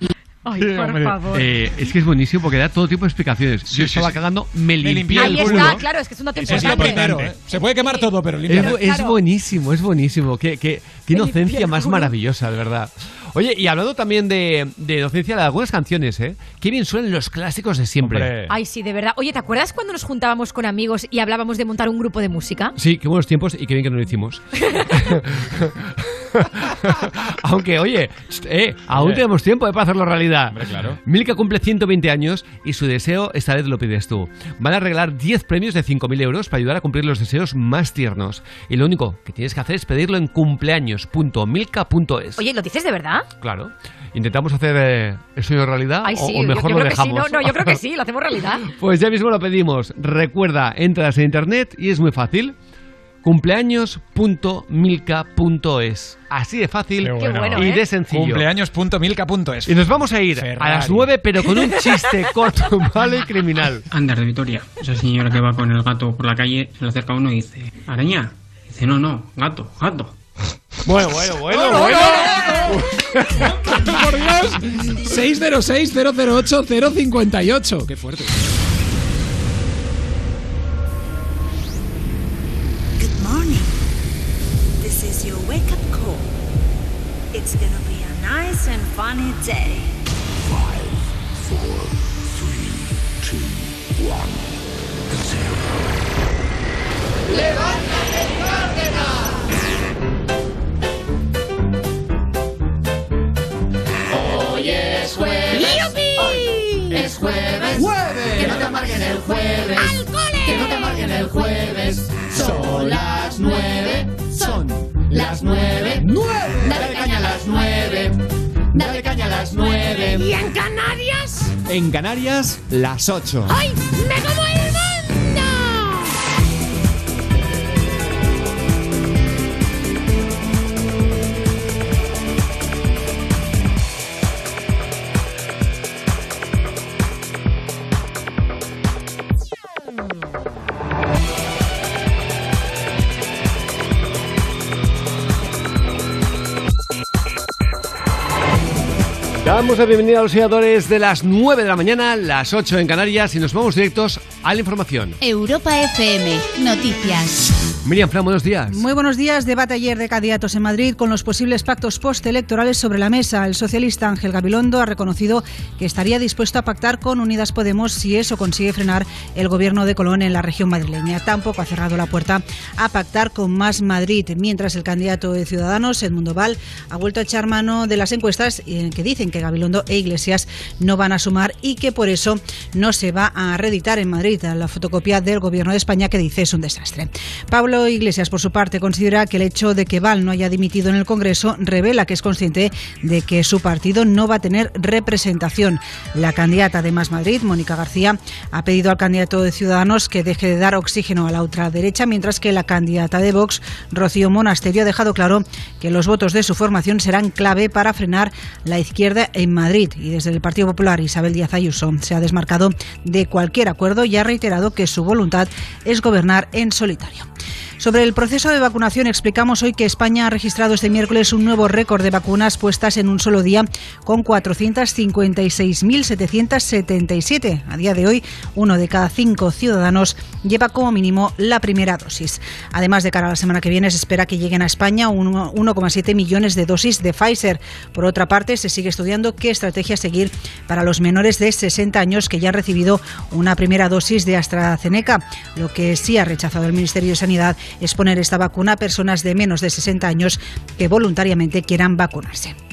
Ay, por favor. Eh, es que es buenísimo porque da todo tipo de explicaciones. Sí, Yo sí, estaba sí. cagando, me limpié limpié el Ahí culo. está, claro, es que es un dato es importante. primero, ¿eh? Se puede quemar todo, pero Es, limpia. bu- es Claro. buenísimo, es buenísimo. Qué, qué- qué inocencia más maravillosa, de verdad. Oye, y hablando también de, de inocencia de algunas canciones, ¿eh? Qué bien suenan los clásicos de siempre. Hombre. Ay, sí, de verdad. Oye, ¿te acuerdas cuando nos juntábamos con amigos y hablábamos de montar un grupo de música? Sí, qué buenos tiempos y qué bien que no lo hicimos. Aunque, oye, eh, aún Eh. tenemos tiempo eh, para hacerlo realidad. Hombre, claro. Milka cumple 120 años y su deseo esta vez lo pides tú. Van a regalar 10 premios de 5.000 euros para ayudar a cumplir los deseos más tiernos. Y lo único que tienes que hacer es pedirlo en cumpleaños.milka.es. Oye, ¿lo dices de verdad? Claro. ¿Intentamos hacer eh, el sueño realidad Ay, o- sí, o, yo- mejor yo, lo creo que sí. dejamos? No, no, yo creo que sí, lo hacemos realidad. Pues ya mismo lo pedimos. Recuerda, entras en internet y es muy fácil. cumpleaños.milka.es. Así de fácil Qué bueno. y ¿eh? de sencillo. Cumpleaños.milka.es. Y nos vamos a ir a las 9, pero con un chiste corto, malo y criminal. Ander de Vitoria. Esa señora que va con el gato por la calle se le acerca uno y dice, ¿araña? Dice, no, no, gato, gato. Bueno, bueno, bueno, No, no, bueno. Por Dios. 606-008-058. Qué fuerte. And funny day. Five, four, three, two, one, zero. ¡Levántate, Hoy es jueves. Hoy es jueves. Que no te amarguen el jueves. Que no te amarguen el jueves. Son las nueve. Son las nueve. Dale caña a las nueve. Dale caña a las nueve. ¿Y en Canarias? En Canarias, las 8. ¡Ay! ¡Me como el Damos la bienvenida a los seguidores de las 9 de la mañana, las 8 en Canarias y nos vamos directos a la información. Europa FM, noticias. Miriam Fran, buenos días. Muy buenos días. Debate ayer de candidatos en Madrid con los posibles pactos postelectorales sobre la mesa. El socialista Ángel Gabilondo ha reconocido que estaría dispuesto a pactar con Unidas Podemos si eso consigue frenar el gobierno de Colón en la región madrileña. Tampoco ha cerrado la puerta a pactar con Más Madrid, mientras el candidato de Ciudadanos, Edmundo Val, ha vuelto a echar mano de las encuestas que dicen que Gabilondo e Iglesias no van a sumar y que por eso no se va a reeditar en Madrid la fotocopia del gobierno de España que dice es un desastre. Pablo Iglesias, por su parte, considera que el hecho de que Val no haya dimitido en el Congreso revela que es consciente de que su partido no va a tener representación. La candidata de Más Madrid, Mónica García, ha pedido al candidato de Ciudadanos que deje de dar oxígeno a la ultraderecha, mientras que la candidata de Vox, Rocío Monasterio, ha dejado claro que los votos de su formación serán clave para frenar la izquierda en Madrid. Y desde el Partido Popular, Isabel Díaz Ayuso se ha desmarcado de cualquier acuerdo y ha reiterado que su voluntad es gobernar en solitario. Sobre el proceso de vacunación explicamos hoy que España ha registrado este miércoles un nuevo récord de vacunas puestas en un solo día con 456.777. A día de hoy, uno de cada cinco ciudadanos lleva como mínimo la primera dosis. Además, de cara a la semana que viene se espera que lleguen a España un 1,7 millones de dosis de Pfizer. Por otra parte, se sigue estudiando qué estrategia seguir para los menores de 60 años que ya han recibido una primera dosis de AstraZeneca. Lo que sí ha rechazado el Ministerio de Sanidad es poner esta vacuna a personas de menos de 60 años que voluntariamente quieran vacunarse.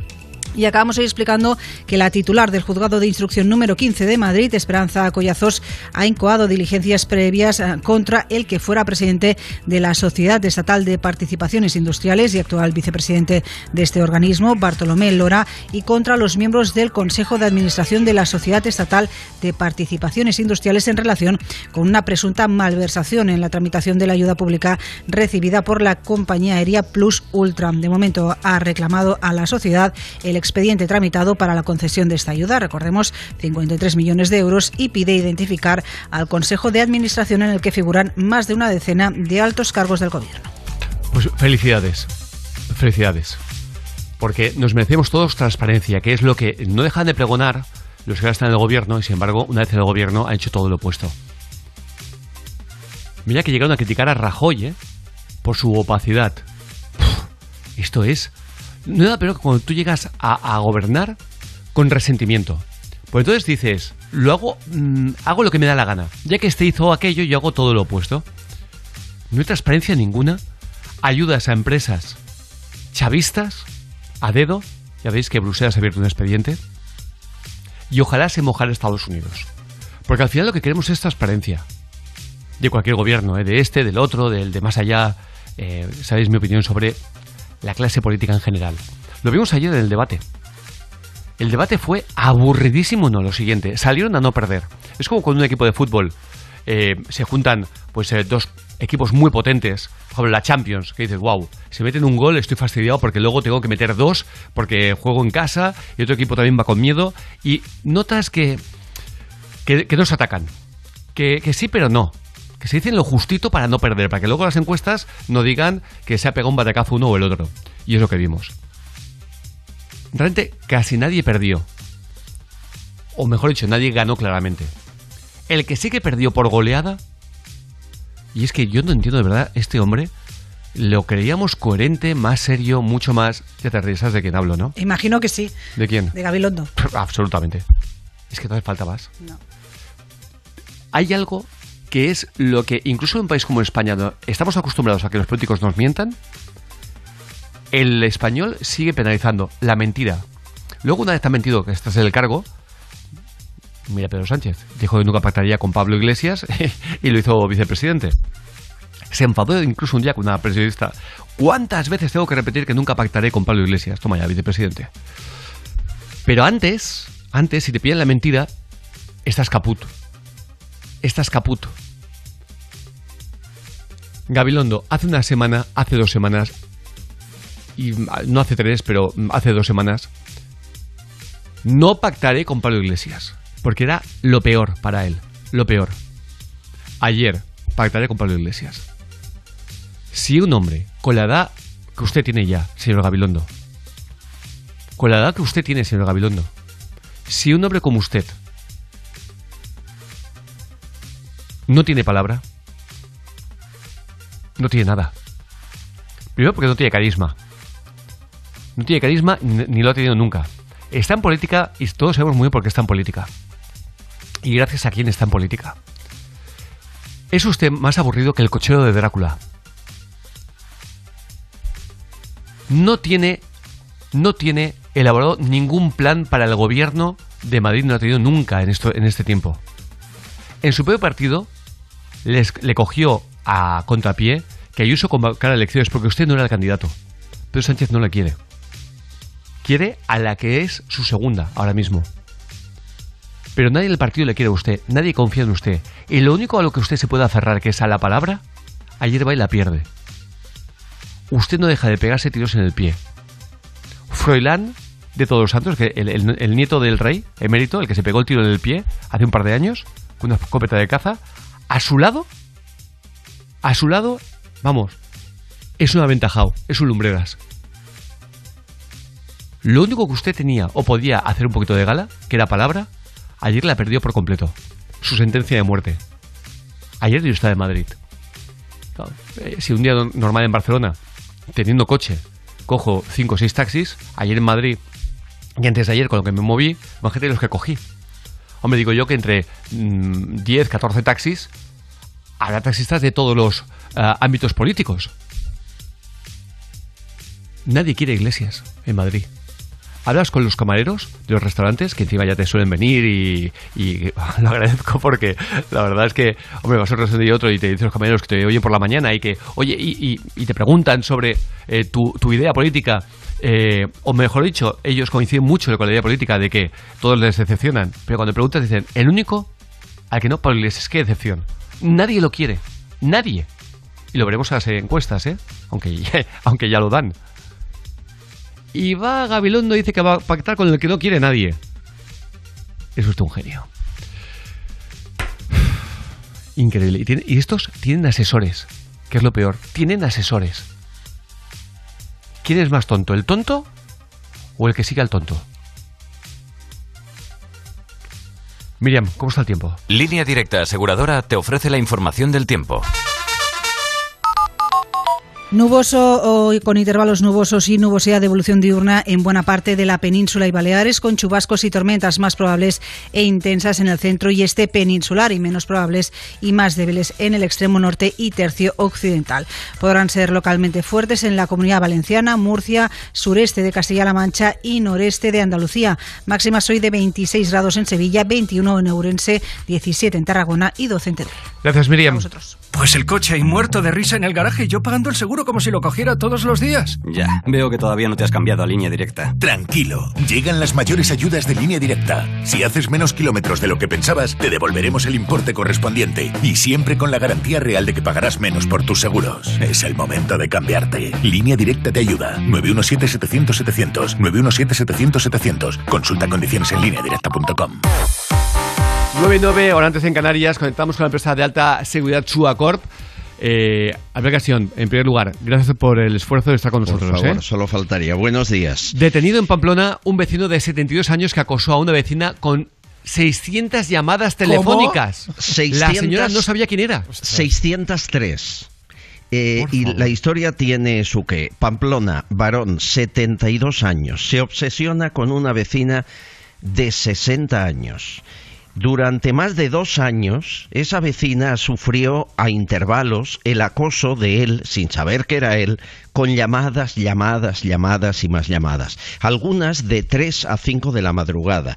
Y acabamos hoy explicando que la titular del juzgado de instrucción número 15 de Madrid, Esperanza Collazos, ha incoado diligencias previas eh, contra el que fuera presidente de la Sociedad Estatal de Participaciones Industriales y actual vicepresidente de este organismo, Bartolomé Lora, y contra los miembros del Consejo de Administración de la Sociedad Estatal de Participaciones Industriales en relación con una presunta malversación en la tramitación de la ayuda pública recibida por la compañía aérea Plus Ultra. De momento ha reclamado a la sociedad el expediente tramitado para la concesión de esta ayuda, recordemos 53 millones de euros, y pide identificar al Consejo de Administración en el que figuran más de una decena de altos cargos del Gobierno. Pues felicidades, felicidades. Porque nos merecemos todos transparencia, que es lo que no dejan de pregonar los que ahora están en el gobierno y sin embargo, una vez en el gobierno, han hecho todo lo opuesto. Mira que llegaron a criticar a Rajoy, ¿eh? Por su opacidad. Esto es... Nada pero que cuando tú llegas a, a gobernar con resentimiento. Pues entonces dices, lo hago, mm, hago lo que me da la gana. Ya que este hizo aquello, yo hago todo lo opuesto. No hay transparencia ninguna. Ayudas a empresas chavistas a dedo. Ya veis que Bruselas ha abierto un expediente. Y ojalá se mojara Estados Unidos. Porque al final lo que queremos es transparencia. De cualquier gobierno, ¿eh? de este, del otro, del de más allá. Eh, Sabéis mi opinión sobre la clase política en general. Lo vimos ayer en el debate. El debate fue aburridísimo, no lo siguiente. Salieron a no perder. Es como cuando un equipo de fútbol eh, se juntan pues eh, dos equipos muy potentes, por ejemplo la Champions, que dices, wow, si meten un gol estoy fastidiado porque luego tengo que meter dos porque juego en casa y otro equipo también va con miedo y notas que, que, que no se atacan, que, que sí pero no, que se dicen lo justito para no perder, para que luego las encuestas no digan que se ha pegado un batacazo uno o el otro. Y es lo que vimos. Realmente casi nadie perdió. O mejor dicho, nadie ganó claramente. El que sí que perdió por goleada. Y es que yo no entiendo de verdad, este hombre lo creíamos coherente, más serio, mucho más. Ya te ríes, ¿sabes de quién hablo, ¿no? Imagino que sí. ¿De quién? De Gabilondo. Absolutamente. Es que no hace falta más. No. Hay algo que es lo que, incluso en un país como España, estamos acostumbrados a que los políticos nos mientan. El español sigue penalizando la mentira. Luego, una vez te han mentido que estás en el cargo, mira Pedro Sánchez, dijo que nunca pactaría con Pablo Iglesias y lo hizo vicepresidente. Se enfadó incluso un día con una periodista. ¿Cuántas veces tengo que repetir que nunca pactaré con Pablo Iglesias? Toma ya, vicepresidente. Pero antes, antes, si te pillan la mentira, estás caput. Estás caput. Gabilondo, hace una semana, hace dos semanas, y no hace tres, pero hace dos semanas, no pactaré con Pablo Iglesias, porque era lo peor para él, lo peor. Ayer pactaré con Pablo Iglesias. Si un hombre con la edad que usted tiene ya, señor Gabilondo, con la edad que usted tiene, señor Gabilondo, si un hombre como usted no tiene palabra, no tiene nada. Primero porque no tiene carisma. No tiene carisma ni lo ha tenido nunca. Está en política y todos sabemos muy bien por qué está en política. Y gracias a quién está en política. Es usted más aburrido que el cochero de Drácula. No tiene, no tiene elaborado ningún plan para el gobierno de Madrid, no ha tenido nunca en, esto, en este tiempo. En su propio partido les- le cogió a contrapié que Ayuso convocara elecciones porque usted no era el candidato. Pero Sánchez no le quiere. Quiere a la que es su segunda ahora mismo. Pero nadie del partido le quiere a usted, nadie confía en usted. Y lo único a lo que usted se puede aferrar, que es a la palabra, ayer va y la pierde. Usted no deja de pegarse tiros en el pie. Froilán de Todos los Santos, que el nieto del rey, emérito, el que se pegó el tiro en el pie hace un par de años, con una escopeta de caza, a su lado, a su lado, vamos, es un aventajado, es un lumbreras. Lo único que usted tenía o podía hacer un poquito de gala, que era palabra, ayer la perdió por completo. Su sentencia de muerte. Ayer yo estaba en Madrid. Eh, si un día no- normal en Barcelona, teniendo coche, cojo 5 o 6 taxis, ayer en Madrid y antes de ayer con lo que me moví, imagínate los que cogí. Hombre, digo yo que entre mm, 10, 14 taxis habrá taxistas de todos los ah, ámbitos políticos. Nadie quiere iglesias en Madrid. Hablas con los camareros de los restaurantes, que encima ya te suelen venir y, lo agradezco porque la verdad es que, hombre, vas a un restaurante y otro y te dicen los camareros que te oyen por la mañana y que, oye, y, y- te preguntan sobre eh, tu, idea política, eh, o mejor dicho, ellos coinciden mucho con la idea política de que todos les decepcionan, pero cuando preguntas dicen, el único al que no, Pablo Iglesias, qué decepción. Nadie lo quiere, nadie. Y lo veremos en las encuestas, ¿eh? Aunque, aunque ya lo dan. Y va Gabilondo dice que va a pactar con el que no quiere nadie. Es un genio. Increíble. Y, y estos tienen asesores, que es lo peor. Tienen asesores. ¿Quién es más tonto, el tonto o el que sigue al tonto? Miriam, ¿cómo está el tiempo? Línea Directa Aseguradora te ofrece la información del tiempo. Nuboso o con intervalos nubosos y nubosidad de evolución diurna en buena parte de la península y Baleares, con chubascos y tormentas más probables e intensas en el centro y este peninsular y menos probables y más débiles en el extremo norte y tercio occidental. Podrán ser localmente fuertes en la comunidad valenciana, Murcia, sureste de Castilla-La Mancha y noreste de Andalucía. Máximas hoy de 26 grados en Sevilla, 21 en Ourense, 17 en Tarragona y 12 en Teruel. Gracias, Miriam. Pues el coche ahí muerto de risa en el garaje y yo pagando el seguro como si lo cogiera todos los días. Ya, veo que todavía no te has cambiado a línea directa. Tranquilo, llegan las mayores ayudas de línea directa. Si haces menos kilómetros de lo que pensabas, te devolveremos el importe correspondiente y siempre con la garantía real de que pagarás menos por tus seguros. Es el momento de cambiarte. Línea directa te ayuda. 917-700-700. 917-700-700. Consulta condiciones en lineadirecta.com. 9 y 9, hora antes en Canarias, conectamos con la empresa de alta seguridad Chua Corp. Eh, Albert en primer lugar, gracias por el esfuerzo de estar con nosotros. Por favor, ¿eh? solo faltaría. Buenos días. Detenido en Pamplona un vecino de 72 años que acosó a una vecina con 600 llamadas telefónicas. La 600 señora no sabía quién era. 603. Eh, y la historia tiene su qué. Pamplona, varón, 72 años, se obsesiona con una vecina de 60 años. Durante más de dos años, esa vecina sufrió a intervalos el acoso de él, sin saber que era él, con llamadas, llamadas, llamadas y más llamadas. Algunas de 3 a 5 de la madrugada.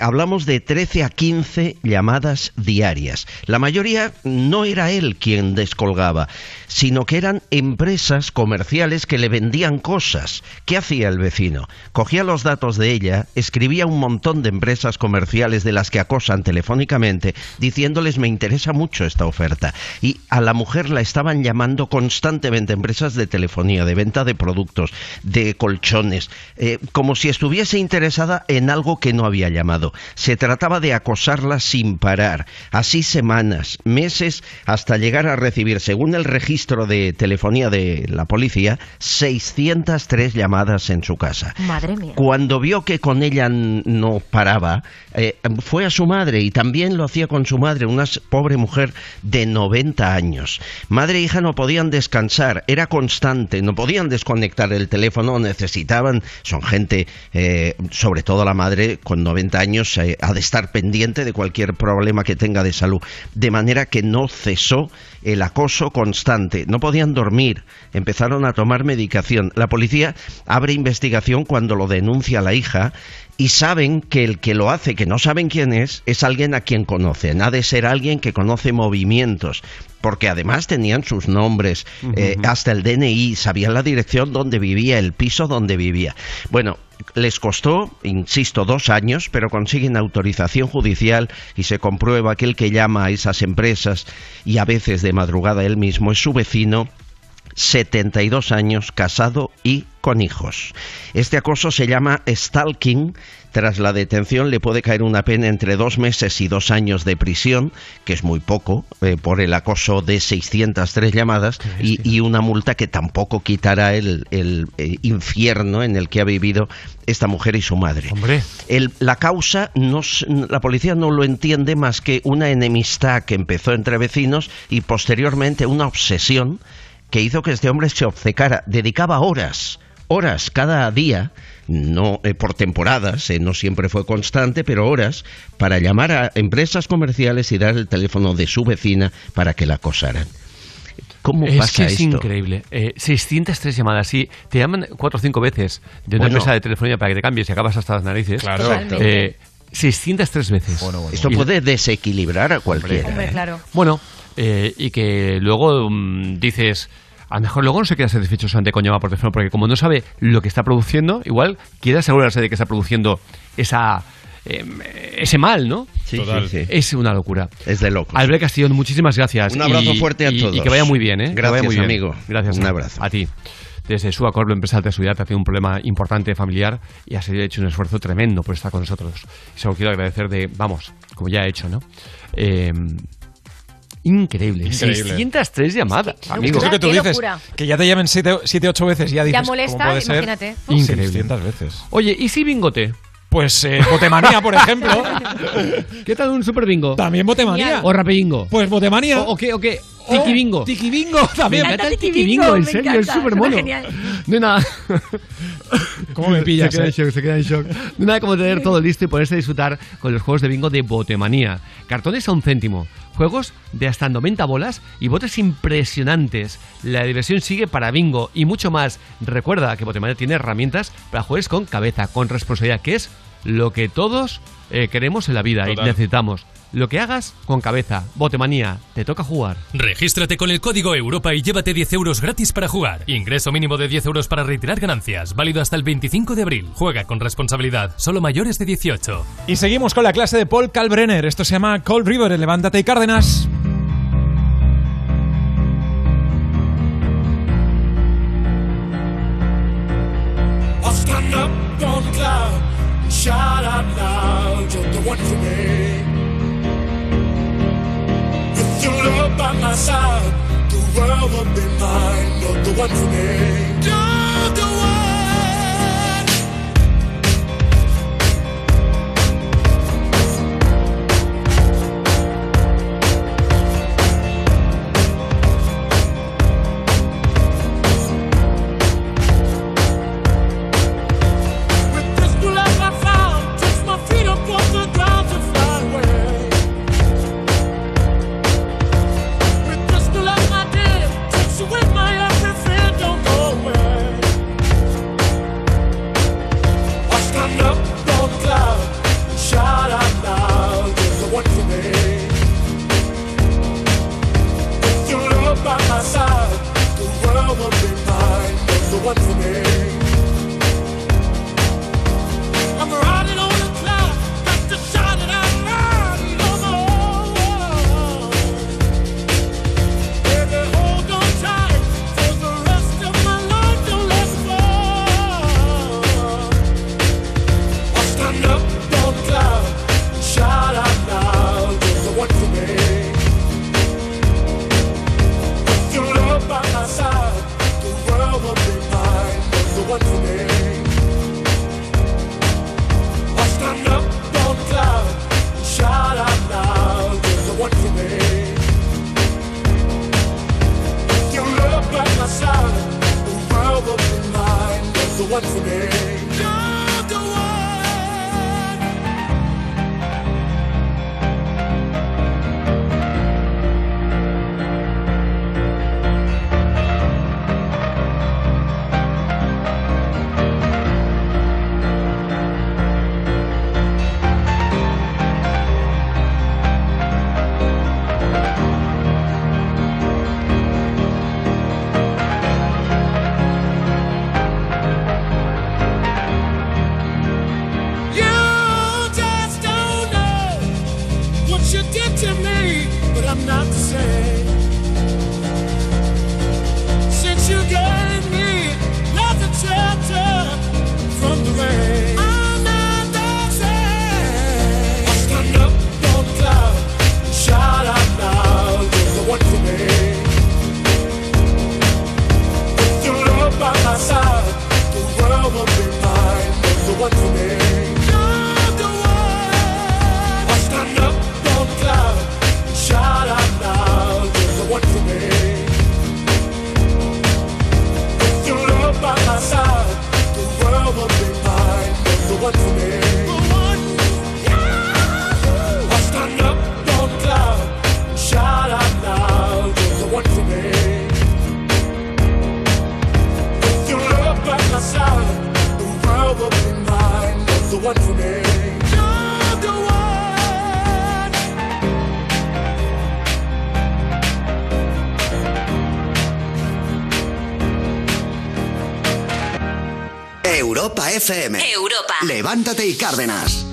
Hablamos de 13 a 15 llamadas diarias. La mayoría no era él quien descolgaba, sino que eran empresas comerciales que le vendían cosas. ¿Qué hacía el vecino? Cogía los datos de ella, escribía un montón de empresas comerciales de las que acosan telefónicamente, diciéndoles me interesa mucho esta oferta. Y a la mujer la estaban llamando constantemente empresas de telefonía, de venta de productos, de colchones, eh, como si estuviese interesada en algo que no había llamado. Se trataba de acosarla sin parar, así semanas, meses, hasta llegar a recibir, según el registro de telefonía de la policía, 603 llamadas en su casa. Madre mía. Cuando vio que con ella no paraba, eh, fue a su madre y también lo hacía con su madre, una pobre mujer de 90 años. Madre e hija no podían descansar, era constante, no podían desconectar el teléfono, necesitaban, son gente, eh, sobre todo la madre con 90 años, eh, ha de estar pendiente de cualquier problema que tenga de salud. De manera que no cesó el acoso constante, no podían dormir, empezaron a tomar medicación. La policía abre investigación cuando lo denuncia la hija y saben que el que lo hace, que no saben quién es, es alguien a quien conocen. Ha de ser alguien que conoce movimientos, porque además tenían sus nombres, eh, hasta el DNI, sabían la dirección donde vivía, el piso donde vivía. Bueno, les costó, insisto, dos años, pero consiguen autorización judicial y se comprueba que el que llama a esas empresas y a veces de madrugada él mismo es su vecino 72 años, casado y con hijos. Este acoso se llama stalking. Tras la detención le puede caer una pena entre dos meses y dos años de prisión, que es muy poco, eh, por el acoso de 603 llamadas, y, y una multa que tampoco quitará el, el, eh, infierno en el que ha vivido esta mujer y su madre. El- la causa, no, la policía no lo entiende más que una enemistad que empezó entre vecinos y posteriormente una obsesión que hizo que este hombre se obcecara. Dedicaba horas, horas cada día, no eh, por temporadas, eh, no siempre fue constante, pero horas para llamar a empresas comerciales y dar el teléfono de su vecina para que la acosaran. ¿Cómo es pasa que es esto? increíble. Eh, 603 llamadas. Y te llaman cuatro o cinco veces de una Bueno. empresa de telefonía para que te cambies y acabas hasta las narices. Claro. Totalmente. Eh, 603 veces. Esto puede desequilibrar a cualquiera. Hombre, ¿eh? claro. Bueno, eh, y que luego mm, dices, a lo mejor luego no se queda satisfecho solamente con llamar por teléfono, porque como no sabe lo que está produciendo, igual quiere asegurarse de que está produciendo esa eh, ese mal, ¿no? Sí, Total. sí, sí. Es una locura. Es de loco. Albert Castillón, muchísimas gracias. Un abrazo Y- fuerte a y- todos. Y que vaya muy bien, ¿eh? Gracias, vaya muy bien. amigo. Gracias. Un abrazo. A ti. Desde su acuerdo empresarial de seguridad ha tenido un problema importante familiar y ha hecho un esfuerzo tremendo por estar con nosotros. Y se lo quiero agradecer de, vamos, como ya he hecho, ¿no? Eh, Increíble. Increíble. 603 llamadas, es que, amigo. Que tú dices que ya te llamen 7 8 veces y ya dices, ya molesta, imagínate. Increíble. 600 veces. Oye, ¿y si bingote? Pues eh, Botemanía, por ejemplo. ¿Qué tal un super bingo? También Botemanía. O Rapebingo. Pues Botemanía. O, qué, o qué. Tiki Bingo. Tiki Bingo también. Me encanta el Tiki Bingo, en serio, es súper mono. Nena. ¿Cómo me pillas? Se queda en eh? shock, se queda en como tener todo listo y ponerse a disfrutar con los juegos de bingo de Botemanía. Cartones a un céntimo, juegos de hasta 90 bolas y botes impresionantes. La diversión sigue para bingo y mucho más. Recuerda que Botemania tiene herramientas para juegos con cabeza, con responsabilidad, que es lo que todos eh, queremos en la vida y necesitamos. Lo que hagas con cabeza. Botemanía, te toca jugar. Regístrate con el código Europa y llévate 10 euros gratis para jugar. Ingreso mínimo de 10 euros para retirar ganancias. Válido hasta el 25 de abril. Juega con responsabilidad. Solo mayores de 18. Y seguimos con la clase de Paul Kalbrenner. Esto se llama Cold River. Levántate y Cárdenas. Cloud loud. world by my side, the world will be mine. You're the one for me. Europa FM. Europa. Levántate y Cárdenas.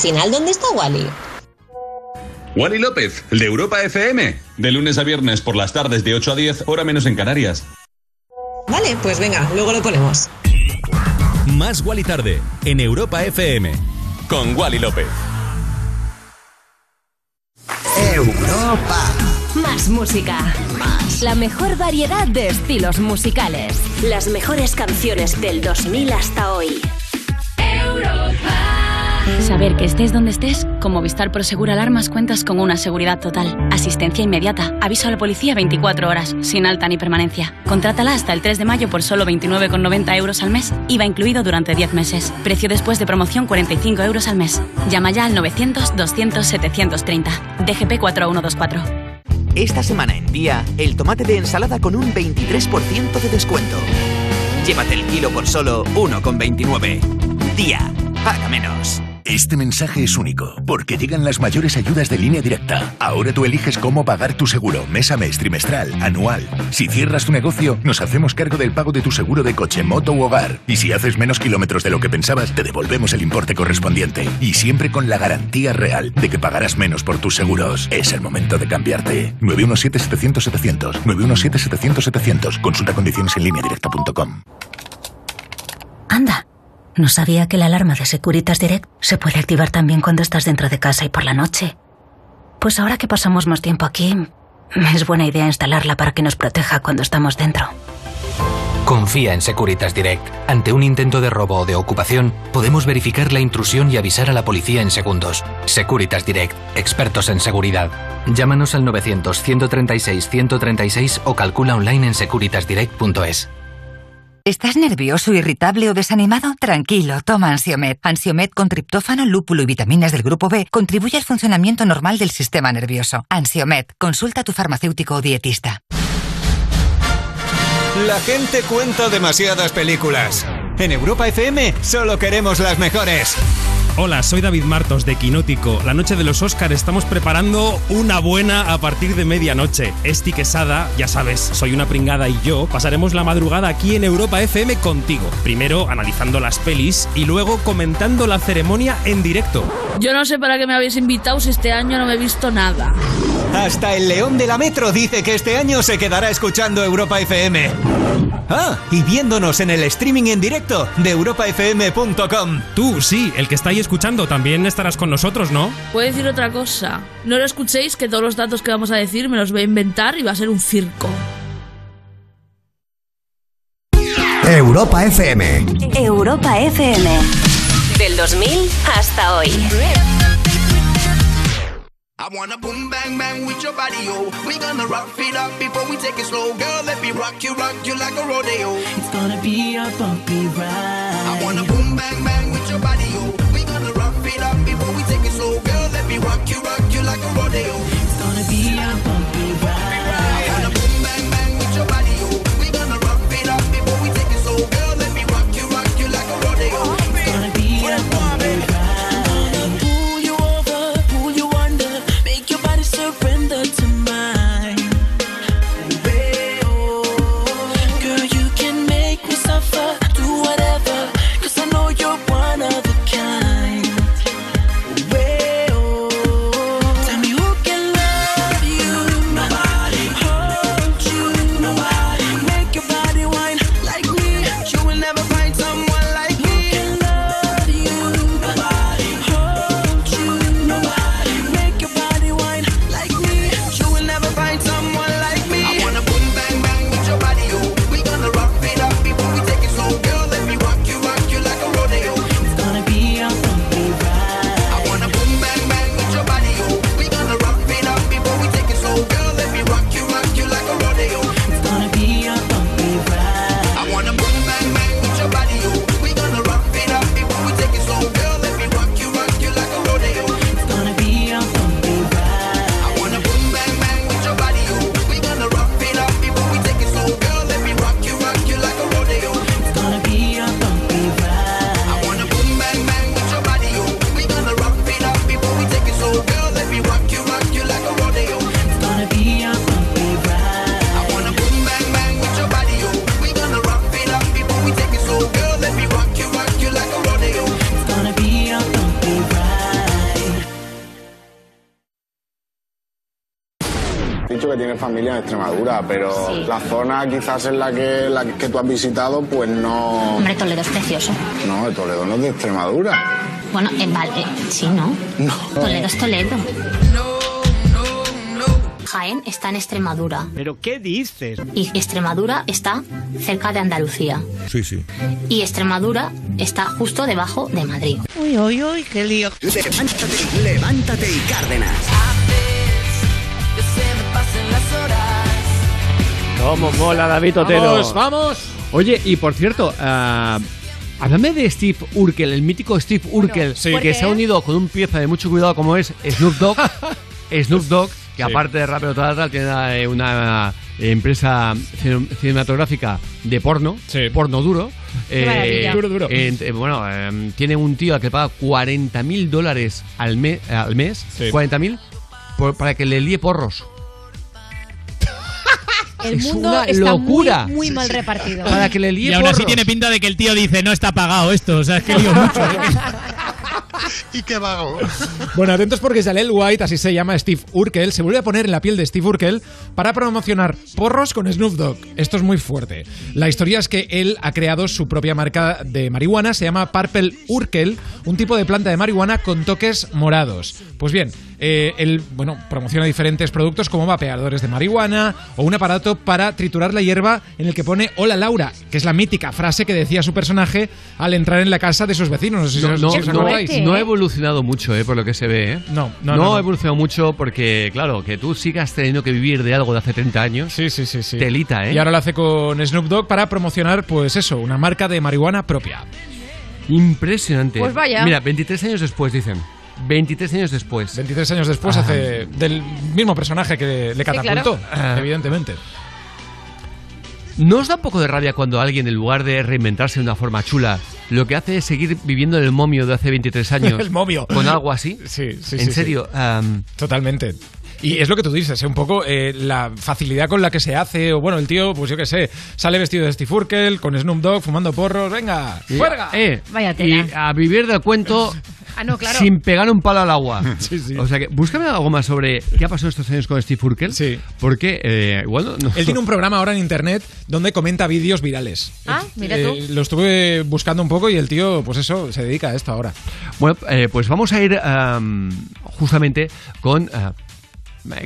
Final, ¿dónde está Wally? Wally López, el de Europa FM. De lunes a viernes por las tardes de 8 a 10, hora menos en Canarias. Vale, pues venga, luego lo ponemos. Más Wally tarde en Europa FM con Wally López. Europa. Más música. La mejor variedad de estilos musicales. Las mejores canciones del 2000 hasta hoy. Saber que estés donde estés, con Movistar Prosegur Alarmas cuentas con una seguridad total, asistencia inmediata, aviso a la policía 24 horas, sin alta ni permanencia. Contrátala hasta el 3 de mayo por solo 29,90 euros al mes, IVA incluido durante 10 meses. Precio después de promoción 45 euros al mes. Llama ya al 900-200-730. DGP 4124. Esta semana en Día, el tomate de ensalada con un 23% de descuento. Llévate el kilo por solo 1,29. Día, paga menos. Este mensaje es único, porque llegan las mayores ayudas de línea directa. Ahora tú eliges cómo pagar tu seguro, mes a mes, trimestral, anual. Si cierras tu negocio, nos hacemos cargo del pago de tu seguro de coche, moto u hogar. Y si haces menos kilómetros de lo que pensabas, te devolvemos el importe correspondiente. Y siempre con la garantía real de que pagarás menos por tus seguros. Es el momento de cambiarte. 917-700-700. 917-700-700. Consulta condiciones en línea directa.com. Anda, no sabía que la alarma de Securitas Direct se puede activar también cuando estás dentro de casa y por la noche. Pues ahora que pasamos más tiempo aquí, es buena idea instalarla para que nos proteja cuando estamos dentro. Confía en Securitas Direct. Ante un intento de robo o de ocupación, podemos verificar la intrusión y avisar a la policía en segundos. Securitas Direct, expertos en seguridad. Llámanos al 900-136-136 o calcula online en securitasdirect.es. ¿Estás nervioso, irritable o desanimado? Tranquilo, toma Ansiomed. Ansiomed con triptófano, lúpulo y vitaminas del grupo B contribuye al funcionamiento normal del sistema nervioso. Ansiomed, consulta a tu farmacéutico o dietista. La gente cuenta demasiadas películas. En Europa FM solo queremos las mejores. Hola, soy David Martos de Quinótico. La noche de los Oscars estamos preparando una buena a partir de medianoche. Esti Quesada, ya sabes, soy una pringada y yo pasaremos la madrugada aquí en Europa FM contigo. Primero analizando las pelis y luego comentando la ceremonia en directo. Yo no sé para qué me habéis invitado si este año no me he visto nada. Hasta el León de la Metro dice que este año se quedará escuchando Europa FM. Ah, y viéndonos en el streaming en directo de europafm.com. Tú, sí, el que está ahí escuchando, también estarás con nosotros, ¿no? Puedo decir otra cosa. No lo escuchéis que todos los datos que vamos a decir me los voy a inventar y va a ser un circo. Europa FM. Europa FM. Del 2000 hasta hoy. I wanna boom bang bang with your body, yo. We gonna rock it up before we take it slow, girl. Let me rock you, rock you like a rodeo. It's gonna be a bumpy ride. I wanna boom bang bang slow, girl. Let me rock you, rock you like a rodeo. It's gonna be a bumpy familia en Extremadura, pero Sí. la zona quizás en la que, la que tú has visitado, pues no... Hombre, Toledo es precioso. No, Toledo no es de Extremadura. Bueno, eh, sí, ¿no? No. Toledo es Toledo. Jaén está en Extremadura. ¿Pero qué dices? Y Extremadura está cerca de Andalucía. Sí, sí. Y Extremadura está justo debajo de Madrid. Uy, uy, uy, qué lío. Levántate, levántate y Cárdenas. ¿Cómo mola David Otero? Vamos, vamos. Oye, y por cierto, ah, háblame de Steve Urkel, el mítico Steve Urkel, sí. que ¿Por se ha unido con un pieza de mucho cuidado como es Snoop Dogg. Snoop Dogg, que Sí. aparte de rapero tal, tal, tiene eh, una eh, empresa cin- cinematográfica de porno, porno duro. Duro, duro. eh, eh, bueno, eh, tiene un tío al que paga 40 mil dólares al, me- al mes, 40 mil, para que le líe porros. El Es mundo una está locura. muy, muy mal repartido. Para que le líe Y aún así tiene pinta de que el tío dice, no está pagado esto, o sea, es que lío mucho. ¿eh? y qué vago. Bueno, atentos porque Jalel White, así se llama Steve Urkel, se vuelve a poner en la piel de Steve Urkel para promocionar porros con Snoop Dogg. Esto es muy fuerte. La historia es que él ha creado su propia marca de marihuana, se llama Purple Urkel, un tipo de planta de marihuana con toques morados. Pues bien, eh, él bueno, promociona diferentes productos como vapeadores de marihuana o un aparato para triturar la hierba en el que pone Hola Laura, que es la mítica frase que decía su personaje al entrar en la casa de sus vecinos. No sé si No, os- no, si os no, acordáis. no ha evolucionado mucho, eh, por lo que se ve. ¿eh? No, no, no, no, no. ha evolucionado mucho porque, claro, que tú sigas teniendo que vivir de algo de hace 30 años. Sí, sí, sí. sí. Telita, ¿eh? Y ahora lo hace con Snoop Dogg para promocionar, pues eso, una marca de marihuana propia. Impresionante. Pues vaya. Mira, 23 años después, dicen. 23 años después. 23 años después Ah. hace del mismo personaje que le catapultó, Ah. evidentemente. ¿No os da un poco de rabia cuando alguien, en lugar de reinventarse de una forma chula, lo que hace es seguir viviendo en el momio de hace 23 años? El momio. ¿Con algo así? Sí, sí, ¿En sí, serio? Totalmente. Y es lo que tú dices, ¿eh? un poco eh, la facilidad con la que se hace, o bueno, el tío, pues yo qué sé, sale vestido de Steve Urkel, con Snoop Dogg, fumando porros, venga, y- ¡fuerga! eh, Vaya y tela. a vivir del cuento Ah, no, claro. sin pegar un palo al agua. O sea que, búscame algo más sobre qué ha pasado estos años con Steve Urkel. Sí. Porque, eh, igual no- no- Él tiene un programa ahora en internet donde comenta vídeos virales. Ah, mira Eh, tú. lo estuve buscando un poco y el tío, pues eso, se dedica a esto ahora. Bueno, eh, pues vamos a ir am, justamente con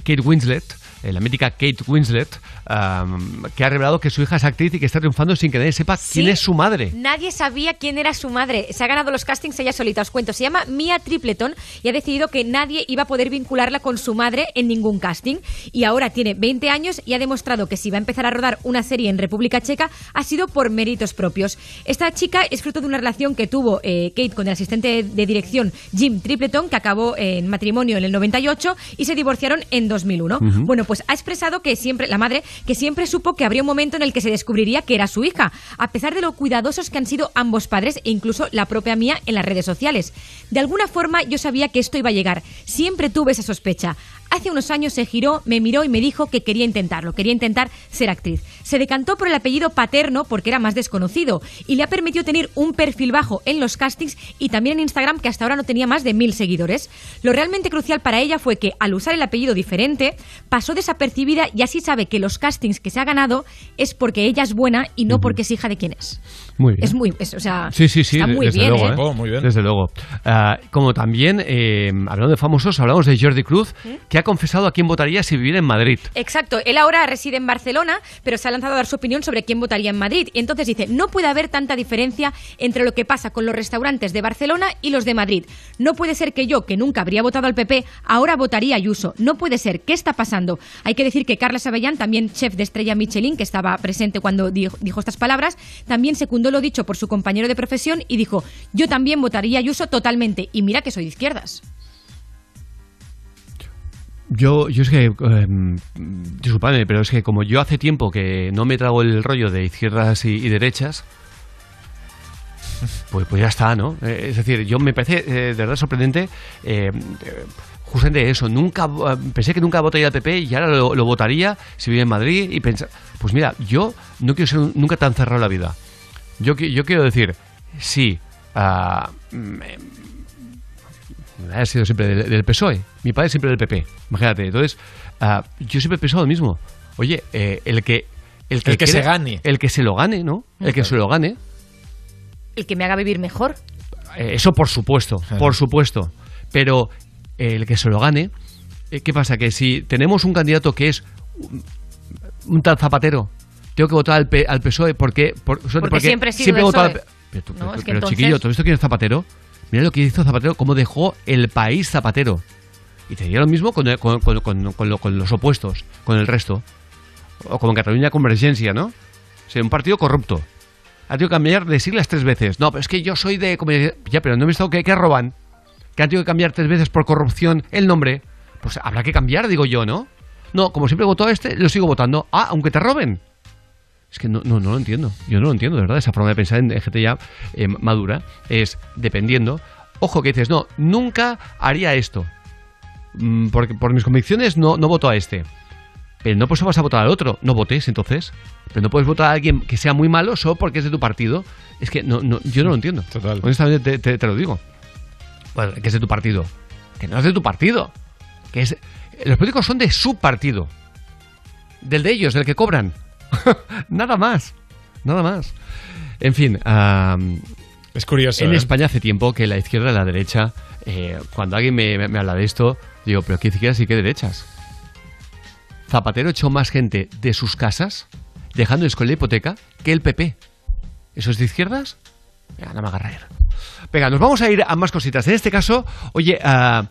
Kate Winslet, eh, la mítica Kate Winslet, am, que ha revelado que su hija es actriz y que está triunfando sin que nadie sepa quién es su madre. Nadie sabía quién era su madre. Se ha ganado los castings ella solita, os cuento. Se llama Mia Tripleton y ha decidido que nadie iba a poder vincularla con su madre en ningún casting. Y ahora tiene 20 años y ha demostrado que si va a empezar a rodar una serie en República Checa ha sido por méritos propios. Esta chica es fruto de una relación que tuvo eh, Kate con el asistente de dirección Jim Tripleton, que acabó en matrimonio en el 98 y se divorciaron en 2001. Ujú. Bueno, pues ha expresado que siempre, la madre, que siempre supo que habría un momento en el que se descubriría que era su hija, a pesar de lo cuidadosos que han sido ambos padres e incluso la propia mía en las redes sociales. De alguna forma yo sabía que esto iba a llegar, siempre tuve esa sospecha. Hace unos años se giró, me miró y me dijo que quería intentarlo, quería intentar ser actriz. Se decantó por el apellido paterno porque era más desconocido y le ha permitido tener un perfil bajo en los castings y también en Instagram que hasta ahora no tenía más de mil seguidores. Lo realmente crucial para ella fue que al usar el apellido diferente pasó desapercibida y así sabe que los castings que se ha ganado es porque ella es buena y no porque es hija de quién es. Muy bien. Es muy, es- o sea, Sí, sí, sí, está muy desde bien, luego, ¿eh? ¿eh? Oh, muy bien. Desde luego. Ah, como también, eh, hablando de famosos, hablamos de Jordi Cruz, que ha confesado a quién votaría si viviera en Madrid. Exacto, él ahora reside en Barcelona, pero se ha lanzado a dar su opinión sobre quién votaría en Madrid. Y entonces dice, no puede haber tanta diferencia entre lo que pasa con los restaurantes de Barcelona y los de Madrid. No puede ser que yo, que nunca habría votado al PP, ahora votaría a Ayuso. No puede ser. ¿Qué está pasando? Hay que decir que Carlos Avellán, también chef de Estrella Michelin, que estaba presente cuando dijo, dijo estas palabras, también secundó lo dicho por su compañero de profesión y dijo, yo también votaría a Ayuso totalmente. Y mira que soy de izquierdas. Yo, yo es que, eh, disculpadme, pero es que como yo hace tiempo que no me trago el rollo de izquierdas y, derechas, pues, pues ya está, ¿no? Eh, es decir, yo me parece eh, de verdad sorprendente, eh, justamente eso, nunca pensé que nunca votaría al PP y ahora lo, votaría si vive en Madrid y pensar, pues mira, yo no quiero ser un- nunca tan cerrado la vida. Yo, yo quiero decir, sí, ah, ha sido siempre del, del PSOE. Mi padre siempre del PP. Imagínate. Entonces, ah, yo siempre he pensado lo mismo. Oye, eh, el que. El que quiere- se gane. El que se lo gane, ¿no? El que se lo gane. El que me haga vivir mejor. Eh, Eso por supuesto, por supuesto. Pero eh, el que se lo gane, eh, ¿qué pasa? Que si tenemos un candidato que es un, un tal Zapatero, tengo que votar al, P- al PSOE porque, por- Porque siempre he sido siempre he votado al PSOE. P- Pero, tú- No, pero- es que pero, entonces- chiquillo, ¿tú has visto quién es Zapatero? Mira lo que hizo Zapatero, cómo dejó el país Zapatero. Y te diría lo mismo con, los opuestos, con el resto. O como en Cataluña Convergencia, ¿no? O sea, un partido corrupto. Ha tenido que cambiar de siglas tres veces. No, pero es que yo soy de... Ya, pero no he visto que, que roban. Que han tenido que cambiar tres veces por corrupción el nombre. Pues habrá que cambiar, digo yo, ¿no? No, como siempre votó este, lo sigo votando. Ah, aunque te roben. Es que no, no, no lo entiendo. Yo no lo entiendo, de verdad. Esa forma de pensar en gente ya eh, madura es dependiendo. Ojo que dices, no, nunca haría esto. Mm, Porque por mis convicciones no, no voto a este. Pero no pues vas a votar al otro. No votes entonces. Pero no puedes votar a alguien que sea muy malo solo porque es de tu partido. Es que no, no, yo no lo entiendo. Total. Honestamente te, te- te lo digo. Bueno, que es de tu partido. Que no es de tu partido. Que es. Los políticos son de su partido. Del de ellos, del que cobran. Nada más. Nada más. En fin. es curioso. En ¿eh? España hace tiempo que la izquierda y la derecha. eh, cuando alguien me, me- me habla de esto, digo, pero ¿qué izquierdas y qué derechas? Zapatero echó más gente de sus casas, dejándoles con la hipoteca, que el PP. ¿Eso es de izquierdas? Venga, no me reír. Venga, nos vamos a ir a más cositas. En este caso, oye, ah,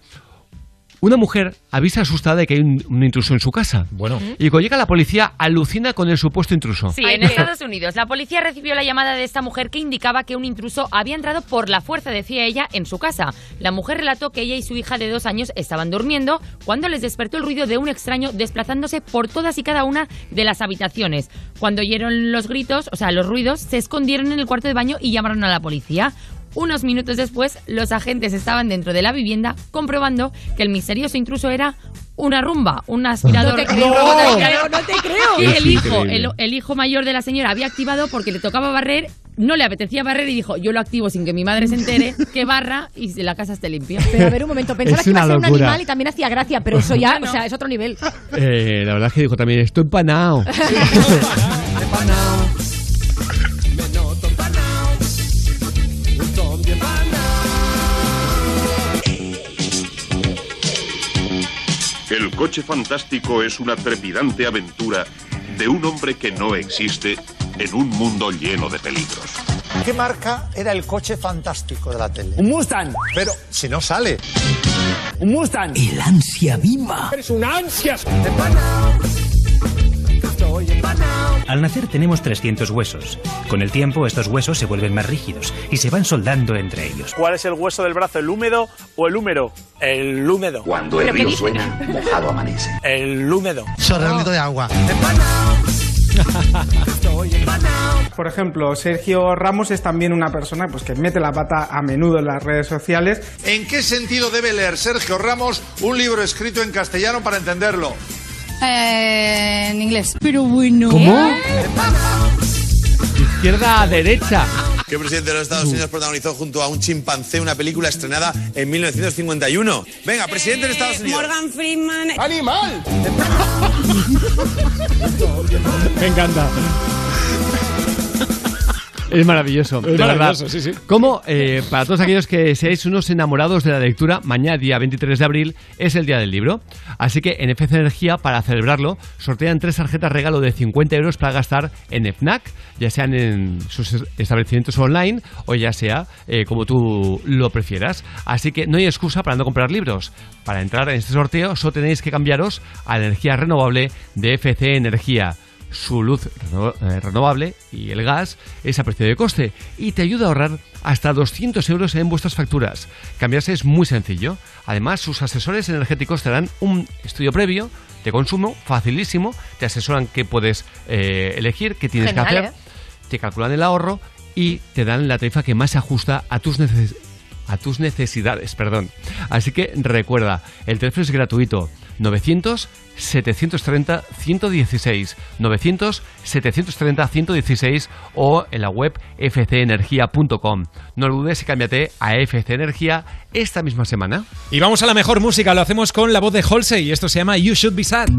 una mujer avisa asustada de que hay un, un intruso en su casa. Bueno. Y cuando llega la policía, alucina con el supuesto intruso. Sí, en Estados Unidos, la policía recibió la llamada de esta mujer que indicaba que un intruso había entrado por la fuerza, decía ella, en su casa. La mujer relató que ella y su hija de dos años estaban durmiendo cuando les despertó el ruido de un extraño desplazándose por todas y cada una de las habitaciones. Cuando oyeron los gritos, o sea, los ruidos, se escondieron en el cuarto de baño y llamaron a la policía. Unos minutos después, los agentes estaban dentro de la vivienda comprobando que el misterioso intruso era una rumba, un aspirador. No te creo, no te aspirador. creo, no te creo. Y Es el hijo, el, el hijo mayor de la señora había activado porque le tocaba barrer, no le apetecía barrer y dijo, yo lo activo sin que mi madre se entere, que barra y la casa esté limpia. Pero a ver un momento, pensaba Es que iba a ser un animal y también hacía gracia, pero eso ya, o sea, es otro nivel. Eh, la verdad es que dijo también, estoy empanado. El coche fantástico es una trepidante aventura de un hombre que no existe en un mundo lleno de peligros. ¿Qué marca era el coche fantástico de la tele? Un Mustang. Pero si no sale. Un Mustang. El ansia viva. Es un ansias. Al nacer tenemos 300 huesos. Con el tiempo estos huesos se vuelven más rígidos y se van soldando entre ellos. ¿Cuál es el hueso del brazo, el húmedo o el húmero? El húmedo. Cuando el ¿Pero qué río suena, mojado amanece. El húmedo. Chorreolito de agua. Por ejemplo, Sergio Ramos es también una persona pues, que mete la pata a menudo en las redes sociales. ¿En qué sentido debe leer Sergio Ramos un libro escrito en castellano para entenderlo? En inglés. Pero bueno. ¿Cómo? Izquierda a derecha. ¿Qué presidente de los Estados Unidos protagonizó junto a un chimpancé una película estrenada en 1951? Venga, presidente de Estados Unidos. Morgan Freeman. ¡Animal! Me encanta. Es maravilloso, de maravilloso, verdad. sí, sí. Como eh, para todos aquellos que seáis unos enamorados de la lectura, mañana día 23 de abril es el día del libro. Así que en FC Energía, para celebrarlo, sortean tres tarjetas regalo de 50 euros para gastar en FNAC, ya sean en sus es- establecimientos online o ya sea eh, como tú lo prefieras. Así que no hay excusa para no comprar libros. Para entrar en este sorteo, solo tenéis que cambiaros a la energía renovable de FC Energía su luz eh, renovable y el gas es a precio de coste y te ayuda a ahorrar hasta 200 euros en vuestras facturas. Cambiarse es muy sencillo. Además, sus asesores energéticos te dan un estudio previo de consumo facilísimo, te asesoran qué puedes eh, elegir, qué tienes Genial, que hacer, ¿eh? te calculan el ahorro y te dan la tarifa que más se ajusta a tus necesidades a tus necesidades, perdón. Así que recuerda, el teléfono es gratuito. 900 730 116 900 730 116 o en la web fcenergia.com. No lo dudes y cámbiate a FC Energía esta misma semana. Y vamos a la mejor música, lo hacemos con la voz de Halsey y esto se llama You Should Be Sad.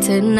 tonight.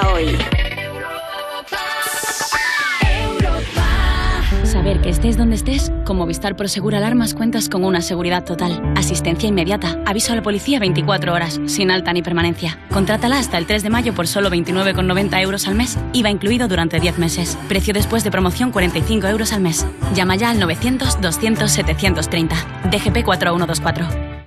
Hoy. Saber que estés donde estés, con Movistar Prosegur Alarmas cuentas con una seguridad total, asistencia inmediata, aviso a la policía 24 horas, sin alta ni permanencia. Contrátala hasta el 3 de mayo por solo 29,90 euros al mes, IVA incluido durante 10 meses. Precio después de promoción 45 euros al mes. Llama ya al 900-200-730. DGP 4124.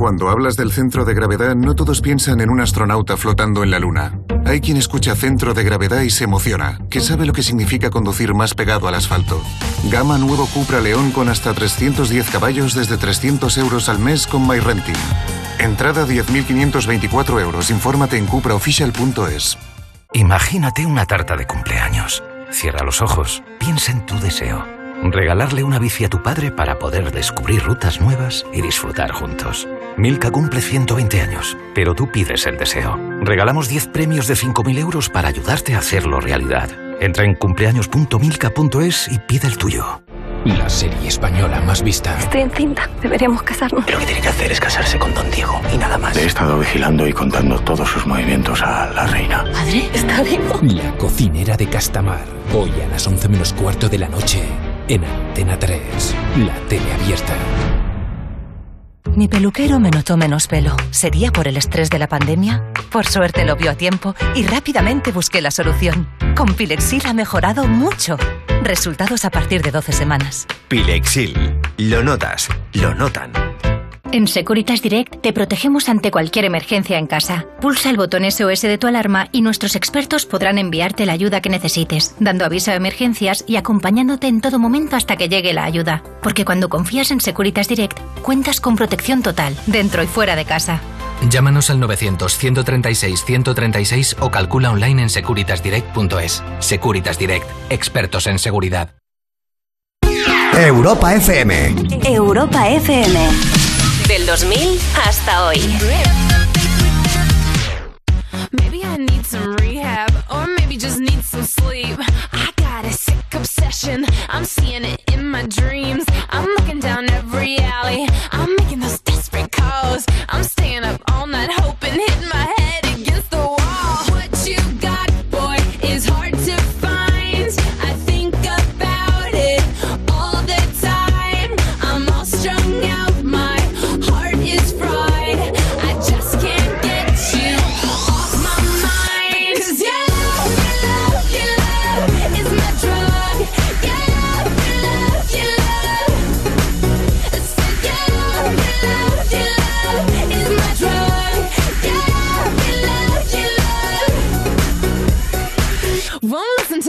Cuando hablas del centro de gravedad, no todos piensan en un astronauta flotando en la Luna. Hay quien escucha centro de gravedad y se emociona, que sabe lo que significa conducir más pegado al asfalto. Gama nuevo Cupra León con hasta 310 caballos desde 300 euros al mes con MyRenting. Entrada 10.524 euros. Infórmate en cupraofficial.es. Imagínate una tarta de cumpleaños. Cierra los ojos, piensa en tu deseo. Regalarle una bici a tu padre para poder descubrir rutas nuevas y disfrutar juntos. Milka cumple 120 años, pero tú pides el deseo. Regalamos 10 premios de 5.000 euros para ayudarte a hacerlo realidad. Entra en cumpleaños.milka.es y pide el tuyo. La serie española más vista. Estoy encinta. Deberíamos casarnos. Lo que tiene que hacer es casarse con Don Diego y nada más. He estado vigilando y contando todos sus movimientos a la reina. Padre, ¿está vivo? La cocinera de Castamar. Hoy a las 11 menos cuarto de la noche. En Antena 3. La tele abierta. Mi peluquero me notó menos pelo. ¿Sería por el estrés de la pandemia? Por suerte lo vio a tiempo y rápidamente busqué la solución. Con Pilexil ha mejorado mucho. Resultados a partir de 12 semanas. Pilexil. Lo notas, lo notan. En Securitas Direct te protegemos ante cualquier emergencia en casa. Pulsa el botón SOS de tu alarma y nuestros expertos podrán enviarte la ayuda que necesites, dando aviso a emergencias y acompañándote en todo momento hasta que llegue la ayuda. Porque cuando confías en Securitas Direct, cuentas con protección total, dentro y fuera de casa. Llámanos al 900-136-136 o calcula online en securitasdirect.es. Securitas Direct, expertos en seguridad. Europa FM. Europa FM. Del 2000 hasta hoy. Maybe I need some rehab, or maybe just need some sleep. I got a sick obsession, I'm seeing it in my dreams. I'm looking down every alley, I'm making those desperate calls. I'm staying up all night hoping, hitting my head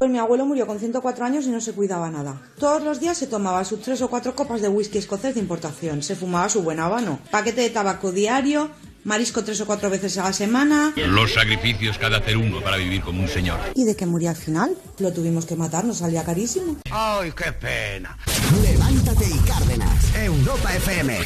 Pues mi abuelo murió con 104 años y no se cuidaba nada. Todos los días se tomaba sus tres o cuatro copas de whisky escocés de importación, se fumaba su buen habano, paquete de tabaco diario, marisco tres o cuatro veces a la semana. Los sacrificios que de hacer uno para vivir como un señor. ¿Y de qué murió al final? Lo tuvimos que matar, nos salía carísimo. ¡Ay, qué pena! Levántate y Cárdenas. Europa FM.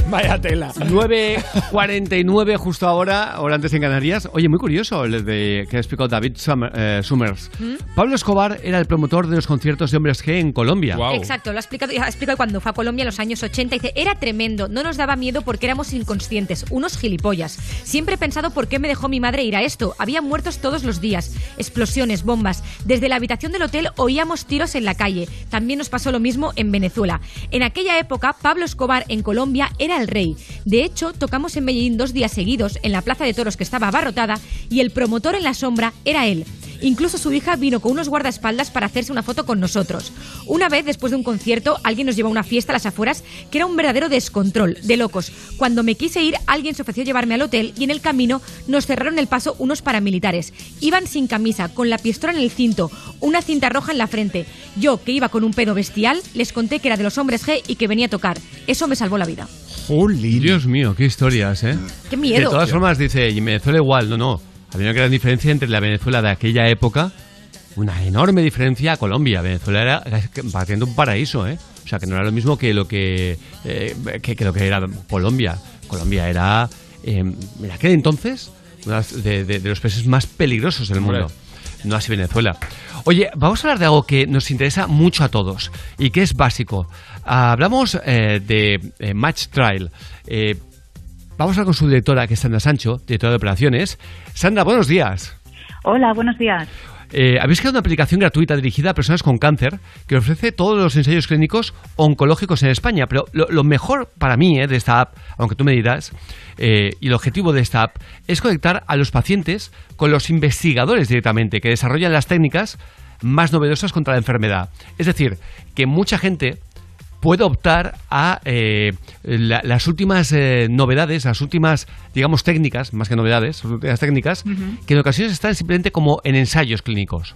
Vaya tela. 9.49 justo ahora, hora antes en Canarias. Oye, muy curioso el de que ha explicado David Summer- eh, Summers. Pablo Escobar era el promotor de los conciertos de hombres G en Colombia. Exacto, lo ha explicado, ha explicado cuando fue a Colombia en los años 80. Dice, era tremendo, no nos daba miedo porque éramos inconscientes, unos gilipollas. Siempre he pensado por qué me dejó mi madre ir a esto. Había muertos todos los días, explosiones, bombas. Desde la habitación del hotel oíamos tiros en la calle. También nos pasó lo mismo en Venezuela. En aquella época, Pablo Escobar en Colombia era el rey. De hecho, tocamos en Medellín dos días seguidos en la plaza de toros que estaba abarrotada y el promotor en la sombra era él. Incluso su hija vino con unos guardaespaldas para hacerse una foto con nosotros. Una vez, después de un concierto, alguien nos llevó a una fiesta a las afueras que era un verdadero descontrol, de locos. Cuando me quise ir, alguien se ofreció llevarme al hotel y en el camino nos cerraron el paso unos paramilitares. Iban sin camisa, con la pistola en el cinto, una cinta roja en la frente. Yo, que iba con un pedo bestial, les conté que era de los hombres G y que venía a tocar. Eso me salvó la vida. Dios mío, qué historias, ¿eh? Qué miedo. De todas formas, dice, y en Venezuela igual, no, no. Había una gran diferencia entre la Venezuela de aquella época, una enorme diferencia a Colombia. Venezuela era partiendo un paraíso, ¿eh? O sea, que no era lo mismo que lo que, eh, que, que lo que era Colombia. Colombia era, eh, en aquel entonces, uno de, de- de los países más peligrosos del mundo. No así Venezuela. Oye, vamos a hablar de algo que nos interesa mucho a todos y que es básico. Hablamos eh, de eh, Match Trial. Eh, vamos a hablar con su directora, que es Sandra Sancho, directora de operaciones. Sandra, buenos días. Hola, buenos días. Eh, habéis creado una aplicación gratuita dirigida a personas con cáncer que ofrece todos los ensayos clínicos oncológicos en España. Pero lo, mejor para mí eh, de esta app, aunque tú me dirás, eh, y el objetivo de esta app es conectar a los pacientes con los investigadores directamente que desarrollan las técnicas más novedosas contra la enfermedad. Es decir, que mucha gente puede optar a eh, la- las últimas eh, novedades, las últimas, digamos, técnicas, más que novedades, las últimas técnicas, que en ocasiones están simplemente como en ensayos clínicos.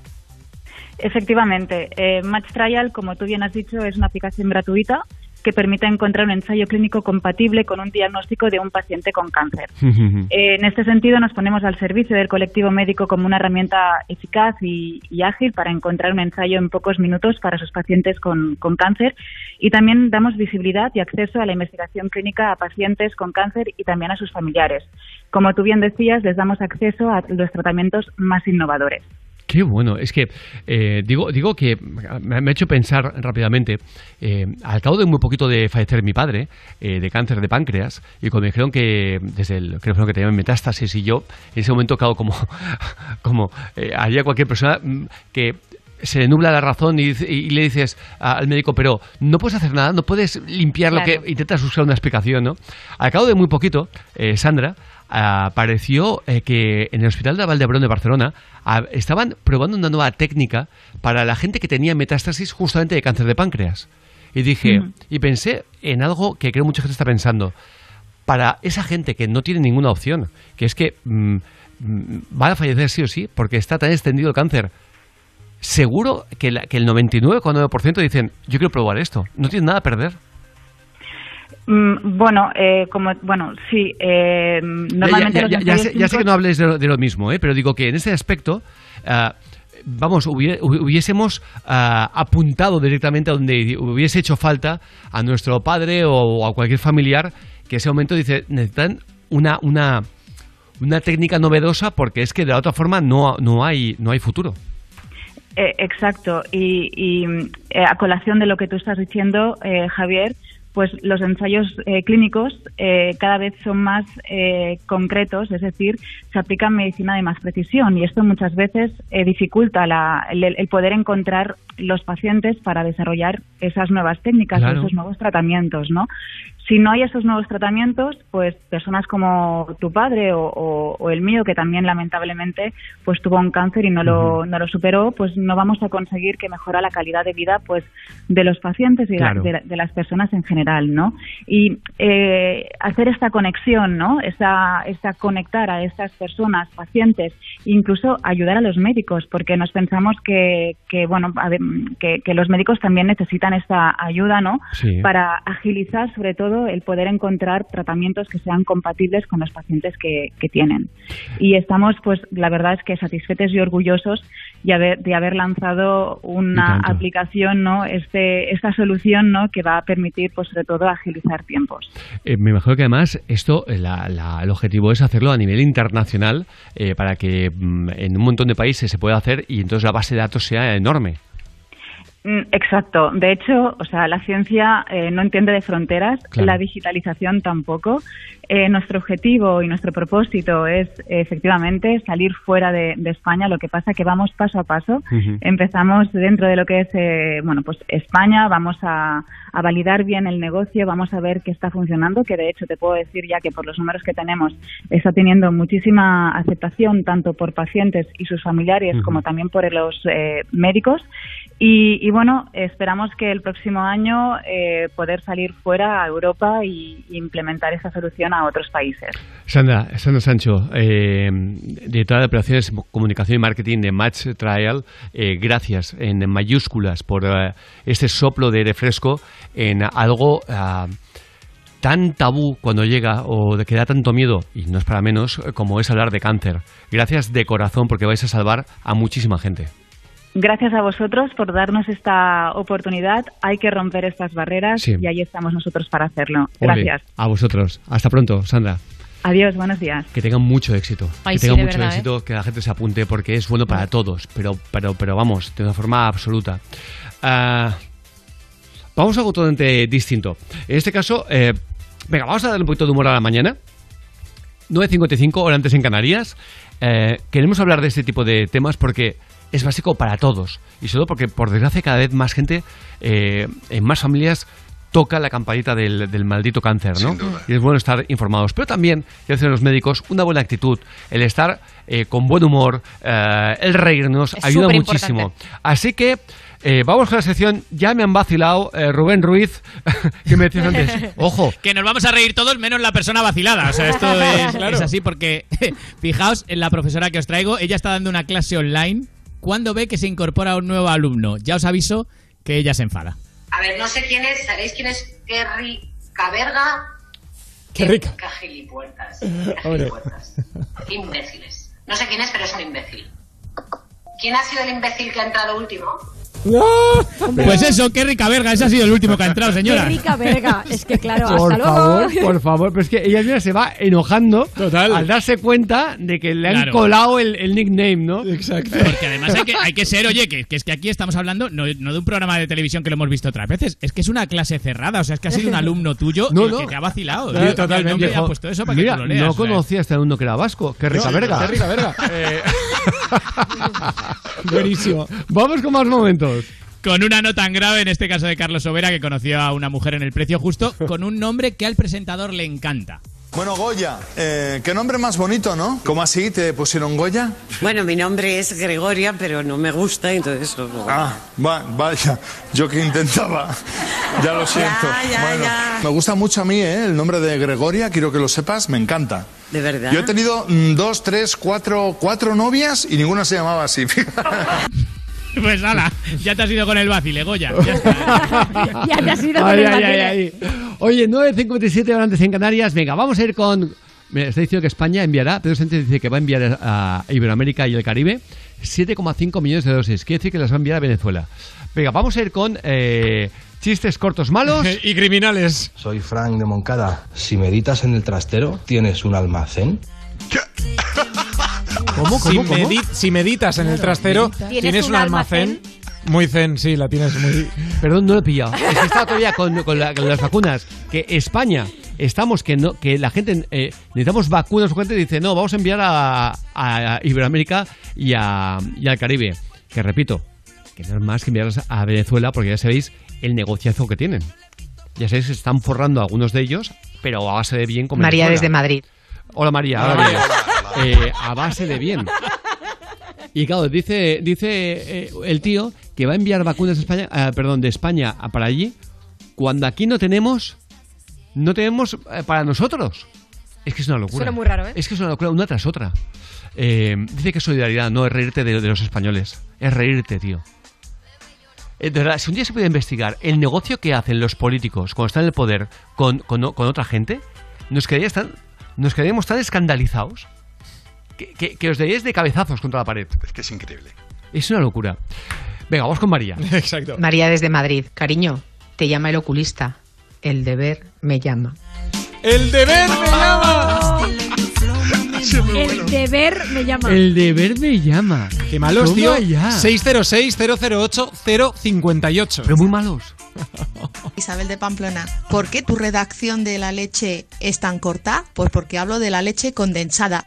Efectivamente, eh, Match Trial, como tú bien has dicho, es una aplicación gratuita que permite encontrar un ensayo clínico compatible con un diagnóstico de un paciente con cáncer. Eh, en este sentido, nos ponemos al servicio del colectivo médico como una herramienta eficaz y, y ágil para encontrar un ensayo en pocos minutos para sus pacientes con, con cáncer y también damos visibilidad y acceso a la investigación clínica a pacientes con cáncer y también a sus familiares. Como tú bien decías, les damos acceso a los tratamientos más innovadores. Qué bueno, es que eh, digo, digo que me, ha hecho pensar rápidamente, eh, al cabo de muy poquito de fallecer mi padre, eh, de cáncer de páncreas, y cuando me dijeron que desde el creo que tenían metástasis y yo, en ese momento, claro, como, como eh, haría cualquier persona mm, que se le nubla la razón y, y le dices al médico, pero no puedes hacer nada, no puedes limpiar lo que intentas buscar una explicación, ¿no? Al cabo de muy poquito, eh, Sandra apareció eh, que en el Hospital de Valdebrón de Barcelona estaban probando una nueva técnica para la gente que tenía metástasis justamente de cáncer de páncreas. Y dije, y pensé en algo que creo mucha gente está pensando. Para esa gente que no tiene ninguna opción, que es que mm, mm, va a fallecer sí o sí, porque está tan extendido el cáncer, seguro que, la- que el 99,9% dicen, yo quiero probar esto, no tienen nada a perder. Mm, bueno, eh, como bueno, sí. eh, normalmente Ya- ya- ya- sé, ya sé que no hables de lo, de lo mismo, ¿eh? pero digo que en ese aspecto, ah, vamos, hubie- hubiésemos ah, apuntado directamente a donde hubiese hecho falta a nuestro padre o, a cualquier familiar que ese momento dice, necesitan una, una, una técnica novedosa porque es que de la otra forma no, no, hay, no hay futuro. Eh, exacto. Y, y, eh, a colación de lo que tú estás diciendo, eh, Javier, pues los ensayos eh, clínicos eh, cada vez son más concretos, es decir, se aplica medicina de más precisión y esto muchas veces eh, dificulta la- el, el poder encontrar los pacientes para desarrollar esas nuevas técnicas, Claro. esos nuevos tratamientos, ¿no? Si no hay esos nuevos tratamientos, pues personas como tu padre o, o- o el mío, que también lamentablemente pues tuvo un cáncer y no lo, no lo superó, pues no vamos a conseguir que mejora la calidad de vida pues de los pacientes y Claro. de, de las personas en general, ¿no? Y eh, hacer esta conexión, ¿no? Esa, esa conectar a estas personas, pacientes, incluso ayudar a los médicos, porque nos pensamos que, que bueno, que los médicos también necesitan esta ayuda, ¿no? Sí. Para agilizar, sobre todo, el poder encontrar tratamientos que sean compatibles con los pacientes que, que tienen. Y estamos, pues, la verdad es que satisfechos y orgullosos de haber, de haber lanzado una Y aplicación, ¿no? Este, esta solución, ¿no? Que va a permitir, pues, sobre todo, agilizar tiempos. Eh, me imagino que además esto, eh, la- la- el objetivo es hacerlo a nivel internacional eh, para que mm, en un montón de países se pueda hacer y entonces la base de datos sea enorme. Mm, Exacto. De hecho, o sea, la ciencia eh, no entiende de fronteras, Claro. la digitalización tampoco. Eh, nuestro objetivo y nuestro propósito es efectivamente salir fuera de, de España. Lo que pasa que vamos paso a paso. Empezamos dentro de lo que es, eh, bueno, pues España. Vamos a, a validar bien el negocio, vamos a ver qué está funcionando. Que de hecho te puedo decir ya que por los números que tenemos está teniendo muchísima aceptación tanto por pacientes y sus familiares como también por los eh, médicos. Y, y bueno, esperamos que el próximo año eh, poder salir fuera a Europa y, implementar esta solución a otros países. Sandra, Sandra Sancho, eh, directora de operaciones, comunicación y marketing de Match Trial, eh, gracias en mayúsculas por eh, este soplo de refresco en algo ah, tan tabú cuando llega o que da tanto miedo, y no es para menos, como es hablar de cáncer. Gracias de corazón porque vais a salvar a muchísima gente. Gracias a vosotros por darnos esta oportunidad. Hay que romper estas barreras Sí. y ahí estamos nosotros para hacerlo. Ole, Gracias. a vosotros. Hasta pronto, Sandra. Adiós, buenos días. Que tengan mucho éxito. Ay, que sí, tengan mucho verdad, ¿eh? éxito, que la gente se apunte porque es bueno para todos, pero, pero, pero vamos, de una forma absoluta. Ah, vamos a algo totalmente distinto. En este caso, eh, venga, vamos a darle un poquito de humor a la mañana. 9.55, hora antes en Canarias. Eh, queremos hablar de este tipo de temas porque es básico para todos. Y sobre todo porque, por desgracia, cada vez más gente, eh, en más familias, toca la campanita del, del maldito cáncer, ¿no? Y es bueno estar informados. Pero también, ya dicen los médicos, una buena actitud, el estar eh, con buen humor, eh, el reírnos, Es ayuda muchísimo. Así que eh, vamos con la sección. Ya me han vacilado eh, Rubén Ruiz, que me decías antes. Ojo, Que nos vamos a reír todos menos la persona vacilada. O sea, esto es, es así porque, fijaos en la profesora que os traigo. Ella está dando una clase online. Cuando ve que se incorpora un nuevo alumno, ya os aviso que ella se enfada. A ver, no sé quién es, ¿sabéis quién es Kerry Caberga? Qué rica. Qué gilipuertas. Hombre. Qué gilipuertas. Qué imbéciles. No sé quién es, pero es un imbécil. ¿Quién ha sido el imbécil que ha entrado último? Pues eso, qué rica verga. Ese ha sido el último que ha entrado, señora. Qué rica verga. Es que claro, por hasta favor, luego. por favor. Pero es que ella misma se va enojando al darse cuenta de que le han Claro. colado el, el nickname, ¿no? Exacto. Porque además hay que, hay que ser, oye, que, que es que aquí estamos hablando no, no de un programa de televisión que lo hemos visto otras veces, es que es una clase cerrada, o sea, es que ha sido un alumno tuyo No, el no. que te ha vacilado. Sí, El totalmente. ha puesto eso para Mira, que lo leas. no o sea. conocía a este alumno que era vasco. Qué rica No, verga. qué rica verga. Eh, Buenísimo. Vamos con más momentos. Con una no tan grave, en este caso de Carlos Sobera, que conoció a una mujer en el precio justo, con un nombre que al presentador le encanta. Bueno, Goya, eh, qué nombre más bonito, ¿no? ¿Cómo así te pusieron Goya? Bueno, mi nombre es Gregoria, pero no me gusta, entonces... Ah, va- vaya, yo que intentaba. Ya lo siento. ya, Bueno, ya. Me gusta mucho a mí, ¿eh? El nombre de Gregoria, quiero que lo sepas, me encanta. ¿De verdad? Yo he tenido mm, dos, tres, cuatro, cuatro novias y ninguna se llamaba así. Pues ala, ya te has ido con el vacile, Goya. Ya está. ya te has ido Ay, con el ay, vacile. ay, ay. Oye, 9.57 horas en Canarias. Venga, vamos a ir con... Me está diciendo que España enviará, Pedro Sánchez dice que va a enviar a Iberoamérica y el Caribe 7,5 millones de dosis. Quiere decir que las va a enviar a Venezuela. Venga, vamos a ir con eh, chistes cortos malos. y criminales. Soy Frank de Moncada. Si meditas en el trastero, ¿tienes un almacén? ¿Cómo, si, medi- si meditas en el trastero, ¿Tienes tienes, un un almacén? Muy zen, sí, la tienes muy... Perdón, no lo he pillado. Es que estaba todavía con, con la- con las vacunas. Que España, estamos, que no que la gente, eh, necesitamos vacunas urgentes, dice, no, vamos a enviar a, a Iberoamérica y, a, y al Caribe. Que repito, que no es más que enviarlas a Venezuela, porque ya sabéis el negociazo que tienen. Ya sabéis que se están forrando algunos de ellos, pero a base de bien como María Venezuela. desde Madrid. Hola María, ahora bien. Eh, a base de bien. Y claro, dice, dice eh, el tío que va a enviar vacunas de España, eh, perdón, de España a para allí, cuando aquí no tenemos, no tenemos eh, para nosotros. Es que es una locura. Suena muy raro, ¿eh? Es que es una locura, una tras otra. Dice que es solidaridad, no es reírte de, de los españoles. Es reírte, tío. De verdad, si un día se puede investigar el negocio que hacen los políticos cuando están en el poder con, con, con otra gente, nos quedaríamos tan, nos quedaríamos tan escandalizados que, que, que os daríais de cabezazos contra la pared. Es que es increíble. Es una locura. Venga, vamos con María. Exacto. María desde Madrid. Cariño, te llama el oculista. El deber me llama. ¡El deber me llama! El deber me llama. El deber me llama. Qué malos, tío. ya. 606-008-058. Pero muy malos. Isabel de Pamplona, ¿por qué tu redacción de la leche es tan corta? Pues porque hablo de la leche condensada.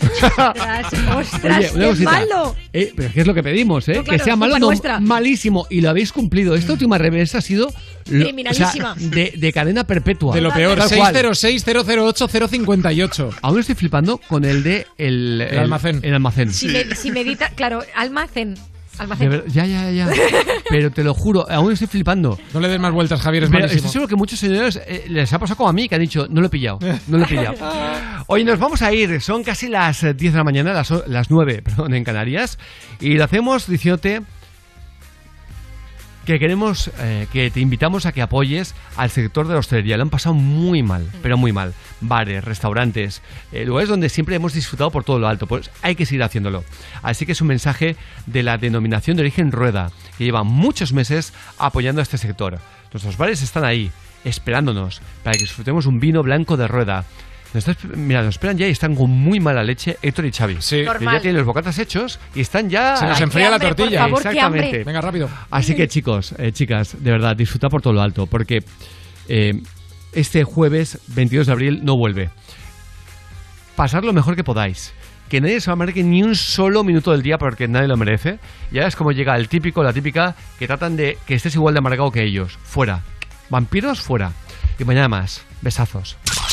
Ostras, ostras, Oye, qué cosita. malo. Eh, pero que es lo que pedimos, ¿eh? No, claro, que sea malo, no, malísimo. Y lo habéis cumplido. Esta última revés ha sido lo- Criminalísima. o sea, de, de cadena perpetua. De lo peor. Tal cual. 606-008-058. Aún estoy flipando con el de el, El almacén. El almacén. Si, me- si medita, claro, almacén. De ya, ya, ya. Pero te lo juro, aún estoy flipando. No le des más vueltas, Javier, es Pero malísimo. estoy seguro que muchos señores eh, les ha pasado como a mí, que han dicho, no lo he pillado, no lo he pillado. Hoy nos vamos a ir, son casi las eh, 10 de la mañana, las, o- las 9, perdón, en Canarias, y lo hacemos diciéndote que queremos, eh, que te invitamos a que apoyes al sector de la hostelería. Lo han pasado muy mal, pero muy mal. Bares, restaurantes, eh, lugares donde siempre hemos disfrutado por todo lo alto. Pues hay que seguir haciéndolo. Así que es un mensaje de la denominación de origen Rueda, que lleva muchos meses apoyando a este sector. Nuestros bares están ahí, esperándonos, para que disfrutemos un vino blanco de Rueda. Nos está- mira, nos esperan ya y están con muy mala leche Héctor y Xavi. Sí. Normal. ya tienen los bocatas hechos y están ya... Se nos enfría la hambre, tortilla. favor. Exactamente. Venga, rápido. Así que chicos, eh, chicas, de verdad, disfruta por todo lo alto, porque eh, este jueves 22 de abril no vuelve. Pasad lo mejor que podáis. Que nadie se va a merece ni un solo minuto del día porque nadie lo merece. Y ahora es como llega el típico, la típica, que tratan de que estés igual de amargado que ellos. Fuera. Vampiros, fuera. Y mañana más. Besazos.